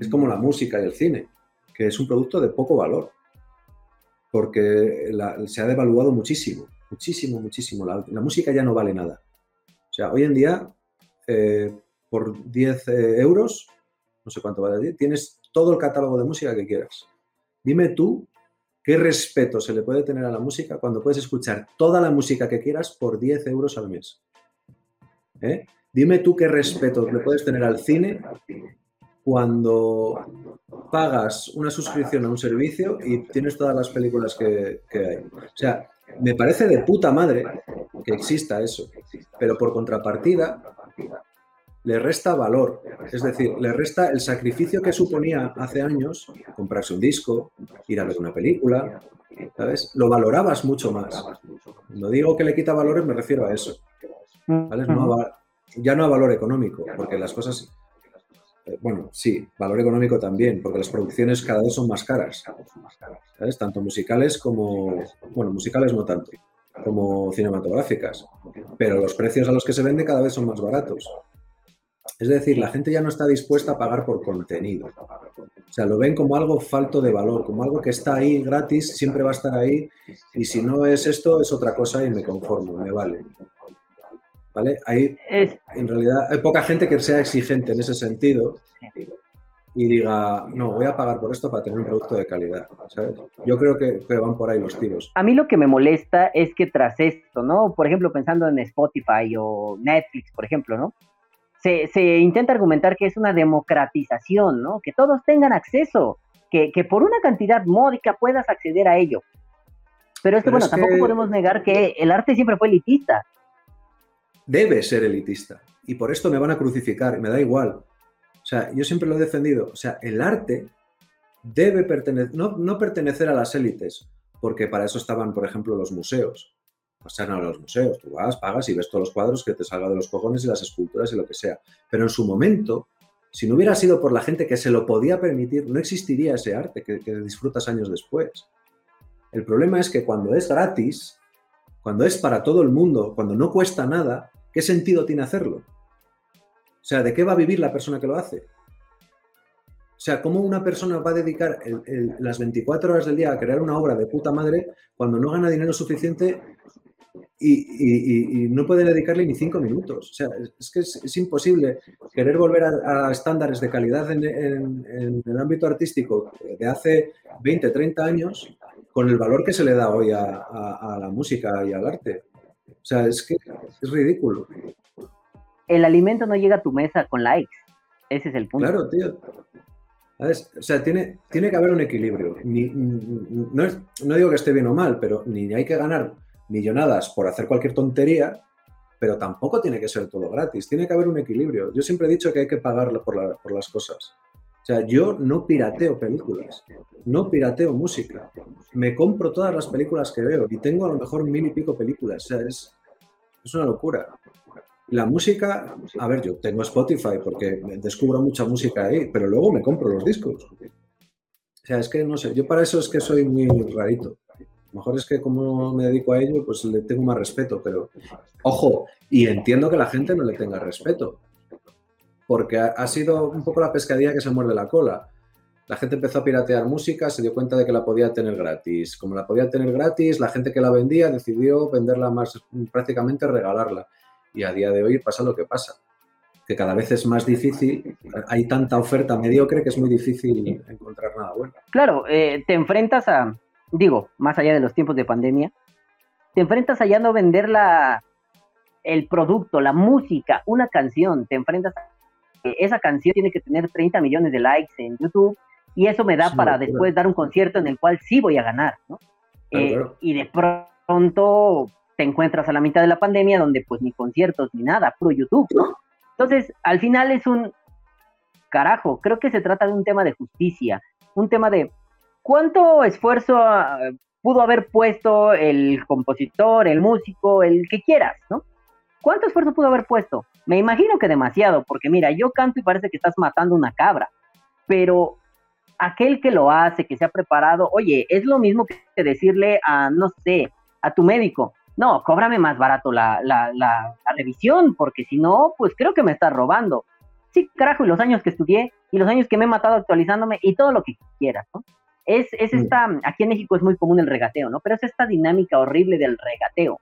Es como la música y el cine, que es un producto de poco valor, porque la- se ha devaluado muchísimo, muchísimo, muchísimo. La, la música ya no vale nada. O sea, hoy en día, eh, por 10 eh, euros, no sé cuánto vale, tienes todo el catálogo de música que quieras. Dime tú qué respeto se le puede tener a la música cuando puedes escuchar toda la música que quieras por 10 euros al mes. ¿Eh? Dime tú qué respeto le puedes tener al cine cuando pagas una suscripción a un servicio y tienes todas las películas que, hay. O sea, me parece de puta madre que exista eso, pero por contrapartida le resta valor. Es decir, le resta el sacrificio que suponía hace años comprarse un disco, ir a ver una película, ¿sabes? Lo valorabas mucho más. Cuando digo que le quita valores me refiero a eso. ¿vale? No ya no a valor económico, porque las cosas, bueno, sí, valor económico también, porque las producciones cada vez son más caras, ¿sabes? Tanto musicales como, bueno, musicales no tanto, como cinematográficas, pero los precios a los que se vende cada vez son más baratos. Es decir, la gente ya no está dispuesta a pagar por contenido. O sea, lo ven como algo falto de valor, como algo que está ahí gratis, siempre va a estar ahí, y si no es esto, es otra cosa y me conformo, me vale. ¿Vale? Hay, Es, en realidad, hay poca gente que sea exigente en ese sentido y diga, no, voy a pagar por esto para tener un producto de calidad. ¿sabes? Yo creo que, que van por ahí los tiros. a mí lo que me molesta es que tras esto, ¿no? Por ejemplo, pensando en Spotify o Netflix, por ejemplo, ¿no? Se, se intenta argumentar que es una democratización, ¿no? Que todos tengan acceso, que, que por una cantidad módica puedas acceder a ello. Pero es que, Pero bueno, es tampoco que- podemos negar que el arte siempre fue elitista. Debe ser elitista. Y por esto me van a crucificar, me da igual. O sea, yo siempre lo he defendido. O sea, el arte debe pertenecer, no, no pertenecer a las élites, porque para eso estaban, por ejemplo, los museos. O sea, no los museos, tú vas, pagas y ves todos los cuadros que te salga de los cojones y las esculturas y lo que sea. Pero en su momento, si no hubiera sido por la gente que se lo podía permitir, no existiría ese arte que disfrutas años después. El problema es que cuando es gratis, cuando es para todo el mundo, cuando no cuesta nada, ¿qué sentido tiene hacerlo? O sea, ¿de qué va a vivir la persona que lo hace? O sea, ¿cómo una persona va a dedicar las 24 horas del día a crear una obra de puta madre cuando no gana dinero suficiente y, no puede dedicarle ni cinco minutos? O sea, es, que es, imposible querer volver a, estándares de calidad en, el ámbito artístico de hace 20, 30 años con el valor que se le da hoy a la música y al arte. O sea, es que es ridículo. El alimento no llega a tu mesa con likes. Ese es el punto. Claro, tío. ¿Sabes? O sea, tiene, tiene que haber un equilibrio. Ni- no, es- no digo que esté bien o mal, pero ni hay que ganar millonadas por hacer cualquier tontería, pero tampoco tiene que ser todo gratis. Tiene que haber un equilibrio. Yo siempre he dicho que hay que pagar por, la- por las cosas. sea, yo no pirateo películas, no pirateo música. Me compro todas las películas que veo y tengo a lo mejor mil y pico películas. O sea, es, es una locura. La música, a ver, yo tengo Spotify porque descubro mucha música ahí, pero luego me compro los discos. O sea, es que no sé, yo para eso es que soy muy rarito. A lo mejor es que como me dedico a ello, pues le tengo más respeto, pero ojo, y entiendo que la gente no le tenga respeto, porque ha, ha sido un poco la pescadilla que se muerde la cola. La gente empezó a piratear música, se dio cuenta de que la podía tener gratis. Como la podía tener gratis, la gente que la vendía decidió venderla más, prácticamente regalarla. Y a día de hoy pasa lo que pasa, que cada vez es más difícil, hay tanta oferta mediocre que es muy difícil encontrar nada bueno. Claro, eh, te enfrentas a, digo, más allá de los tiempos de pandemia, te enfrentas a ya no vender la, el producto, la música, una canción, te enfrentas a esa canción tiene que tener 30 millones de likes en YouTube y eso me da para después dar un concierto en el cual sí voy a ganar, ¿no? Claro, Eh, claro. Y de pronto te encuentras a la mitad de la pandemia donde pues ni conciertos ni nada, puro YouTube, ¿no? Entonces, al final es un carajo, creo que se trata de un tema de justicia, un tema de cuánto esfuerzo ah, pudo haber puesto el compositor, el músico, el que quieras, ¿no? ¿Cuánto esfuerzo pudo haber puesto? Me imagino que demasiado, porque mira, yo canto y parece que estás matando una cabra, pero aquel que lo hace, que se ha preparado, oye, es lo mismo que decirle a, no sé, a tu médico, no, cóbrame más barato la, la, la, la revisión, porque si no, pues creo que me estás robando. Sí, carajo, y los años que estudié, y los años que me he matado actualizándome, y todo lo que quieras, ¿no? Es, es Mm. esta, aquí en México es muy común el regateo, ¿no? Pero es esta dinámica horrible del regateo.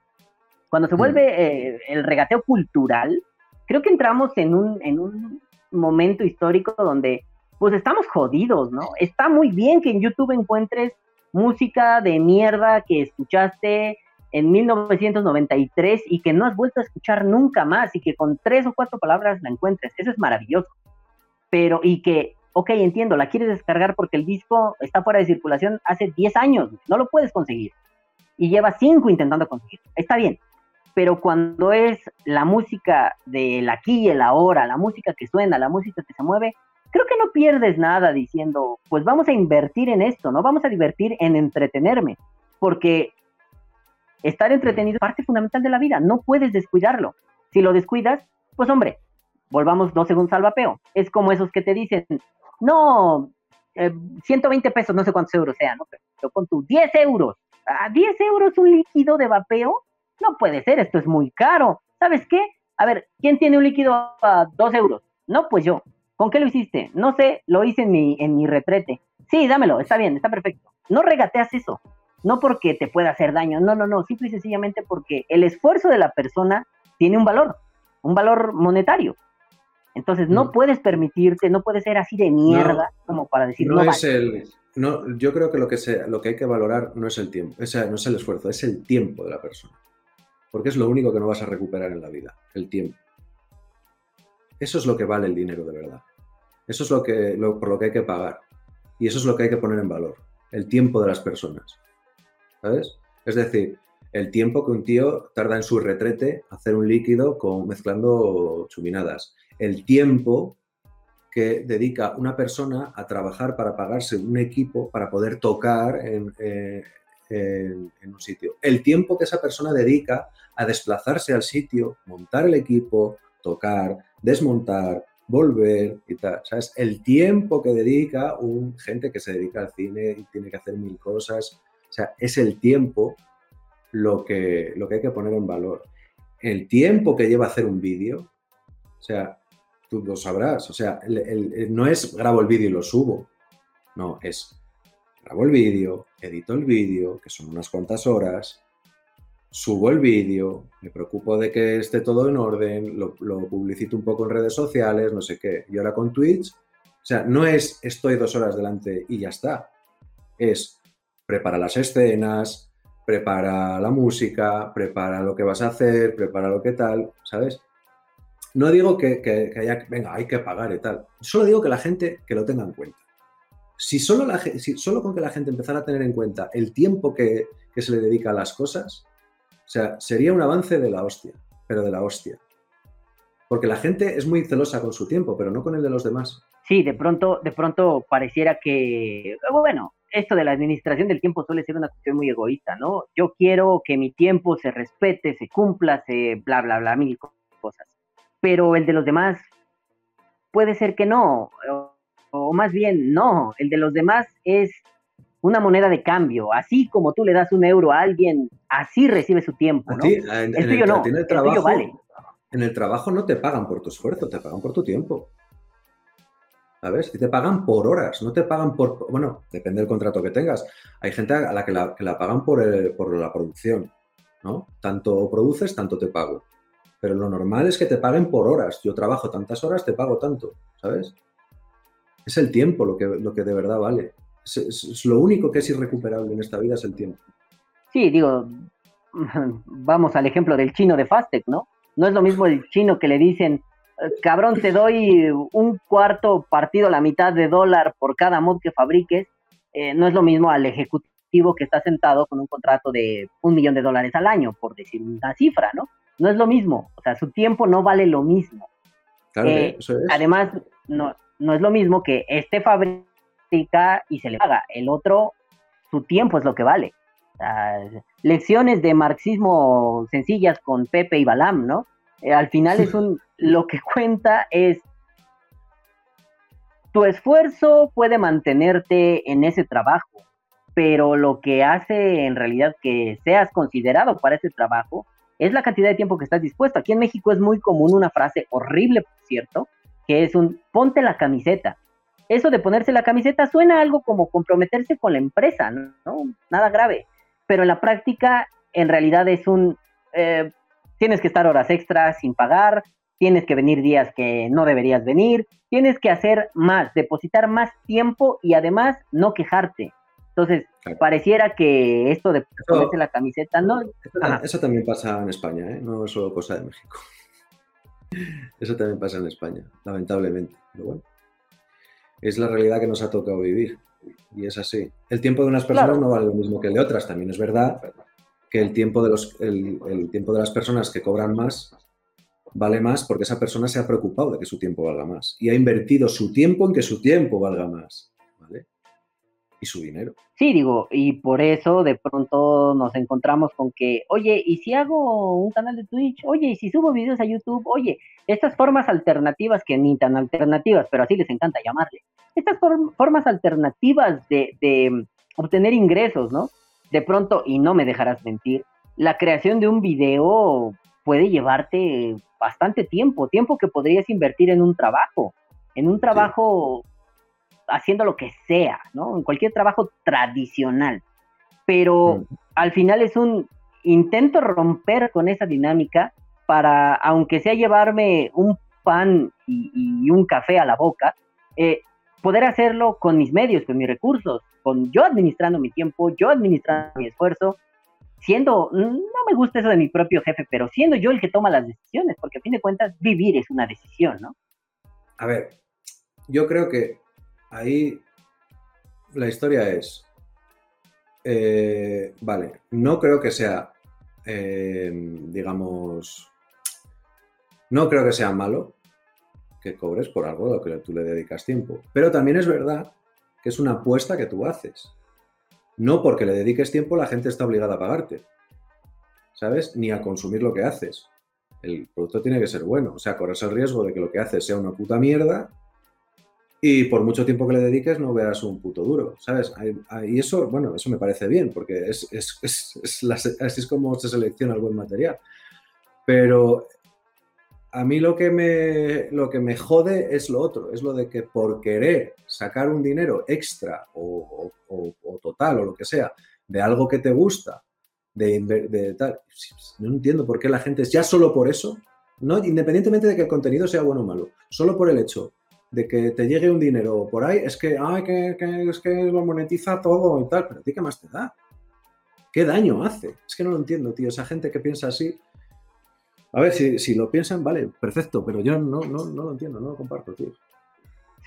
Cuando se Mm. vuelve eh, el regateo cultural, creo que entramos en un, en un momento histórico donde pues estamos jodidos, ¿no? Está muy bien que en YouTube encuentres música de mierda que escuchaste en 1993 y que no has vuelto a escuchar nunca más y que con tres o cuatro palabras la encuentres. Eso es maravilloso. Pero, y que, ok, entiendo, la quieres descargar porque el disco está fuera de circulación hace 10 años, no lo puedes conseguir. Y llevas 5 intentando conseguir. Está bien. Pero cuando es la música del aquí y el ahora, la música que suena, la música que se mueve, creo que no pierdes nada diciendo, pues vamos a invertir en esto, ¿no? Vamos a divertir en entretenerme, porque estar entretenido es parte fundamental de la vida, no puedes descuidarlo. Si lo descuidas, pues hombre, volvamos dos segundos al vapeo. Es como esos que te dicen, no, eh, 120 pesos, no sé cuántos euros sean, ¿no? Pero con tus 10 euros, a 10 euros un líquido de vapeo, no puede ser, esto es muy caro. ¿Sabes qué? A ver, ¿quién tiene un líquido a 2 euros? No, pues yo. ¿Con qué lo hiciste? No sé, lo hice en mi, en mi retrete. Sí, dámelo, está bien, está perfecto. No regateas eso, no porque te pueda hacer daño, no, no, no, simple y sencillamente porque el esfuerzo de la persona tiene un valor, un valor monetario. Entonces no Mm. puedes permitirte, no puedes ser así de mierda como para decir no, No vale". es el. No, yo creo que lo que, se, lo que hay que valorar no es el tiempo, o sea, no es el esfuerzo, es el tiempo de la persona. Porque es lo único que no vas a recuperar en la vida, el tiempo. Eso es lo que vale el dinero de verdad. Eso es lo que, por lo que hay que pagar. Y eso es lo que hay que poner en valor, el tiempo de las personas. ¿Sabes? Es decir, el tiempo que un tío tarda en su retrete hacer un líquido con, mezclando chuminadas. El tiempo que dedica una persona a trabajar para pagarse un equipo para poder tocar en, eh, un sitio. El tiempo que esa persona dedica a desplazarse al sitio, montar el equipo, tocar, desmontar, volver y tal. ¿Sabes? El tiempo que dedica un gente que se dedica al cine y tiene que hacer mil cosas. O sea, es el tiempo lo que, lo que hay que poner en valor. El tiempo que lleva hacer un vídeo, o sea, tú lo sabrás. O sea, no es grabo el vídeo y lo subo. No, es grabo el vídeo, edito el vídeo, que son unas cuantas horas, subo el vídeo, me preocupo de que esté todo en orden, lo, lo publicito un poco en redes sociales, no sé qué. Y ahora con Twitch, o sea, no es estoy dos horas delante y ya está. Es prepara las escenas, prepara la música, prepara lo que vas a hacer, prepara lo que tal, ¿sabes? No digo que, que- que venga, hay que pagar y tal. Solo digo que la gente que lo tenga en cuenta. Si solo, la, si solo con que la gente empezara a tener en cuenta el tiempo que se le dedica a las cosas, o sea, sería un avance de la hostia, pero de la hostia. Porque la gente es muy celosa con su tiempo, pero no con el de los demás. sí, de pronto, de pronto pareciera que, bueno, esto de la administración del tiempo suele ser una cuestión muy egoísta, ¿no? Yo quiero que mi tiempo se respete, se cumpla, se bla, bla, bla, mil cosas. Pero el de los demás puede ser que no, o, o más bien no, el de los demás es una moneda de cambio. Así como tú le das un euro a alguien, así recibe su tiempo, A ¿no? ti, en, El en tuyo el, no, a el tuyo trabajo, vale. en el trabajo no te pagan por tu esfuerzo, te pagan por tu tiempo. ¿Sabes? Y te pagan por horas, no te pagan por... Bueno, depende del contrato que tengas. Hay gente a la que la, que la pagan por, el- por la producción, ¿no? Tanto produces, tanto te pago. Pero lo normal es que te paguen por horas. Yo trabajo tantas horas, te pago tanto, ¿sabes? Es el tiempo lo que, lo que de verdad vale. Es, lo único que es irrecuperable en esta vida es el tiempo. Sí, digo, vamos al ejemplo del chino de Fastec, ¿no? No es lo mismo el chino que le dicen, "Eh, cabrón, te doy un cuarto partido la mitad de dólar por cada mod que fabriques. Eh, no es lo mismo al ejecutivo que está sentado con un contrato de un millón de dólares al año, por decir una cifra, ¿no? No es lo mismo, o sea, su tiempo no vale lo mismo. Claro, Eh, eso es. Además, no, no es lo mismo que este y se le paga, el otro, su tiempo es lo que vale. Lecciones de marxismo sencillas con Pepe y Balam, ¿no? Eh, al final es un, lo que cuenta es tu esfuerzo puede mantenerte en ese trabajo, pero lo que hace en realidad que seas considerado para ese trabajo es la cantidad de tiempo que estás dispuesto. Aquí en México es muy común una frase horrible, por cierto, que es un ponte la camiseta. Eso de ponerse la camiseta suena algo como comprometerse con la empresa, ¿no? Nada grave. Pero en la práctica, en realidad es un, eh, tienes que estar horas extras sin pagar, tienes que venir días que no deberías venir, tienes que hacer más, depositar más tiempo y además no quejarte. Entonces, Claro. pareciera que esto de ponerse la camiseta, no, Eso, eso también pasa en España, ¿eh? no es solo cosa de México. Eso también pasa en España, lamentablemente. Pero bueno, es la realidad que nos ha tocado vivir. Y es así. El tiempo de unas personas Claro. no vale lo mismo que el de otras. También es verdad que el tiempo de, los, el, el tiempo de las personas que cobran más vale más porque esa persona se ha preocupado de que su tiempo valga más. Y ha invertido su tiempo en que su tiempo valga más. Y su dinero. Sí, digo, y por eso de pronto nos encontramos con que, oye, ¿y si hago un canal de Twitch? Oye, ¿y si subo videos a YouTube? Oye, estas formas alternativas que ni tan alternativas, pero así les encanta llamarle, estas form- formas alternativas de, de obtener ingresos, ¿no? De pronto, y no me dejarás mentir, la creación de un video puede llevarte bastante tiempo, tiempo que podrías invertir en un trabajo, en un trabajo haciendo lo que sea, ¿no? En cualquier trabajo tradicional. Pero Mm. al final es un intento romper con esa dinámica para, aunque sea llevarme un pan y, y un café a la boca, eh, poder hacerlo con mis medios, con mis recursos, con yo administrando mi tiempo, yo administrando mi esfuerzo, siendo, no me gusta eso de mi propio jefe, pero siendo yo el que toma las decisiones, porque a fin de cuentas vivir es una decisión, ¿no? A ver, yo creo que ahí la historia es, eh, vale, no creo que sea, eh, digamos, no creo que sea malo que cobres por algo a lo que tú le dedicas tiempo, pero también es verdad que es una apuesta que tú haces. No porque le dediques tiempo la gente está obligada a pagarte, ¿sabes? Ni a consumir lo que haces. El producto tiene que ser bueno, o sea, corres el riesgo de que lo que haces sea una puta mierda y por mucho tiempo que le dediques no veas un puto duro, ¿sabes? Y eso, bueno, eso me parece bien, porque es, es- es- es la así es como se selecciona el buen material. Pero a mí lo que, me, lo que me jode es lo otro, es lo de que por querer sacar un dinero extra o, o- o- total o lo que sea de algo que te gusta, de, de tal, no entiendo por qué la gente, ya solo por eso, no, independientemente de que el contenido sea bueno o malo, solo por el hecho de que te llegue un dinero por ahí, es que, ay, que, es que lo monetiza todo y tal, pero ¿a ti qué más te da? ¿Qué daño hace? Es que no lo entiendo, tío. Esa gente que piensa así. A ver, si, si lo piensan, vale, perfecto, pero yo no, no, no lo entiendo, no lo comparto, tío.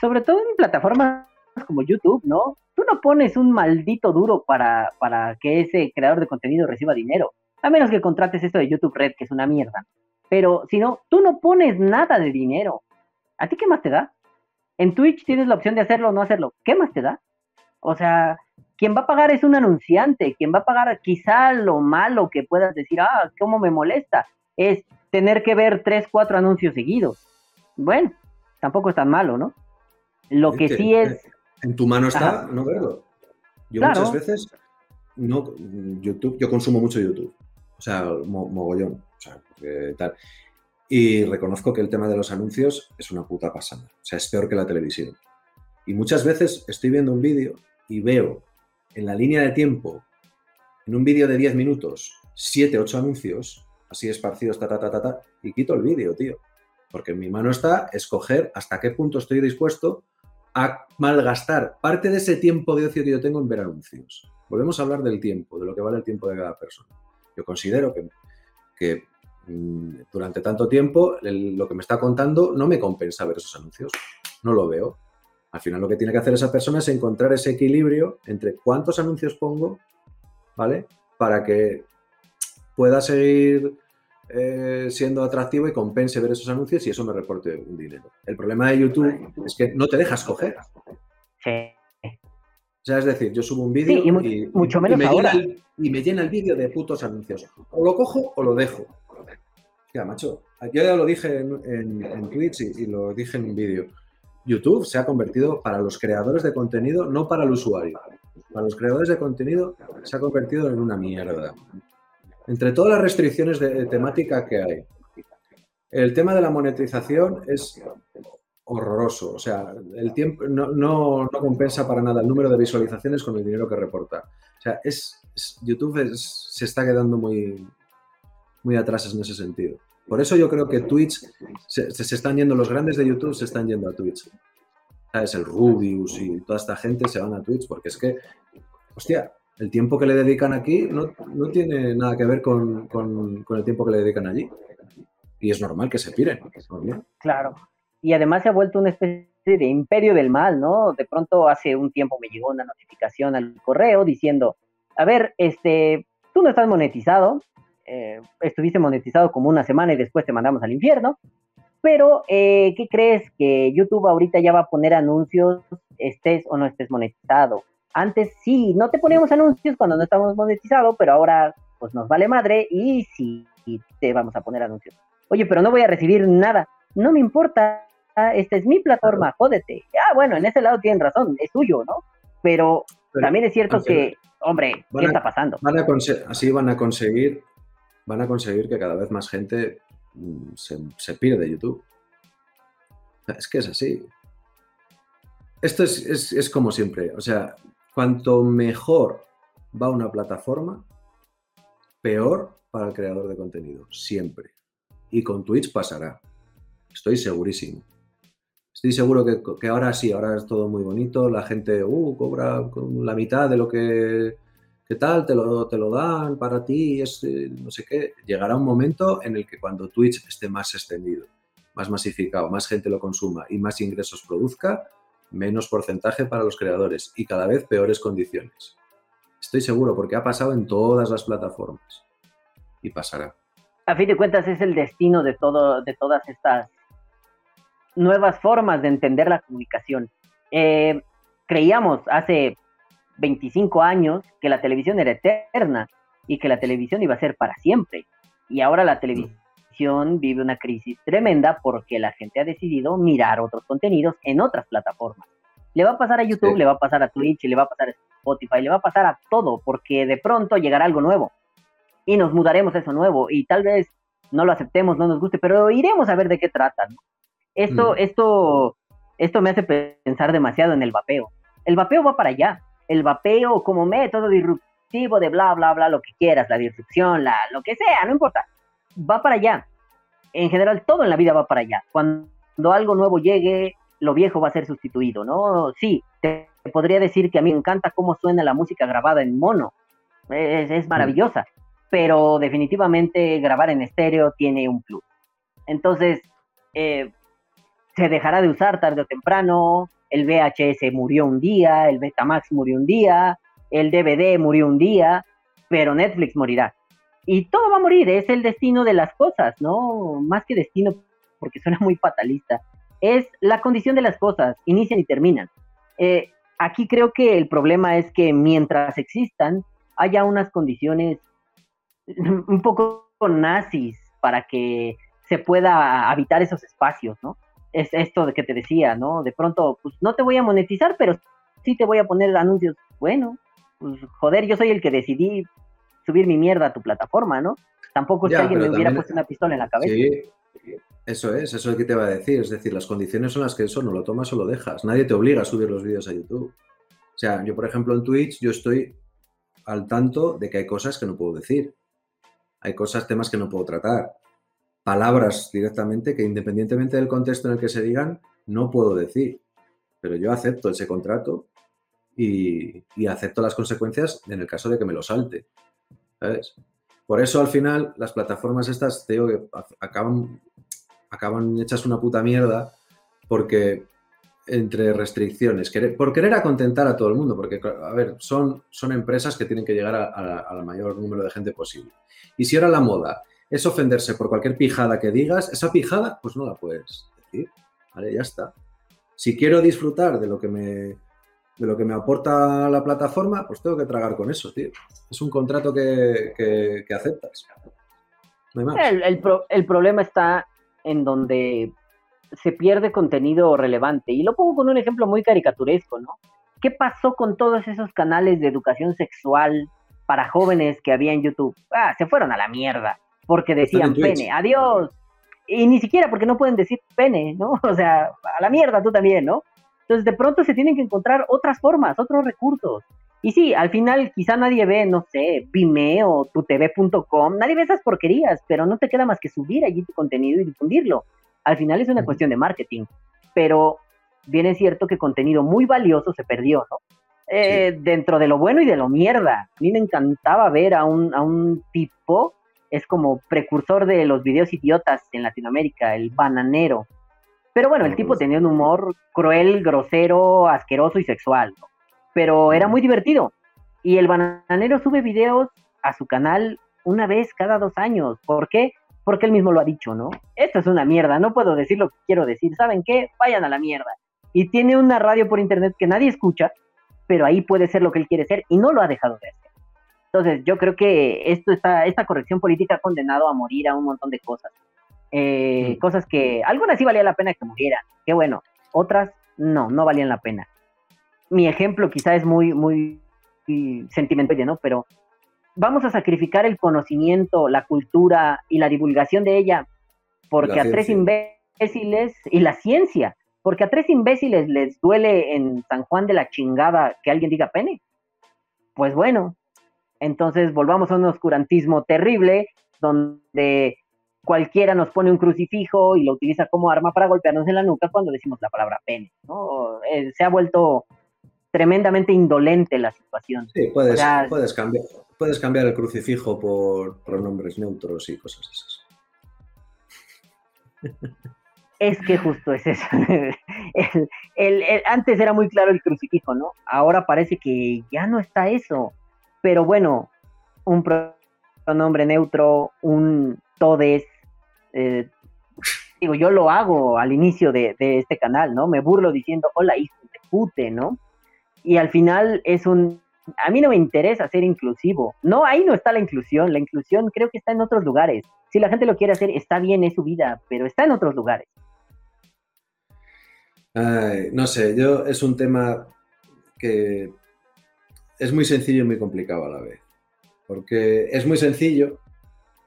sobre todo en plataformas como YouTube, ¿no? Tú no pones un maldito duro para, para que ese creador de contenido reciba dinero, a menos que contrates esto de YouTube Red, que es una mierda. Pero si no, tú no pones nada de dinero. ¿A ti qué más te da? En Twitch tienes la opción de hacerlo o no hacerlo. ¿Qué más te da? O sea, quien va a pagar es un anunciante, quien va a pagar quizá lo malo que puedas decir, ah, cómo me molesta, es tener que ver tres, cuatro anuncios seguidos. Bueno, tampoco es tan malo, ¿no? Lo que sí es... En tu mano está Ajá. no verlo. Yo Claro. muchas veces, no, YouTube, yo consumo mucho YouTube. O sea, mo- mogollón. O sea, porque tal. Y reconozco que el tema de los anuncios es una puta pasada. O sea, es peor que la televisión. Y muchas veces estoy viendo un vídeo y veo en la línea de tiempo, en un vídeo de 10 minutos, 7, 8 anuncios, así esparcidos, ta, ta, ta, ta, ta, y quito el vídeo, tío. Porque en mi mano está escoger hasta qué punto estoy dispuesto a malgastar parte de ese tiempo de ocio que yo tengo en ver anuncios. Volvemos a hablar del tiempo, de lo que vale el tiempo de cada persona. Yo considero que, que durante tanto tiempo el- lo que me está contando no me compensa ver esos anuncios. No lo veo. Al final lo que tiene que hacer esa persona es encontrar ese equilibrio entre cuántos anuncios pongo, ¿vale? Para que pueda seguir eh, siendo atractivo y compense ver esos anuncios y eso me reporte un dinero. El problema de YouTube es que no te dejas coger. Sí. O sea, es decir, yo subo un vídeo Sí, y mu- y, mucho y menos me ahora. llena el, y me llena el vídeo de putos anuncios. O lo cojo o lo dejo. Ya, macho. Yo ya lo dije en, Twitch y, lo dije en un vídeo. YouTube se ha convertido para los creadores de contenido, no para el usuario. Para los creadores de contenido se ha convertido en una mierda. Entre todas las restricciones de, temática que hay, el tema de la monetización es horroroso. O sea, el tiempo no, no- no compensa para nada el número de visualizaciones con el dinero que reporta. O sea, es, YouTube se está quedando muy, muy atrás en ese sentido. Por eso yo creo que Twitch, se, están yendo, los grandes de YouTube se están yendo a Twitch. ¿Sabes? El Rubius y toda esta gente se van a Twitch porque es que, hostia, el tiempo que le dedican aquí no, no tiene nada que ver con, con- el tiempo que le dedican allí. Y es normal que se piren. Claro. Y además se ha vuelto una especie de imperio del mal, ¿no? De pronto hace un tiempo me llegó una notificación al correo diciendo, a ver, este, tú no estás monetizado, eh, estuviste monetizado como una semana y después te mandamos al infierno, pero eh, ¿qué crees? Que YouTube ahorita ya va a poner anuncios, estés o no estés monetizado. Antes sí, no te poníamos anuncios cuando no estábamos monetizados, pero ahora pues nos vale madre y sí te vamos a poner anuncios. Oye, pero no voy a recibir nada. No me importa, esta es mi plataforma, jódete. Ah, bueno, en ese lado tienen razón, es tuyo, ¿no? Pero, Pero también es cierto que, hombre, ¿qué a- está pasando? Van a así van a conseguir van a conseguir que cada vez más gente mm, se, se pire de YouTube. Es que es así. Esto es, es- es como siempre. O sea, cuanto mejor va una plataforma, peor para el creador de contenido. Siempre. Y con Twitch pasará. Estoy segurísimo. Estoy seguro que, que ahora sí, ahora es todo muy bonito. La gente uh, cobra la mitad de lo que, que tal, te lo, te lo dan para ti, es, eh, no sé qué. Llegará un momento en el que cuando Twitch esté más extendido, más masificado, más gente lo consuma y más ingresos produzca, menos porcentaje para los creadores y cada vez peores condiciones. Estoy seguro porque ha pasado en todas las plataformas y pasará. A fin de cuentas es el destino de, todo, de todas estas nuevas formas de entender la comunicación. Eh, creíamos hace 25 años que la televisión era eterna y que la televisión iba a ser para siempre. Y ahora la televisión vive una crisis tremenda porque la gente ha decidido mirar otros contenidos en otras plataformas. Le va a pasar a YouTube, Sí. le va a pasar a Twitch, le va a pasar a Spotify, le va a pasar a todo porque de pronto llegará algo nuevo y nos mudaremos a eso nuevo y tal vez no lo aceptemos, no nos guste, pero iremos a ver de qué trata. ¿no? Esto, Mm. esto, esto me hace pensar demasiado en el vapeo. El vapeo va para allá. El vapeo como método disruptivo de bla, bla, bla, lo que quieras, la disrupción, la, lo que sea, no importa. Va para allá. En general, todo en la vida va para allá. Cuando algo nuevo llegue, lo viejo va a ser sustituido, ¿no? Sí, te podría decir que a mí me encanta cómo suena la música grabada en mono. Es, es maravillosa pero definitivamente grabar en estéreo tiene un plus. Entonces, eh, se dejará de usar tarde o temprano, el VHS murió un día, el Betamax murió un día, el DVD murió un día, pero Netflix morirá. Y todo va a morir, es el destino de las cosas, ¿no? Más que destino, porque suena muy fatalista, es la condición de las cosas, inician y terminan. Eh, aquí creo que el problema es que mientras existan, haya unas condiciones un poco nazis para que se pueda habitar esos espacios, ¿no? Es esto de que te decía, ¿no? De pronto, pues no te voy a monetizar, pero sí te voy a poner anuncios. Bueno, pues joder, yo soy el que decidí subir mi mierda a tu plataforma, ¿no? Tampoco es Ya, que alguien me hubiera puesto una pistola en la cabeza. Sí, eso es, eso es lo que te va a decir. Es decir, las condiciones son las que son, o lo tomas o lo dejas. Nadie te obliga a subir los vídeos a YouTube. O sea, yo, por ejemplo, en Twitch, yo estoy al tanto de que hay cosas que no puedo decir. Hay cosas, temas que no puedo tratar. Palabras directamente que independientemente del contexto en el que se digan, no puedo decir. Pero yo acepto ese contrato y, y acepto las consecuencias en el caso de que me lo salte. ¿Sabes? Por eso al final las plataformas estas, te digo que acaban, acaban hechas una puta mierda porque entre restricciones, querer- por querer acontentar a todo el mundo, porque a ver, son, son empresas que tienen que llegar al mayor número de gente posible. Y si ahora la moda es ofenderse por cualquier pijada que digas, esa pijada pues no la puedes decir, ¿vale? Ya está. Si quiero disfrutar de lo que me, de lo que me aporta la plataforma, pues tengo que tragar con eso, tío. Es un contrato que, que- aceptas. No hay más. El, el problema está en donde se pierde contenido relevante. Y lo pongo con un ejemplo muy caricaturesco, ¿no? ¿Qué pasó con todos esos canales de educación sexual para jóvenes que había en YouTube? Ah, se fueron a la mierda, porque decían pene, adiós. Y ni siquiera porque no pueden decir pene, ¿no? O sea, a la mierda tú también, ¿no? Entonces de pronto se tienen que encontrar otras formas, otros recursos. Y sí, al final quizá nadie ve, no sé, Vimeo, tutv.com, nadie ve esas porquerías, pero no te queda más que subir allí tu contenido y difundirlo. Al final es una cuestión de marketing, pero bien es cierto que contenido muy valioso se perdió, ¿no? Eh, Dentro de lo bueno y de lo mierda. A mí me encantaba ver a un, a un tipo, es como precursor de los videos idiotas en Latinoamérica, el bananero. Pero bueno, el tipo tenía un humor cruel, grosero, asqueroso y sexual, ¿no? Pero era muy divertido. Y el bananero sube videos a su canal una vez cada dos años. ¿Por qué? Porque él mismo lo ha dicho, ¿no? Esto es una mierda, no puedo decir lo que quiero decir. ¿Saben qué? Vayan a la mierda. Y tiene una radio por internet que nadie escucha, pero ahí puede ser lo que él quiere ser y no lo ha dejado de hacer. Entonces, yo creo que esto está, esta corrección política ha condenado a morir a un montón de cosas. Eh, Mm. Cosas que algunas sí valía la pena que murieran, qué bueno. Otras no, no valían la pena. Mi ejemplo quizá es muy, muy sentimental, ¿no? Pero vamos a sacrificar el conocimiento, la cultura y la divulgación de ella porque La a tres imbéciles y la ciencia, porque a tres imbéciles les duele en San Juan de la chingada que alguien diga pene. Pues bueno, entonces volvamos a un oscurantismo terrible donde cualquiera nos pone un crucifijo y lo utiliza como arma para golpearnos en la nuca cuando decimos la palabra pene. ¿no? Eh, se ha vuelto tremendamente indolente la situación. Sí, puedes, O sea, puedes, cambiar, puedes cambiar el crucifijo por pronombres neutros y cosas esas. Es que justo es eso. El- el- el- antes era muy claro el crucifijo, ¿no? Ahora parece que ya no está eso. Pero bueno, un pro- pronombre neutro, un todes. eh, digo, yo lo hago al inicio de, de este canal, ¿no? Me burlo diciendo, hola, hijo de pute, ¿no? Y al final es un... A mí no me interesa ser inclusivo. No, ahí no está la inclusión. La inclusión creo que está en otros lugares. Si la gente lo quiere hacer, está bien, es su vida, pero está en otros lugares. Ay, no sé, yo es un tema que es muy sencillo y muy complicado a la vez. Porque es muy sencillo,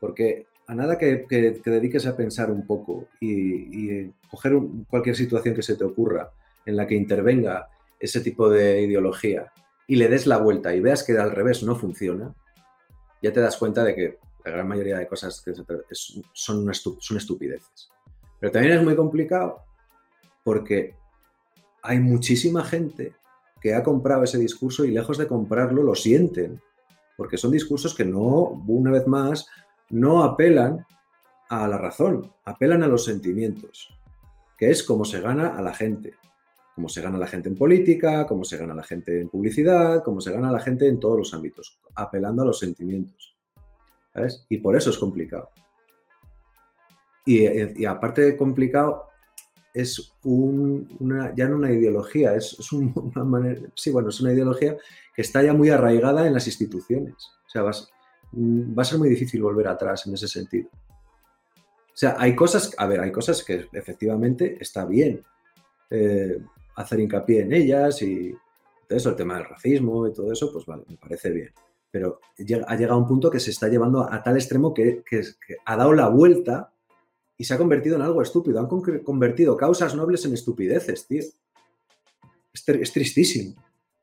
porque a nada que, que- que dediques a pensar un poco y, coger cualquier situación que se te ocurra en la que intervenga ese tipo de ideología y le des la vuelta y veas que al revés no funciona, ya te das cuenta de que la gran mayoría de cosas que te- son, son estupideces. Pero también es muy complicado porque hay muchísima gente que ha comprado ese discurso y lejos de comprarlo lo sienten, porque son discursos que no, una vez más, no apelan a la razón, apelan a los sentimientos, que es como se gana a la gente, como se gana a la gente en política, como se gana a la gente en publicidad, como se gana a la gente en todos los ámbitos, apelando a los sentimientos. ¿sabes? Y por eso es complicado. Y, y aparte de complicado, es un- una, ya no una ideología, es, es un- una manera, sí, bueno, es una ideología que está ya muy arraigada en las instituciones. O sea, vas- mm, va a ser muy difícil volver atrás en ese sentido. O sea, hay cosas, a ver, hay cosas que efectivamente está bien eh, hacer hincapié en ellas y todo eso, el tema del racismo y todo eso, pues vale, me parece bien. Pero ha llegado un punto que se está llevando a tal extremo que- que ha dado la vuelta y se ha convertido en algo estúpido. Han con- convertido causas nobles en estupideces, tío. Es tristísimo.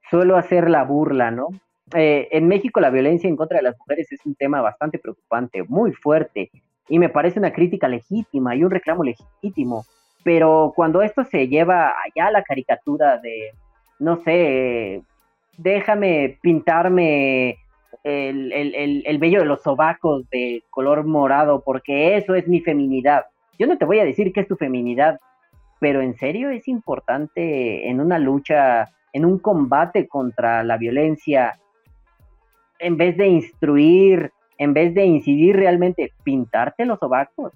Suelo hacer la burla, ¿no? Eh, en México la violencia en contra de las mujeres es un tema bastante preocupante, muy fuerte, y me parece una crítica legítima y un reclamo legítimo, pero cuando esto se lleva allá a la caricatura de, no sé, déjame pintarme el, el, el, el vello de los sobacos de color morado porque eso es mi feminidad. Yo no te voy a decir que es tu feminidad, pero en serio es importante en una lucha, en un combate contra la violencia, en vez de instruir, en vez de incidir realmente, pintarte los sobacos.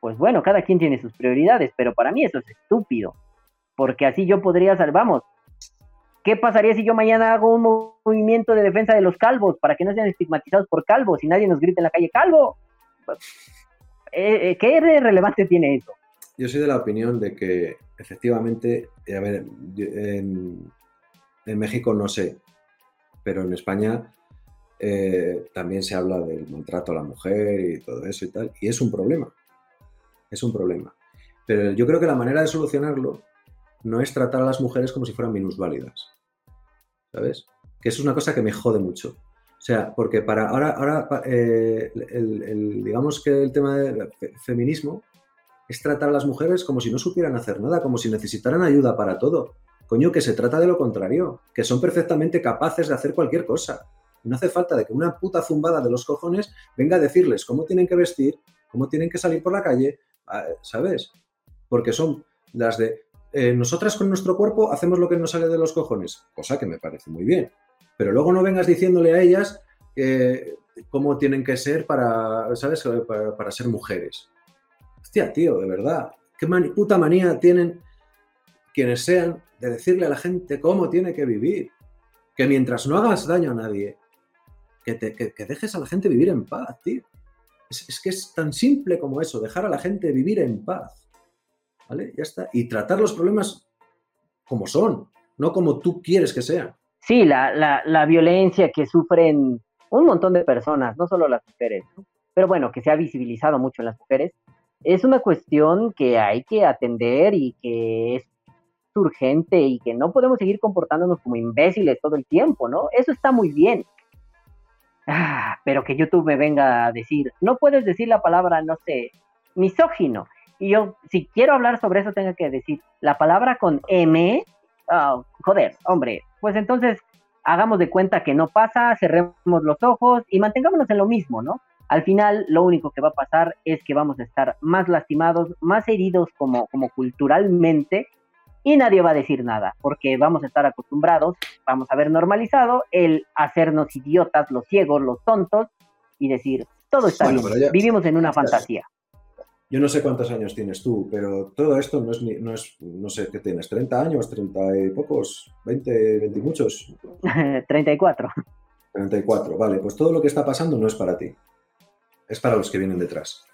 Pues bueno, cada quien tiene sus prioridades, pero para mí eso es estúpido, porque así yo podría salvar, vamos, ¿Qué pasaría si yo mañana hago un movimiento de defensa de los calvos para que no sean estigmatizados por calvos y nadie nos grite en la calle calvo? Eh, eh, ¿Qué relevante tiene eso? Yo soy de la opinión de que efectivamente, eh, a ver, en, México no sé, pero en España también se habla del maltrato a la mujer y todo eso y tal, y es un problema, es un problema. Pero yo creo que la manera de solucionarlo no es tratar a las mujeres como si fueran minusválidas, ¿sabes? Que eso es una cosa que me jode mucho. O sea, porque para ahora, ahora eh, el- digamos que el tema del fe- feminismo es tratar a las mujeres como si no supieran hacer nada, como si necesitaran ayuda para todo. Coño, que se trata de lo contrario, que son perfectamente capaces de hacer cualquier cosa. No hace falta de que una puta zumbada de los cojones venga a decirles cómo tienen que vestir, cómo tienen que salir por la calle, ah, ¿sabes? Porque son las de eh, nosotras con nuestro cuerpo hacemos lo que nos sale de los cojones, cosa que me parece muy bien. Pero luego no vengas diciéndole a ellas eh, cómo tienen que ser para, ¿sabes? Para, para ser mujeres. Hostia, tío, de verdad. ¿Qué mani- puta manía tienen quienes sean de decirle a la gente cómo tiene que vivir? Que mientras no hagas daño a nadie, que, te- que- dejes a la gente vivir en paz, tío. Es que es tan simple como eso, dejar a la gente vivir en paz. ¿Vale? Ya está. Y tratar los problemas como son, no como tú quieres que sean. Sí, la, la, la violencia que sufren un montón de personas, no solo las mujeres, ¿no? pero bueno, que se ha visibilizado mucho en las mujeres, es una cuestión que hay que atender y que es urgente y que no podemos seguir comportándonos como imbéciles todo el tiempo, ¿no? Eso está muy bien. Ah, pero que YouTube me venga a decir, no puedes decir la palabra, no sé, misógino. Y yo, si quiero hablar sobre eso, tengo que decir la palabra con M. Ah, joder, hombre, pues entonces hagamos de cuenta que no pasa, cerremos los ojos y mantengámonos en lo mismo, ¿no? Al final, lo único que va a pasar es que vamos a estar más lastimados, más heridos como, como culturalmente, y nadie va a decir nada, porque vamos a estar acostumbrados, vamos a haber normalizado el hacernos idiotas, los ciegos, los tontos, y decir, todo está Bueno, bien, ya- vivimos en una fantasía. Yo no sé cuántos años tienes tú, pero todo esto no es, ni- no es, no sé, ¿qué tienes? ¿30 años? ¿30 y pocos? ¿20, 20 y muchos? 34. 34, vale, pues todo lo que está pasando no es para ti. Es para los que vienen detrás.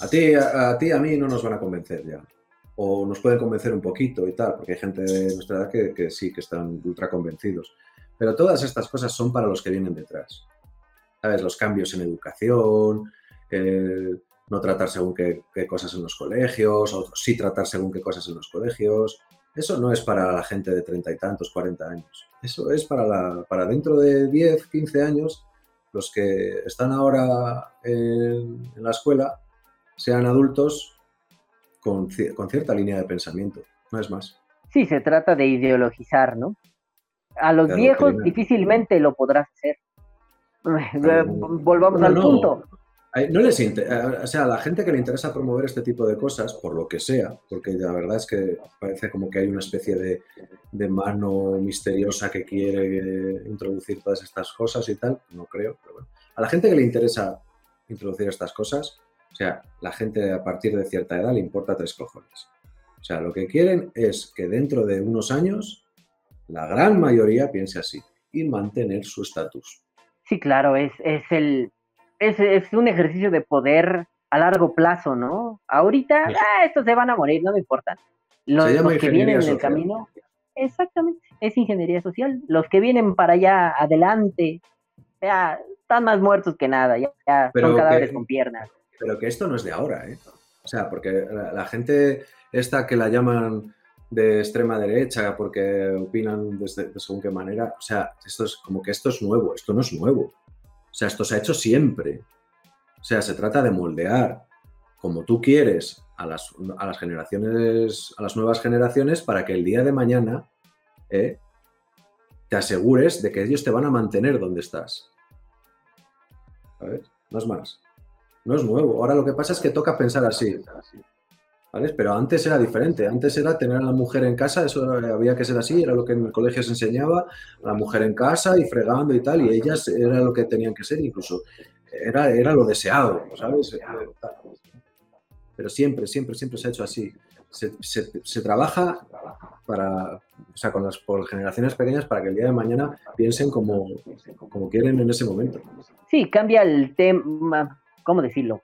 A ti, a, a ti, a mí no nos van a convencer ya. O nos pueden convencer un poquito y tal, porque hay gente de nuestra edad que, que sí, que están ultra convencidos. Pero todas estas cosas son para los que vienen detrás. ¿Sabes? Los cambios en educación, el no tratar según qué, qué cosas en los colegios, o sí tratar según qué cosas en los colegios. Eso no es para la gente de treinta y tantos, 40 años. Eso es para, la, para dentro de 10, 15 años, los que están ahora en, en la escuela sean adultos con, con cierta línea de pensamiento. No es más. Sí, se trata de ideologizar, ¿no? A los viejos difícilmente lo podrás hacer. Volvamos al punto. No les eh, o sea, a la gente que le interesa promover este tipo de cosas, por lo que sea, porque la verdad es que parece como que hay una especie de, de mano misteriosa que quiere introducir todas estas cosas y tal, no creo, pero bueno. A la gente que le interesa introducir estas cosas, O sea, la gente a partir de cierta edad le importa tres cojones. O sea, lo que quieren es que dentro de unos años la gran mayoría piense así y mantener su estatus. Sí, claro, es, es el es, es un ejercicio de poder a largo plazo, ¿no? Ahorita, Sí. ah, estos se van a morir, no me importa. Los, que vienen en el camino, exactamente, es ingeniería social. Los que vienen para allá adelante, ya están más muertos que nada, ya, ya Pero son cadáveres que- con piernas. Pero que esto no es de ahora, ¿eh? O sea, porque la, la gente esta que la llaman de extrema derecha porque opinan desde, de según qué manera, o sea, esto es como que esto es nuevo, esto no es nuevo. O sea, esto se ha hecho siempre. O sea, se trata de moldear como tú quieres a las, a las generaciones, a las nuevas generaciones para que el día de mañana ¿eh? te asegures de que ellos te van a mantener donde estás. ¿Sabes? No es más. No es nuevo. Ahora lo que pasa es que toca pensar así. Pero antes era diferente. Antes era tener a la mujer en casa, eso había que ser así, era lo que en el colegio se enseñaba, a la mujer en casa y fregando y tal, y ellas era lo que tenían que ser, incluso era, era lo deseado, ¿sabes? Pero siempre, siempre, siempre se ha hecho así. Se, se- se trabaja para, o sea, con las por generaciones pequeñas para que el día de mañana piensen como, como quieren en ese momento. Sí, cambia el tema, ¿cómo decirlo?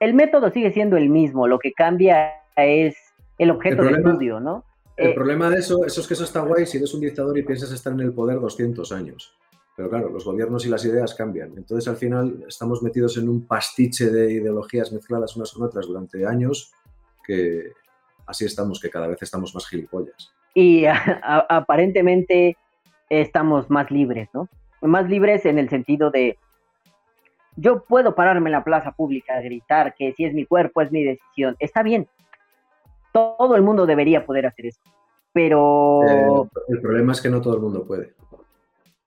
El método sigue siendo el mismo, lo que cambia es el objeto El de problema- estudio, ¿no? El Eh, problema de eso, eso es que eso está guay si eres un dictador y piensas estar en el poder 200 años. Pero claro, los gobiernos y las ideas cambian. Entonces al final estamos metidos en un pastiche de ideologías mezcladas unas con otras durante años que así estamos, que cada vez estamos más gilipollas. y a- a- aparentemente estamos más libres, ¿no? Más libres en el sentido de yo puedo pararme en la plaza pública a gritar que si es mi cuerpo es mi decisión. Está bien. Todo el mundo debería poder hacer eso. Pero Eh, el problema es que no todo el mundo puede.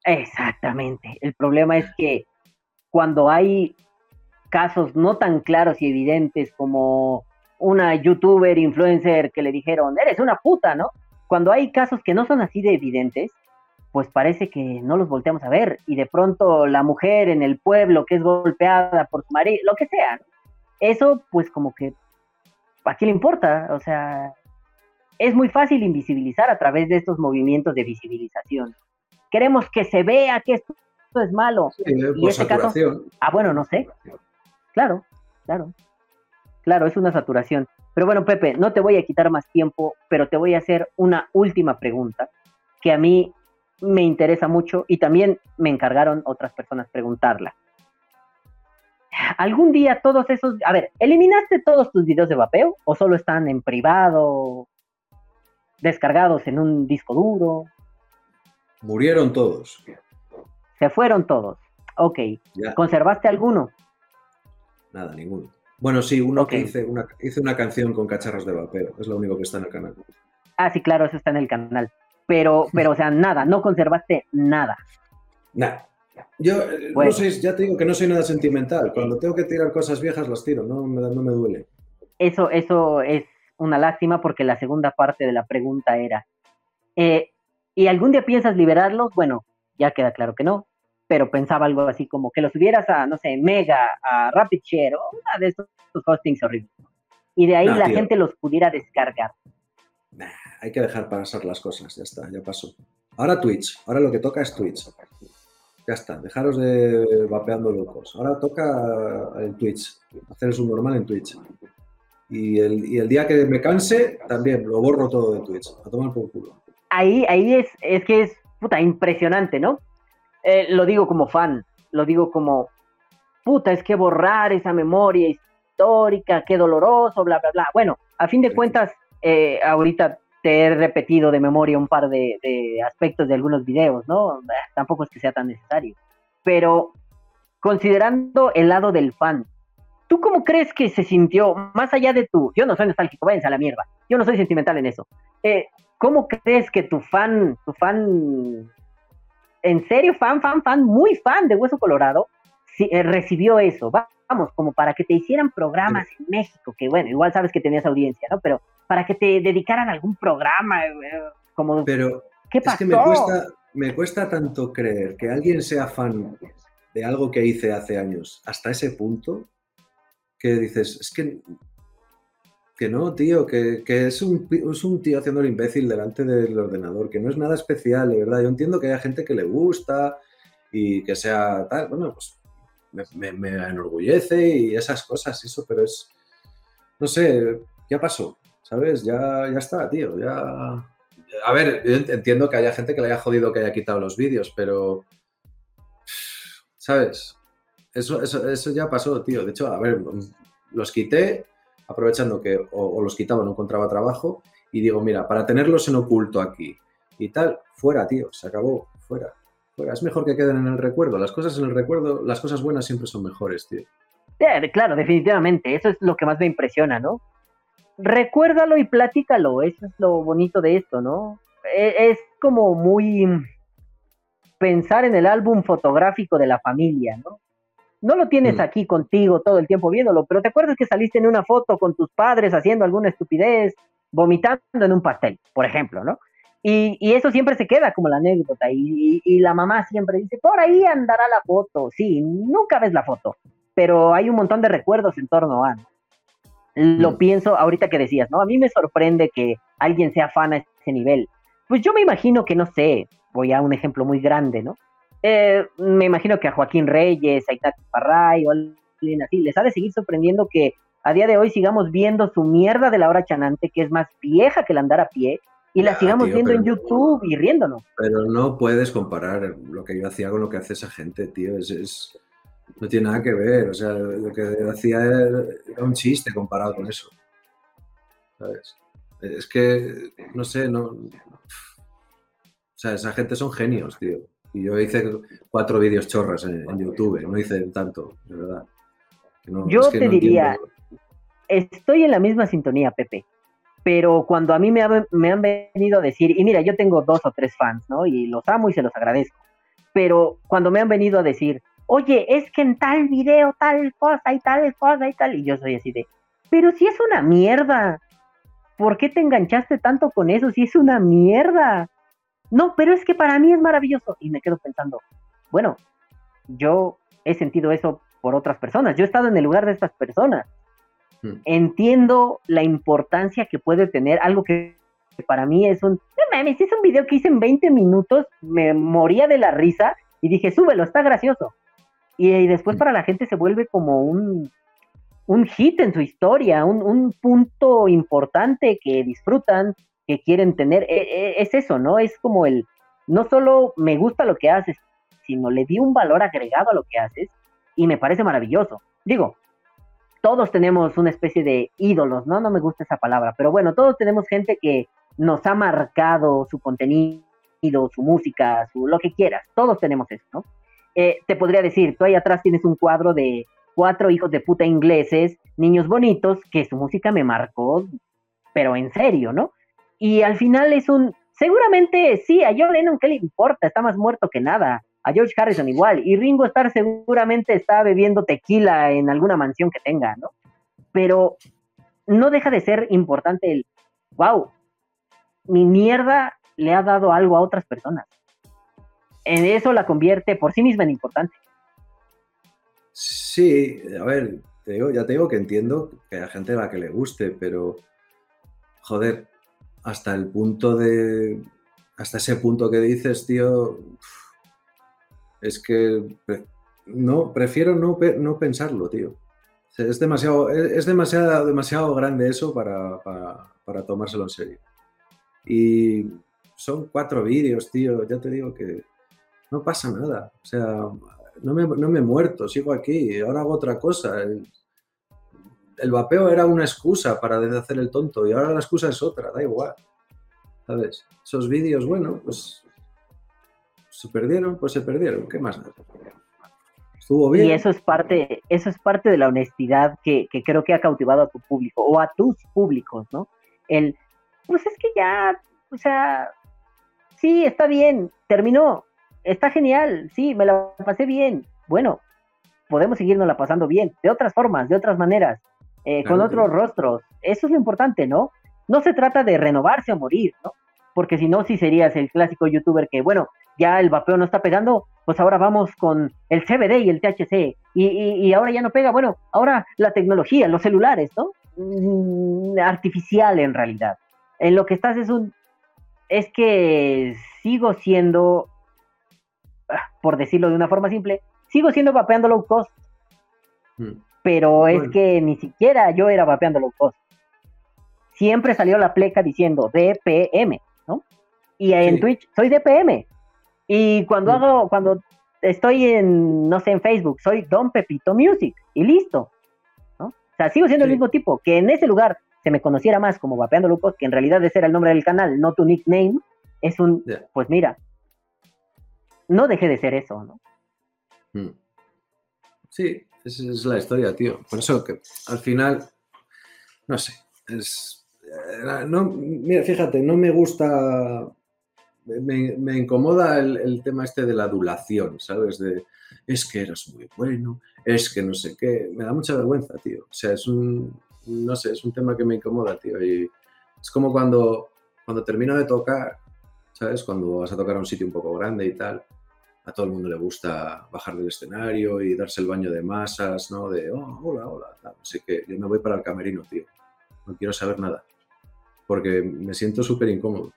exactamente. El problema es que cuando hay casos no tan claros y evidentes como una youtuber, influencer que le dijeron, eres una puta, ¿no? Cuando hay casos que no son así de evidentes, pues parece que no los volteamos a ver y de pronto la mujer en el pueblo que es golpeada por su marido, lo que sea, ¿no? eso pues como que ¿a quién le importa? O sea, es muy fácil invisibilizar a través de estos movimientos de visibilización. Queremos que se vea que esto es malo. Sí, ¿Y por este caso? Ah, bueno, no sé. Claro, claro. Claro, es una saturación. Pero bueno, Pepe, no te voy a quitar más tiempo, pero te voy a hacer una última pregunta que a mí me interesa mucho y también me encargaron otras personas preguntarla. ¿Algún día todos esos... A ver, ¿eliminaste todos tus videos de vapeo o solo están en privado, descargados en un disco duro? Murieron todos. Se fueron todos. Ok. Ya, ¿Conservaste alguno? nada, ninguno. Bueno, sí, uno que hice una, hice una canción con cacharros de vapeo. Es lo único que está en el canal. Ah, sí, claro, eso está en el canal. Pero, pero, o sea, nada, no conservaste nada. Nada. Yo eh, Bueno. no soy, ya te digo que no soy nada sentimental. Cuando tengo que tirar cosas viejas las tiro, no me, no me duele. Eso, eso es una lástima porque la segunda parte de la pregunta era, eh, ¿y algún día piensas liberarlos? Bueno, ya queda claro que no, pero pensaba algo así como que los subieras a, no sé, Mega, a Rapid Share o una de estos hostings horribles. Y de ahí la tío. gente los pudiera descargar. Nah, hay que dejar pasar las cosas, ya está, ya pasó. Ahora Twitch, ahora lo que toca es Twitch. Ya está, dejaros de vapeando locos. Ahora toca el Twitch, hacer el subnormal en Twitch. Y el, y el día que me canse, también lo borro todo de Twitch, a tomar por culo. ahí, ahí es, es que es puta impresionante, ¿no? Eh, lo digo como fan, lo digo como puta, es que borrar esa memoria histórica, qué doloroso, bla, bla, bla. Bueno, a fin de Sí. cuentas, eh, ahorita te he repetido de memoria un par de, de aspectos de algunos videos, ¿no? Tampoco es que sea tan necesario. Pero considerando el lado del fan, ¿tú cómo crees que se sintió, más allá de tu, yo no soy nostálgico, váyanse a la mierda, yo no soy sentimental en eso, eh, ¿cómo crees que tu fan, tu fan, en serio, fan, fan, fan, muy fan de Hueso Colorado, si- eh, recibió eso? Va- Vamos, como para que te hicieran programas en México, que bueno, igual sabes que tenías audiencia, ¿no? Pero para que te dedicaran a algún programa, eh, como, Pero ¿qué es pasó? que me cuesta, me cuesta tanto creer que alguien sea fan de algo que hice hace años hasta ese punto. que dices, es que, que no, tío, que, que es, un, es un tío haciendo el imbécil delante del ordenador, que no es nada especial, de verdad. Yo entiendo que haya gente que le gusta y que sea tal, bueno, pues me, me- me enorgullece y esas cosas, eso, pero es, no sé, ya pasó, ¿sabes? Ya, ya está, tío, ya... A ver, entiendo que haya gente que le haya jodido que haya quitado los vídeos, pero... ¿Sabes? Eso, eso, eso ya pasó, tío. De hecho, a ver, los quité aprovechando que o, o los quitaba, no encontraba trabajo, y digo, mira, para tenerlos en oculto aquí y tal, fuera, tío, se acabó, fuera, fuera. Es mejor que queden en el recuerdo. Las cosas en el recuerdo, las cosas buenas siempre son mejores, tío. Eh, claro, definitivamente, eso es lo que más me impresiona, ¿no? Recuérdalo y platícalo, eso es lo bonito de esto, ¿no? E- Es como muy pensar en el álbum fotográfico de la familia, ¿no? No lo tienes Mm. aquí contigo todo el tiempo viéndolo, pero te acuerdas que saliste en una foto con tus padres haciendo alguna estupidez, vomitando en un pastel, por ejemplo, ¿no? Y, y eso siempre se queda como la anécdota y, y- y la mamá siempre dice, por ahí andará la foto, sí, nunca ves la foto, pero hay un montón de recuerdos en torno a. ¿no? Lo Mm. pienso ahorita que decías, ¿no? A mí me sorprende que alguien sea fan a ese nivel. Pues yo me imagino que, no sé, voy a un ejemplo muy grande, ¿no? Eh, me imagino que a Joaquín Reyes, a Ignacio Parray o alguien así, les ha de seguir sorprendiendo que a día de hoy sigamos viendo su mierda de la hora chanante, que es más vieja que el andar a pie, y la sigamos tío, viendo en YouTube y riéndonos. Pero no puedes comparar lo que yo hacía con lo que hace esa gente, tío. Es, es- no tiene nada que ver. O sea, lo que hacía era, un chiste comparado con eso. ¿Sabes? Es que, no sé, no. O sea, esa gente son genios, tío. Y yo hice cuatro vídeos chorras en, en YouTube, no hice tanto, de verdad. No- Yo es que te no diría, entiendo. estoy en la misma sintonía, Pepe. Pero cuando a mí me, ha- me han venido a decir, y mira, yo tengo dos o tres fans, ¿no? Y los amo y se los agradezco. Pero cuando me han venido a decir, oye, es que en tal video tal cosa y tal cosa y tal, y yo soy así de, pero si es una mierda, ¿por qué te enganchaste tanto con eso si es una mierda? No, pero es que para mí es maravilloso. Y me quedo pensando, bueno, yo he sentido eso por otras personas, yo he estado en el lugar de estas personas Mm. entiendo la importancia que puede tener algo que para mí es un, no mames, es un video que hice en 20 minutos, me moría de la risa y dije, súbelo, está gracioso. Y, y después Mm. para la gente se vuelve como un, un hit en su historia, un, un punto importante que disfrutan, que quieren tener. E- e- es eso, ¿no? Es como el, no solo me gusta lo que haces, sino le di un valor agregado a lo que haces y me parece maravilloso. Digo, todos tenemos una especie de ídolos, ¿no? No me gusta esa palabra, pero bueno, todos tenemos gente que nos ha marcado su contenido, su música, su lo que quieras. Todos tenemos eso, ¿no? Eh, te podría decir, tú ahí atrás tienes un cuadro de cuatro hijos de puta ingleses, niños bonitos, que su música me marcó, pero en serio, ¿no? Y al final es un, seguramente sí, a John Lennon, ¿qué le importa? Está más muerto que nada. A George Harrison igual. Y Ringo Starr seguramente está bebiendo tequila en alguna mansión que tenga, ¿no? Pero no deja de ser importante el, wow, mi mierda le ha dado algo a otras personas. En eso la convierte por sí misma en importante. Sí, a ver, ya te digo que entiendo que a gente a la que le guste, pero joder, hasta el punto de. Hasta ese punto que dices, tío. Es que no, prefiero no, no pensarlo, tío. Es demasiado, es demasiado, demasiado grande eso para, para- para tomárselo en serio. Y son cuatro vídeos, tío. Ya te digo que no pasa nada. O sea, no me, no me he muerto, sigo aquí, ahora hago otra cosa. El, el vapeo era una excusa para hacer el tonto y ahora la excusa es otra, da igual. ¿Sabes? Esos vídeos, bueno, pues se perdieron, pues se perdieron. ¿Qué más? Estuvo bien. Y eso es parte, eso es parte de la honestidad que, que creo que ha cautivado a tu público o a tus públicos, ¿no? El, pues es que ya, o sea, sí, está bien, terminó, está genial, sí, me la pasé bien. Bueno, podemos seguirnos la pasando bien, de otras formas, de otras maneras, eh, con otros claro. rostros. Eso es lo importante, ¿no? No se trata de renovarse o morir, ¿no? Porque si no, sí serías el clásico youtuber que, bueno, ya el vapeo no está pegando, pues ahora vamos con el CBD y el THC. Y, y- y ahora ya no pega. Bueno, ahora la tecnología, los celulares, ¿no? Mm, artificial en realidad. En lo que estás es un... Es que sigo siendo, por decirlo de una forma simple, sigo siendo vapeando low cost, Mm. pero es que ni siquiera yo era vapeando low cost. Siempre salió la pleca diciendo DPM, ¿no? Y en Sí. Twitch soy DPM. Y cuando Mm. hago, cuando estoy en, no sé, en Facebook, soy Don Pepito Music y listo. ¿no? O sea, sigo siendo el mismo tipo, que en ese lugar se me conociera más como Vapeando Low Cost, que en realidad ese era el nombre del canal, no tu nickname, es un, pues mira, no dejé de ser eso, ¿no? Mm. Sí, esa es la historia, tío. Por eso que al final, no sé, es... eh, No, mira, fíjate, no me gusta, me, me incomoda el, el tema este de la adulación, ¿sabes? De, es que eres muy bueno, es que no sé qué, me da mucha vergüenza, tío. O sea, es un, no sé, es un tema que me incomoda, tío. Y es como cuando, cuando termino de tocar, ¿sabes? Cuando vas a tocar a un sitio un poco grande y tal, a todo el mundo le gusta bajar del escenario y darse el baño de masas, ¿no? De, oh, hola, hola. Así que yo me voy para el camerino, tío. No quiero saber nada. Porque me siento súper incómodo.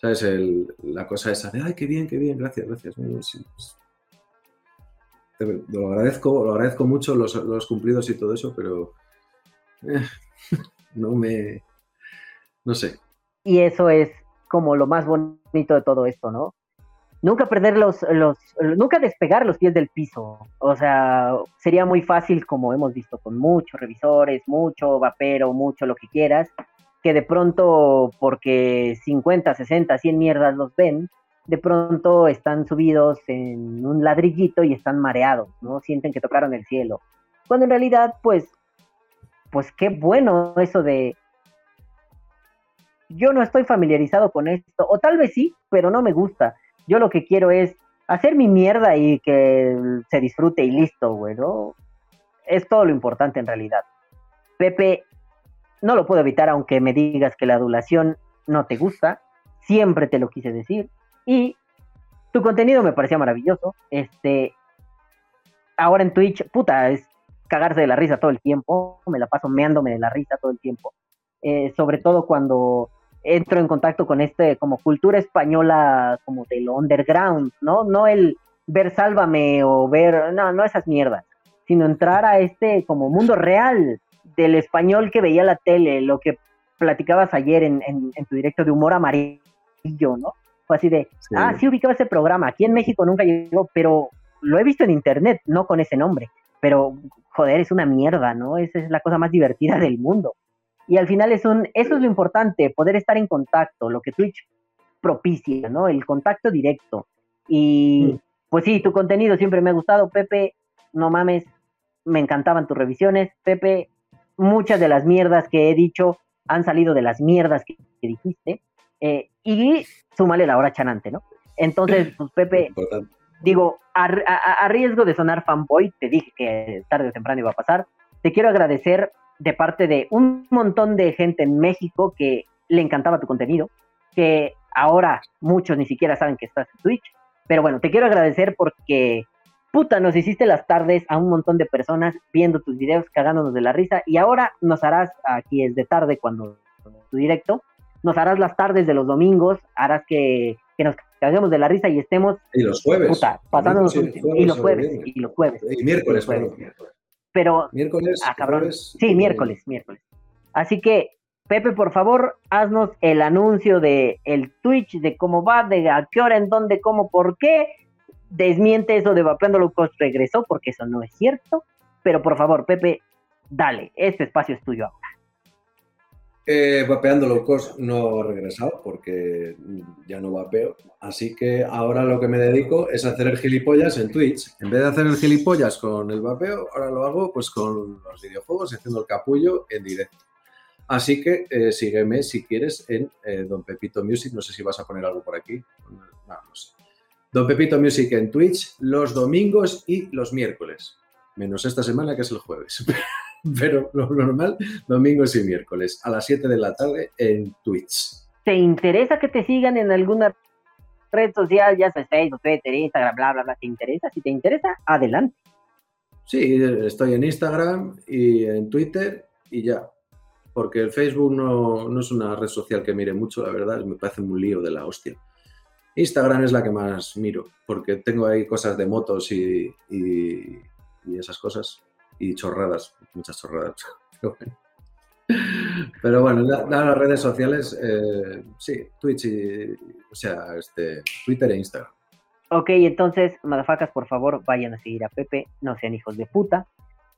¿Sabes? La cosa esa de, ay, qué bien, qué bien, gracias, gracias. Pues, lo agradezco, lo agradezco mucho los, los cumplidos y todo eso, pero eh, no me, no sé. Y eso es como lo más bonito de todo esto, ¿no? Nunca perder los, los, nunca despegar los pies del piso. O sea, sería muy fácil, como hemos visto con muchos revisores, mucho vapero, mucho lo que quieras, que de pronto, porque 50, 60, 100 mierdas los ven, de pronto están subidos en un ladrillito y están mareados, ¿no? Sienten que tocaron el cielo. Cuando en realidad, pues, pues qué bueno eso de, yo no estoy familiarizado con esto, o tal vez sí, pero no me gusta. Yo lo que quiero es hacer mi mierda y que se disfrute y listo, güey, ¿no? Es todo lo importante en realidad. Pepe, no lo puedo evitar aunque me digas que la adulación no te gusta, siempre te lo quise decir, y tu contenido me parecía maravilloso, este, ahora en Twitch, puta, es cagarse de la risa todo el tiempo, me la paso meándome de la risa todo el tiempo, eh, sobre todo cuando entro en contacto con este como cultura española como del underground, ¿no? No el ver Sálvame o ver, no, no esas mierdas, sino entrar a este como mundo real del español que veía la tele, lo que platicabas ayer en, en- en tu directo de humor amarillo, ¿no? Fue así de, Sí. ah, sí ubicaba ese programa, aquí en México nunca llegó, pero lo he visto en internet, no con ese nombre, pero joder, es una mierda, ¿no? Esa es la cosa más divertida del mundo. Y al final es un, eso es lo importante, poder estar en contacto, lo que Twitch propicia, ¿no? El contacto directo. Y pues sí, tu contenido siempre me ha gustado, Pepe, no mames, me encantaban tus revisiones, Pepe, muchas de las mierdas que he dicho han salido de las mierdas que, que dijiste, eh, y súmale la hora chanante, ¿no? Entonces, pues Pepe, Importante. digo, a, a- a riesgo de sonar fanboy, te dije que tarde o temprano iba a pasar. Te quiero agradecer de parte de un montón de gente en México que le encantaba tu contenido, que ahora muchos ni siquiera saben que estás en Twitch. Pero bueno, te quiero agradecer porque, puta, nos hiciste las tardes a un montón de personas viendo tus videos, cagándonos de la risa. Y ahora nos harás, aquí es de tarde cuando tu directo, nos harás las tardes de los domingos, harás que, que nos caguemos de la risa y estemos Y los jueves. puta, pasándonos Sí, un- y los jueves, y los jueves, Y miércoles, y los jueves. perdón. Pero Miércoles. ah, cabrón. jueves, sí, miércoles, miércoles. Así que Pepe, por favor, haznos el anuncio de el Twitch, de cómo va, de a qué hora, en dónde, cómo, por qué. Desmiente eso de Vapeando Low Cost regresó, porque eso no es cierto. Pero por favor, Pepe, dale, este espacio es tuyo ahora. Eh, vapeando low cost no he regresado porque ya no vapeo. Así que ahora lo que me dedico es hacer el gilipollas en Twitch. En vez de hacer el gilipollas con el vapeo, ahora lo hago pues con los videojuegos haciendo el capullo en directo. Así que eh, sígueme si quieres en eh, Don Pepito Music. No sé si vas a poner algo por aquí. No. Don Pepito Music en Twitch los domingos y los miércoles. Menos esta semana que es el jueves. Pero lo normal, domingos y miércoles a las 7 de la tarde en Twitch. ¿Te interesa que te sigan en alguna red social, ya sea Facebook, Twitter, Instagram, bla, bla, bla? ¿Te interesa? Si te interesa, adelante. Sí, estoy en Instagram y en Twitter y ya. Porque el Facebook no, no es una red social que mire mucho, la verdad, me parece un lío de la hostia. Instagram es la que más miro, porque tengo ahí cosas de motos y, y- y esas cosas. Y chorradas, muchas chorradas. Pero bueno. Pero las redes sociales, eh, sí, Twitch y, o sea, este, Twitter e Instagram. Ok, entonces, madafacas, por favor, vayan a seguir a Pepe, no sean hijos de puta.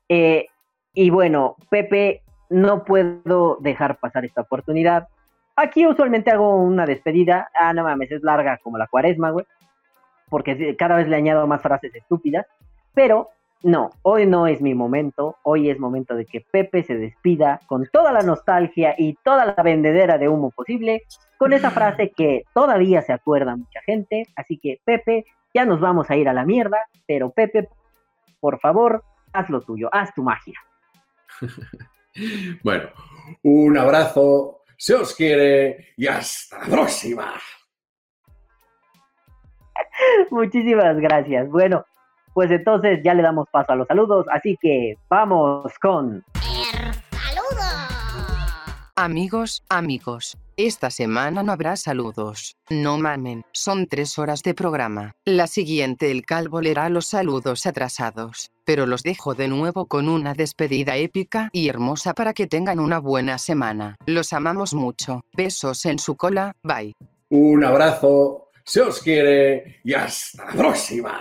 Eh, y bueno, Pepe, no puedo dejar pasar esta oportunidad. Aquí usualmente hago una despedida. Ah, no mames, es larga como la cuaresma, güey. Porque cada vez le añado más frases estúpidas. Pero no, hoy no es mi momento. Hoy es momento de que Pepe se despida con toda la nostalgia y toda la vendedera de humo posible con esa frase que todavía se acuerda mucha gente. Así que, Pepe, ya nos vamos a ir a la mierda, pero Pepe, por favor, haz lo tuyo, haz tu magia. Bueno, un abrazo, se os quiere y hasta la próxima. Muchísimas gracias. Bueno, pues entonces ya le damos paso a los saludos, así que vamos con... El saludo. Amigos, amigos, esta semana no habrá saludos. No mamen, son tres horas de programa. La siguiente el calvo leerá los saludos atrasados, pero los dejo de nuevo con una despedida épica y hermosa para que tengan una buena semana. Los amamos mucho. Besos en su cola, bye. Un abrazo, se os quiere y hasta la próxima.